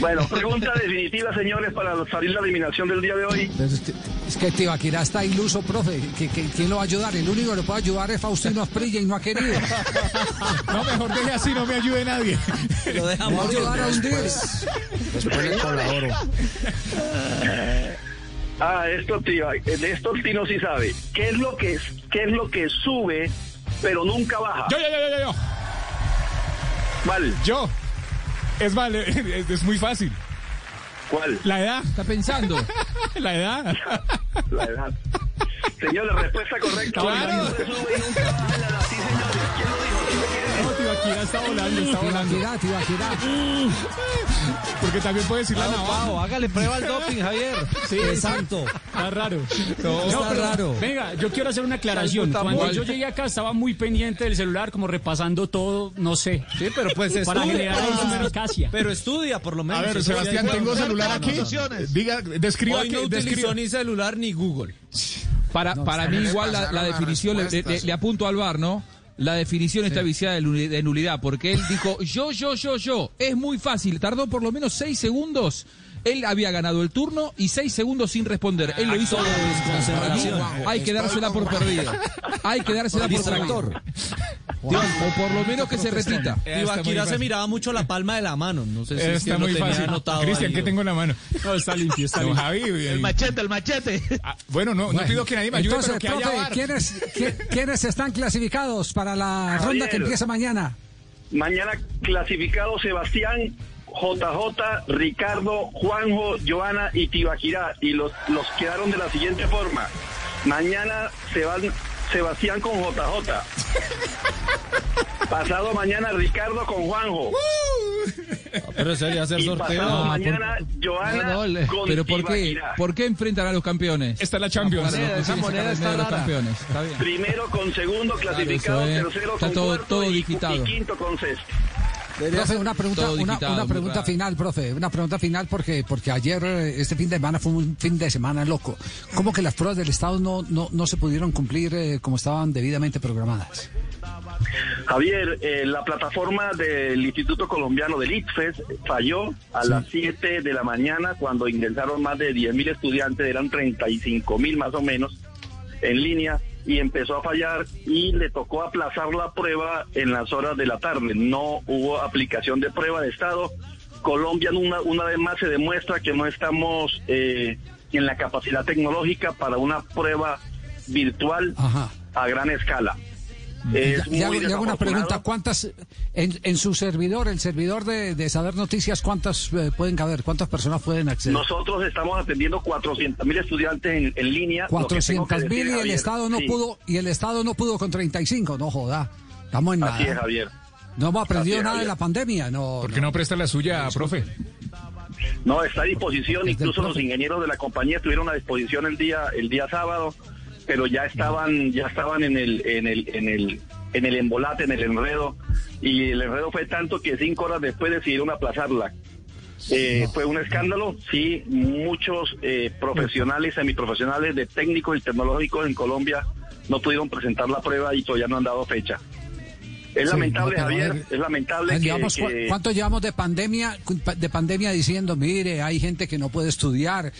Bueno, pregunta definitiva, señores, para salir la eliminación del día de hoy. Es que- Tibaquirá está iluso, profe. ¿Qui- qui- ¿Quién lo va a ayudar? El único que lo puede ayudar es Faustino Asprilla y no ha querido. No, mejor deje así, no me ayude nadie. Lo dejamos ayudar a hundir. Después le colaboro. Ah, esto tío, de esto Tino sí sabe. ¿Qué es lo que es, qué es lo que sube, pero nunca baja? Yo, yo, yo, yo, yo. ¿Cuál? Yo. Es vale, es, es muy fácil. ¿Cuál? La edad. Está pensando. La edad. La edad. Señores, respuesta correcta. Claro. Está volando, está volando. Tibaquirá, Tibaquirá. Porque también puede decir la navaja. Hágale prueba al doping, Javier. Sí, exacto. Está raro. No, Está pero, raro. Venga, yo quiero hacer una aclaración. Cuando yo llegué acá estaba muy pendiente del celular, como repasando todo, no sé. Sí, pero pues Para estudia. generar eficacia. Pero estudia, por lo menos. A ver, Sebastián, es tengo celular aquí. Diga, describa Hoy no que utilizó ni celular ni Google. Para, para mí igual la, la definición, le, le- le apunto al bar, ¿no? La definición está viciada de nuli- de nulidad, porque él dijo, yo, yo, yo, yo, es muy fácil, tardó por lo menos seis segundos. Él había ganado el turno y seis segundos sin responder. Él lo hizo desconcentración. Hay que dársela por perdida. Hay que dársela por perdida. O por lo menos que se repita. Tibaquirá se miraba mucho la palma de la mano. No sé si es que Está lo muy tenía fácil. anotado Cristian, ¿qué tengo en la mano? No, está limpio, está Don limpio. Javi. El machete, el machete. Ah, bueno, no, no pido que nadie me ayude, Entonces, pero que profe. ¿quiénes, qui- ¿quiénes están clasificados para la Javier. ronda que empieza mañana? Mañana clasificado Sebastián, JJ, Ricardo, Juanjo, Joana y Tibaquirá. Y los, los quedaron de la siguiente forma. Mañana se van Sebastián con JJ. Pasado mañana Ricardo con Juanjo. Pero sería hacer Y sorteo. pasado Ah, mañana Joana No, le- con pero ¿por qué. ¿por qué enfrentan a los campeones? Esta es la Champions. Para no esa moneda está los campeones. Está bien. Primero con segundo clasificado, eso es. tercero Está con todo- cuarto todo y, digitado. y quinto con sexto. Profe, una pregunta, una, pregunta final, profe, una pregunta final porque porque ayer eh, este fin de semana fue un fin de semana loco. ¿Cómo que las pruebas del Estado no no, no se pudieron cumplir eh, como estaban debidamente programadas? Javier, eh, la plataforma del Instituto Colombiano del ITFES falló a las 7 de la mañana cuando ingresaron más de 10 mil estudiantes, eran 35 mil más o menos en línea y empezó a fallar y le tocó aplazar la prueba en las horas de la tarde. No hubo aplicación de prueba de estado. Colombia una, una vez más se demuestra que no estamos eh, en la capacidad tecnológica para una prueba virtual Ajá. a gran escala. Es Le hago, le hago una pregunta, ¿cuántas, en, en su servidor, el servidor de, de Saber Noticias, cuántas eh, pueden caber? ¿Cuántas personas pueden acceder? Nosotros estamos atendiendo 400 mil estudiantes en, en línea. Lo que tengo que 400 mil y el Javier, Estado no sí, pudo, y el Estado no pudo con 35, no joda. Estamos en nada. Así es, Javier. No hemos aprendido Así es, nada de la pandemia, no. ¿Por qué no presta la suya, profe? No, está a disposición. Incluso los ingenieros de la compañía estuvieron a disposición el día el día sábado, pero ya estaban ya estaban en el en el en el en el embolate, en el enredo y el enredo fue tanto que cinco horas después decidieron aplazarla. Eh, Fue un escándalo, sí, muchos eh, profesionales, semiprofesionales de técnicos y tecnológicos en Colombia no pudieron presentar la prueba y todavía no han dado fecha. Es Sí, lamentable, no, a Javier, es lamentable que, Llevamos cu- que- ¿Cuánto llevamos de pandemia, de pandemia diciendo, mire, hay gente que no puede estudiar?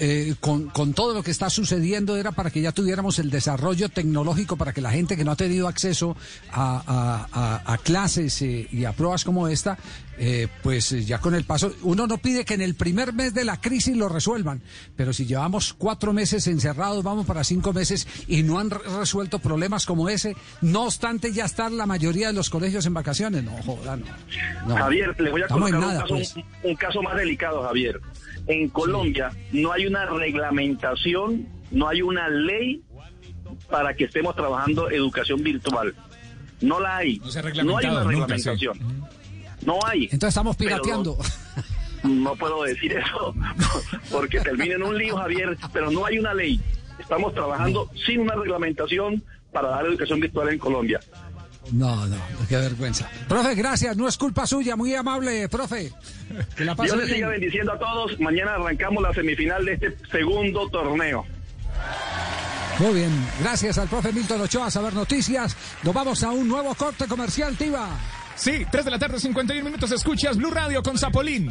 Eh, con, con todo lo que está sucediendo era para que ya tuviéramos el desarrollo tecnológico para que la gente que no ha tenido acceso a, a- a- a clases eh, y a pruebas como esta, eh, pues eh, ya con el paso, uno no pide que en el primer mes de la crisis lo resuelvan, pero si llevamos cuatro meses encerrados, vamos para cinco meses y no han re- resuelto problemas como ese, no obstante ya están la mayoría de los colegios en vacaciones, no joda, no. No. Javier, le voy a Estamos colocar nada, un, caso, pues. un, un caso más delicado, Javier. En Colombia no hay una reglamentación, no hay una ley para que estemos trabajando educación virtual. No la hay. No se ha no hay una nunca, sí. No hay. Entonces estamos pirateando. No puedo decir eso porque termina en un lío, Javier, pero no hay una ley. Estamos trabajando sin una reglamentación para dar educación virtual en Colombia. No, no, qué vergüenza. Profe, gracias, no es culpa suya, muy amable, profe. Que la Dios les bien. siga bendiciendo a todos. Mañana arrancamos la semifinal de este segundo torneo. Muy bien, gracias al profe Milton Ochoa, Saber Noticias. Nos vamos a un nuevo corte comercial, Tiva. Sí, 3 de la tarde, 51 minutos. Escuchas Blue Radio con Zapolín.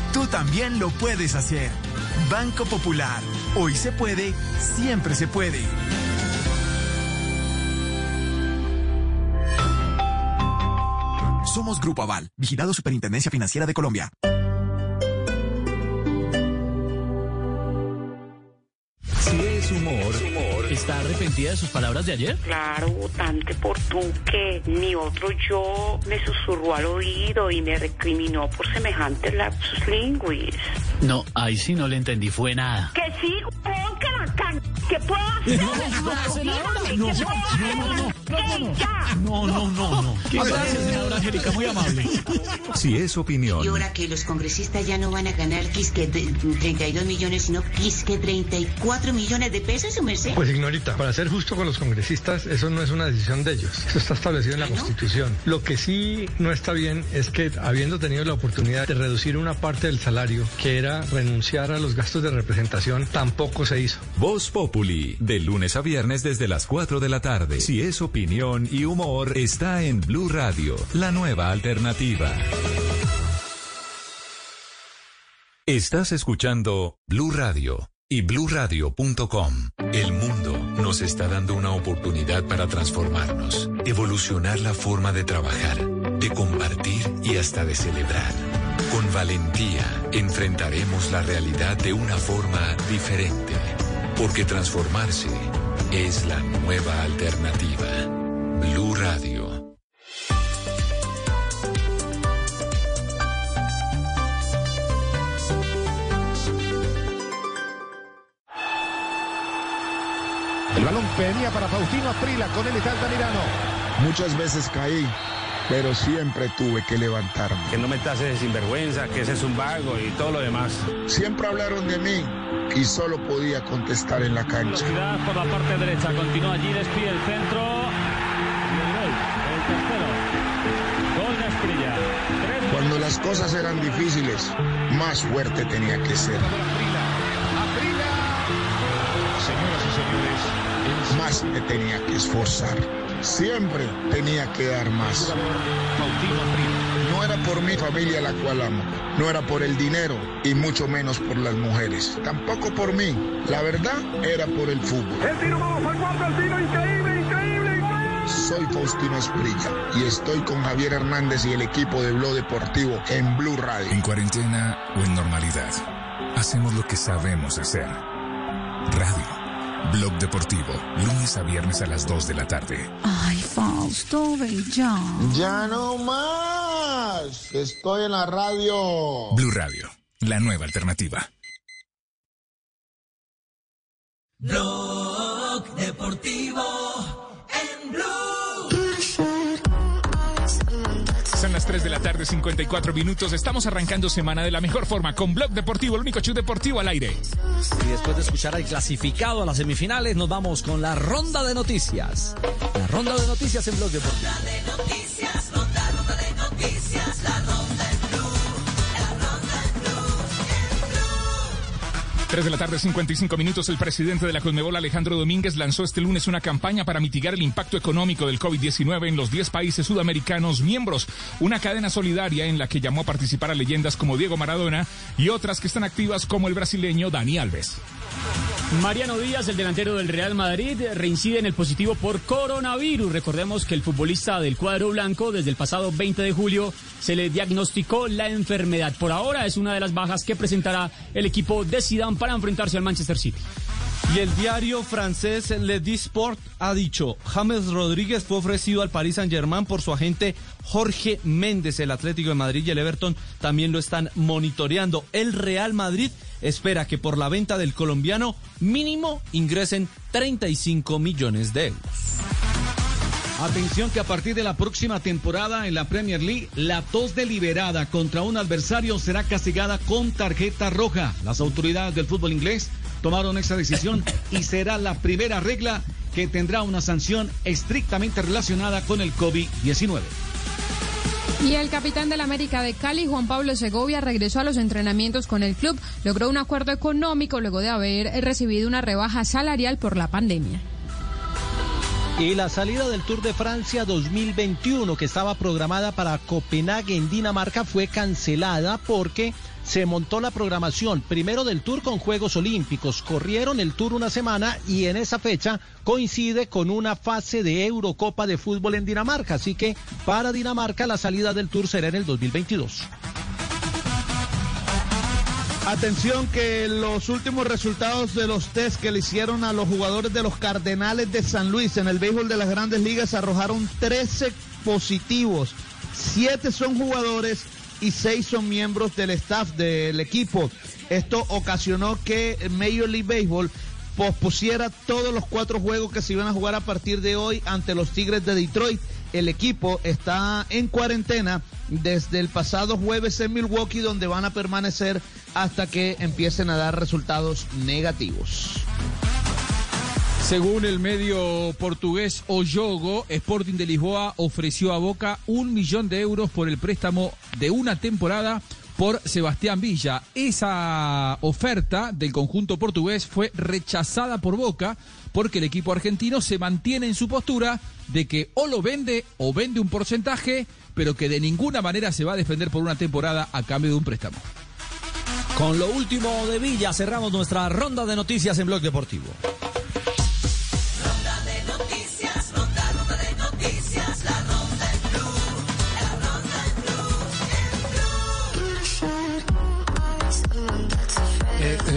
Tú también lo puedes hacer. Banco Popular. Hoy se puede, siempre se puede. Somos Grupo Aval, vigilado Superintendencia Financiera de Colombia. Si es humor, ¿está arrepentida de sus palabras de ayer? Claro, votante por tú que mi otro yo me susurró al oído y me recriminó por semejante lapsus linguis. No, ahí sí no le entendí, fue nada. Que sí, huevón, que la can... ¿Qué puedo hacer? No, no, no, no, no, no, no, Gracias, senadora Angélica, muy amable. Si es opinión. Y ahora que los congresistas ya no van a ganar quisque 32 millones, sino quisque 34 millones de pesos, su merced. Pues ignorita, para ser justo con los congresistas, eso no es una decisión de ellos. Eso está establecido en la Constitución. Lo que sí no está bien es que habiendo tenido la oportunidad de reducir una parte del salario, que era renunciar a los gastos de representación, tampoco se hizo. Voz Populi de lunes a viernes desde las 4 de la tarde. Si es opinión y humor, está en Blue Radio, la nueva alternativa. Estás escuchando Blue Radio y bluradio.com. El mundo nos está dando una oportunidad para transformarnos, evolucionar la forma de trabajar, de compartir y hasta de celebrar. Con valentía enfrentaremos la realidad de una forma diferente, porque transformarse es la nueva alternativa. Blue Radio. El balón venía para Faustino Aprila, con él está Altamirano. Muchas veces caí, pero siempre tuve que levantarme. Que no me tases de sinvergüenza, que ese es un vago y todo lo demás. Siempre hablaron de mí y solo podía contestar en la cancha. Por la parte derecha, continúa allí, despide el centro. Y el gol, el tercero. Gol de Asprilla. Tres Cuando las cosas eran difíciles, más fuerte tenía que ser. Señoras y señores, Más me tenía que esforzar. Siempre tenía que dar más. No era por mi familia la cual amo, no era por el dinero y mucho menos por las mujeres. Tampoco por mí, la verdad era por el fútbol. El tiro, vamos al cuarto, el tiro, increíble, increíble, increíble. Soy Faustino Esprilla y estoy con Javier Hernández y el equipo de Blog Deportivo en Blue Radio. En cuarentena o en normalidad, hacemos lo que sabemos hacer. Radio. Blog Deportivo, lunes a viernes a las 2 de la tarde. Ay, Fausto, ven ya. Ya no más. Estoy en la radio. Blue Radio, la nueva alternativa. Blog Deportivo las 3 de la tarde, 54 minutos. Estamos arrancando semana de la mejor forma con Blog Deportivo, el único show deportivo al aire. Y después de escuchar al clasificado a las semifinales, nos vamos con la ronda de noticias. La ronda de noticias en Blog Deportivo. de noticias, ronda, ronda de noticias, la ronda 3 de la tarde, 55 minutos. El presidente de la Conmebol, Alejandro Domínguez, lanzó este lunes una campaña para mitigar el impacto económico del COVID-19 en los 10 países sudamericanos miembros. Una cadena solidaria en la que llamó a participar a leyendas como Diego Maradona y otras que están activas como el brasileño Dani Alves. Mariano Díaz, el delantero del Real Madrid, reincide en el positivo por coronavirus. Recordemos que el futbolista del cuadro blanco, desde el pasado 20 de julio, se le diagnosticó la enfermedad. Por ahora es una de las bajas que presentará el equipo de Zidane para enfrentarse al Manchester City. Y el diario francés Le Disport ha dicho, James Rodríguez fue ofrecido al Paris Saint-Germain por su agente Jorge Méndez. El Atlético de Madrid y el Everton también lo están monitoreando. El Real Madrid espera que por la venta del colombiano mínimo ingresen 35 millones de euros. Atención que a partir de la próxima temporada en la Premier League, la tos deliberada contra un adversario será castigada con tarjeta roja. Las autoridades del fútbol inglés tomaron esa decisión y será la primera regla que tendrá una sanción estrictamente relacionada con el COVID-19. Y el capitán del América de Cali, Juan Pablo Segovia, regresó a los entrenamientos con el club. Logró un acuerdo económico luego de haber recibido una rebaja salarial por la pandemia. Y la salida del Tour de Francia 2021 que estaba programada para Copenhague en Dinamarca fue cancelada porque se montó la programación primero del Tour con Juegos Olímpicos. Corrieron el Tour una semana y en esa fecha coincide con una fase de Eurocopa de fútbol en Dinamarca. Así que para Dinamarca la salida del Tour será en el 2022. Atención que los últimos resultados de los test que le hicieron a los jugadores de los Cardenales de San Luis en el béisbol de las grandes ligas arrojaron 13 positivos. Siete son jugadores y seis son miembros del staff del equipo. Esto ocasionó que Major League Baseball pospusiera todos los cuatro juegos que se iban a jugar a partir de hoy ante los Tigres de Detroit. El equipo está en cuarentena desde el pasado jueves en Milwaukee, donde van a permanecer hasta que empiecen a dar resultados negativos. Según el medio portugués Oyogo, Sporting de Lisboa ofreció a Boca un millón de euros por el préstamo de una temporada por Sebastián Villa. Esa oferta del conjunto portugués fue rechazada por Boca porque el equipo argentino se mantiene en su postura de que o lo vende o vende un porcentaje, pero que de ninguna manera se va a defender por una temporada a cambio de un préstamo. Con lo último de Villa cerramos nuestra ronda de noticias en Blog Deportivo.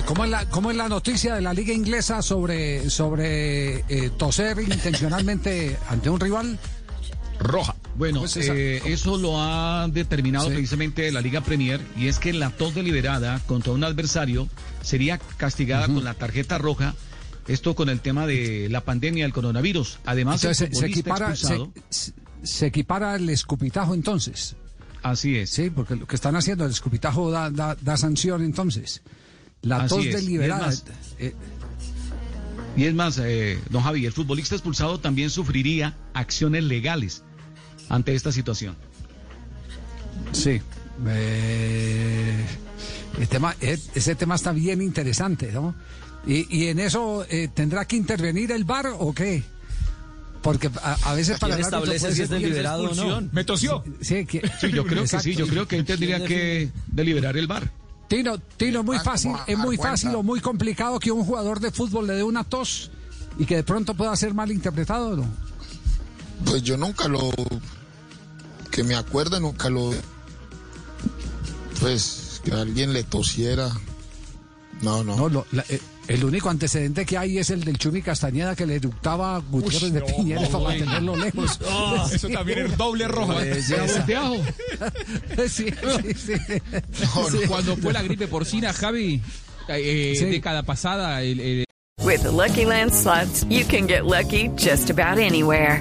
¿Cómo, es la, ¿Cómo es la noticia de la liga inglesa sobre, sobre eh, toser intencionalmente ante un rival? Roja. Bueno, eh, eso lo ha determinado Sí. precisamente la Liga Premier y es que la tos deliberada contra un adversario sería castigada con la tarjeta roja. Esto con el tema de la pandemia del coronavirus. Además, Entonces, el se, equipara, expulsado- se- se equipara el escupitajo entonces. Así es. Sí, porque lo que están haciendo, el escupitajo da, da, da sanción entonces. La Así tos es, y es deliberada. más, eh, Y es más, eh, don Javi, el futbolista expulsado también sufriría acciones legales ante esta situación. Sí. Eh, El tema, eh, ese tema está bien interesante, ¿no? Y, y en eso eh, tendrá que intervenir el VAR o qué? Porque a, a veces para ¿Quién el establece si es deliberado o no? Me tosió. Sí, que- Sí, yo creo que sí, yo creo que él tendría que deliberar el bar. Tino, Tino, muy fácil, es muy fácil o muy complicado que un jugador de fútbol le dé una tos y que de pronto pueda ser mal interpretado, ¿o ¿no? Pues yo nunca lo. Que me acuerde, nunca lo. Pues que alguien le tosiera. No, no. No, lo- la- eh, el único antecedente que hay es el del Chumi Castañeda que le eructaba a Gutiérrez de no, Piñeres para mantenerlo lejos. Ah, eso también es doble roja. Volteado. sí, sí, sí. Sí. Cuando fue la gripe porcina, Javi, eh, Sí. década pasada, el- el- With the Lucky Land slots, you can get lucky just about anywhere.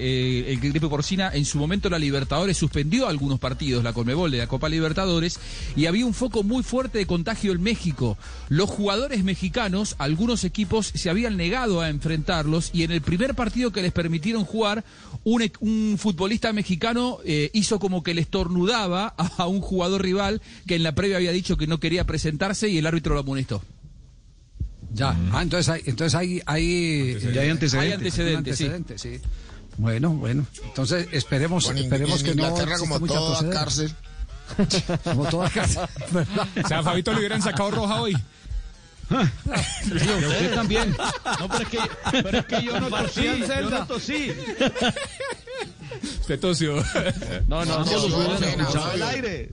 Eh, el gripe porcina, en su momento la Libertadores suspendió algunos partidos, la Conmebol de la Copa Libertadores, y había un foco muy fuerte de contagio en México. Los jugadores mexicanos, algunos equipos se habían negado a enfrentarlos, y en el primer partido que les permitieron jugar, un, e- un futbolista mexicano eh, hizo como que le estornudaba a, a un jugador rival que en la previa había dicho que no quería presentarse y el árbitro lo amonestó. Ya, ah, entonces hay, entonces hay, hay, Ya hay antecedentes. Hay antecedentes, sí. Un antecedente, sí. Bueno, bueno. Entonces esperemos, Bueno, esperemos en que no Inglaterra, exista como toda cárcel. Como toda cárcel. O sea, a Fabito le hubieran sacado roja hoy. Usted también. No, pero es que, pero es que yo no tosí, yo no tosí. Usted tosió. No, no, No, no, no, lo hubieran no, escuchado no, al no. aire.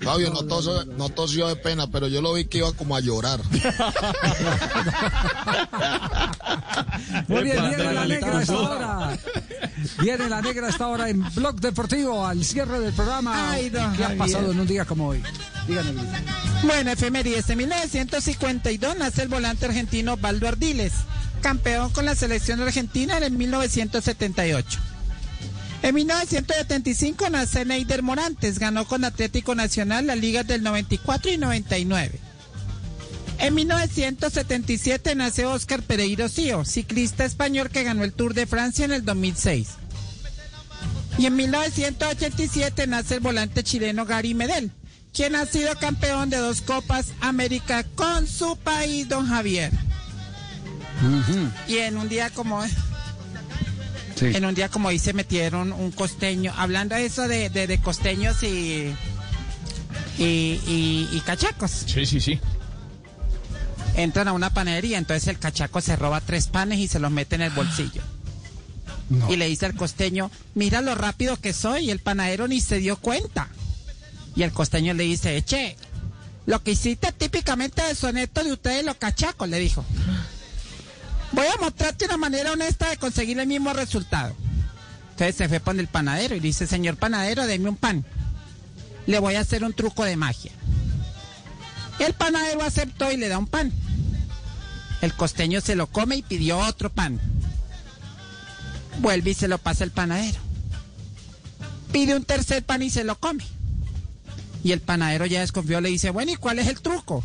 Fabio no tosió, no tosió de pena, pero yo lo vi que iba como a llorar. Muy bien, viene la negra a esta hora. Viene la negra a esta hora en Blog Deportivo al cierre del programa. Ay, don ¿Qué ha pasado en un día como hoy? Díganme. Bueno, efemérides. En 1952 nace el volante argentino Baldo Ardiles, campeón con la selección argentina en el 1978. En 1975 nace Neider Morantes, ganó con Atlético Nacional las ligas del 94 y 99. En 1977 nace Óscar Pereiro Cío, ciclista español que ganó el Tour de Francia en el 2006. Y en 1987 nace el volante chileno Gary Medel, quien ha sido campeón de dos Copas América con su país, don Javier. Y en un día como en un día como hoy se metieron un costeño, hablando de eso de, de- de costeños y, y, y- y cachacos. Sí, sí, sí. Entran a una panadería, entonces el cachaco se roba tres panes y se los mete en el bolsillo. Y le dice al costeño, mira lo rápido que soy, y el panadero ni se dio cuenta. Y el costeño le dice, eche, lo que hiciste típicamente de soneto de ustedes los cachacos, le dijo. Voy a mostrarte una manera honesta de conseguir el mismo resultado. Entonces se fue con el panadero y le dice, señor panadero, deme un pan. Le voy a hacer un truco de magia. El panadero aceptó y le da un pan. El costeño se lo come y pidió otro pan. Vuelve y se lo pasa el panadero. Pide un tercer pan y se lo come. Y el panadero ya desconfió, le dice, bueno, ¿y cuál es el truco?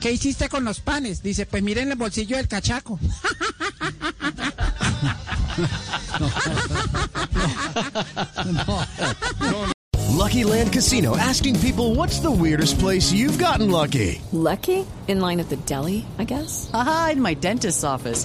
¿Qué hiciste con los panes? Dice, pues miren el bolsillo del cachaco. Lucky Land Casino asking people what's the weirdest place you've gotten lucky? Lucky? In line at the deli, I guess? Aha, in my dentist's office.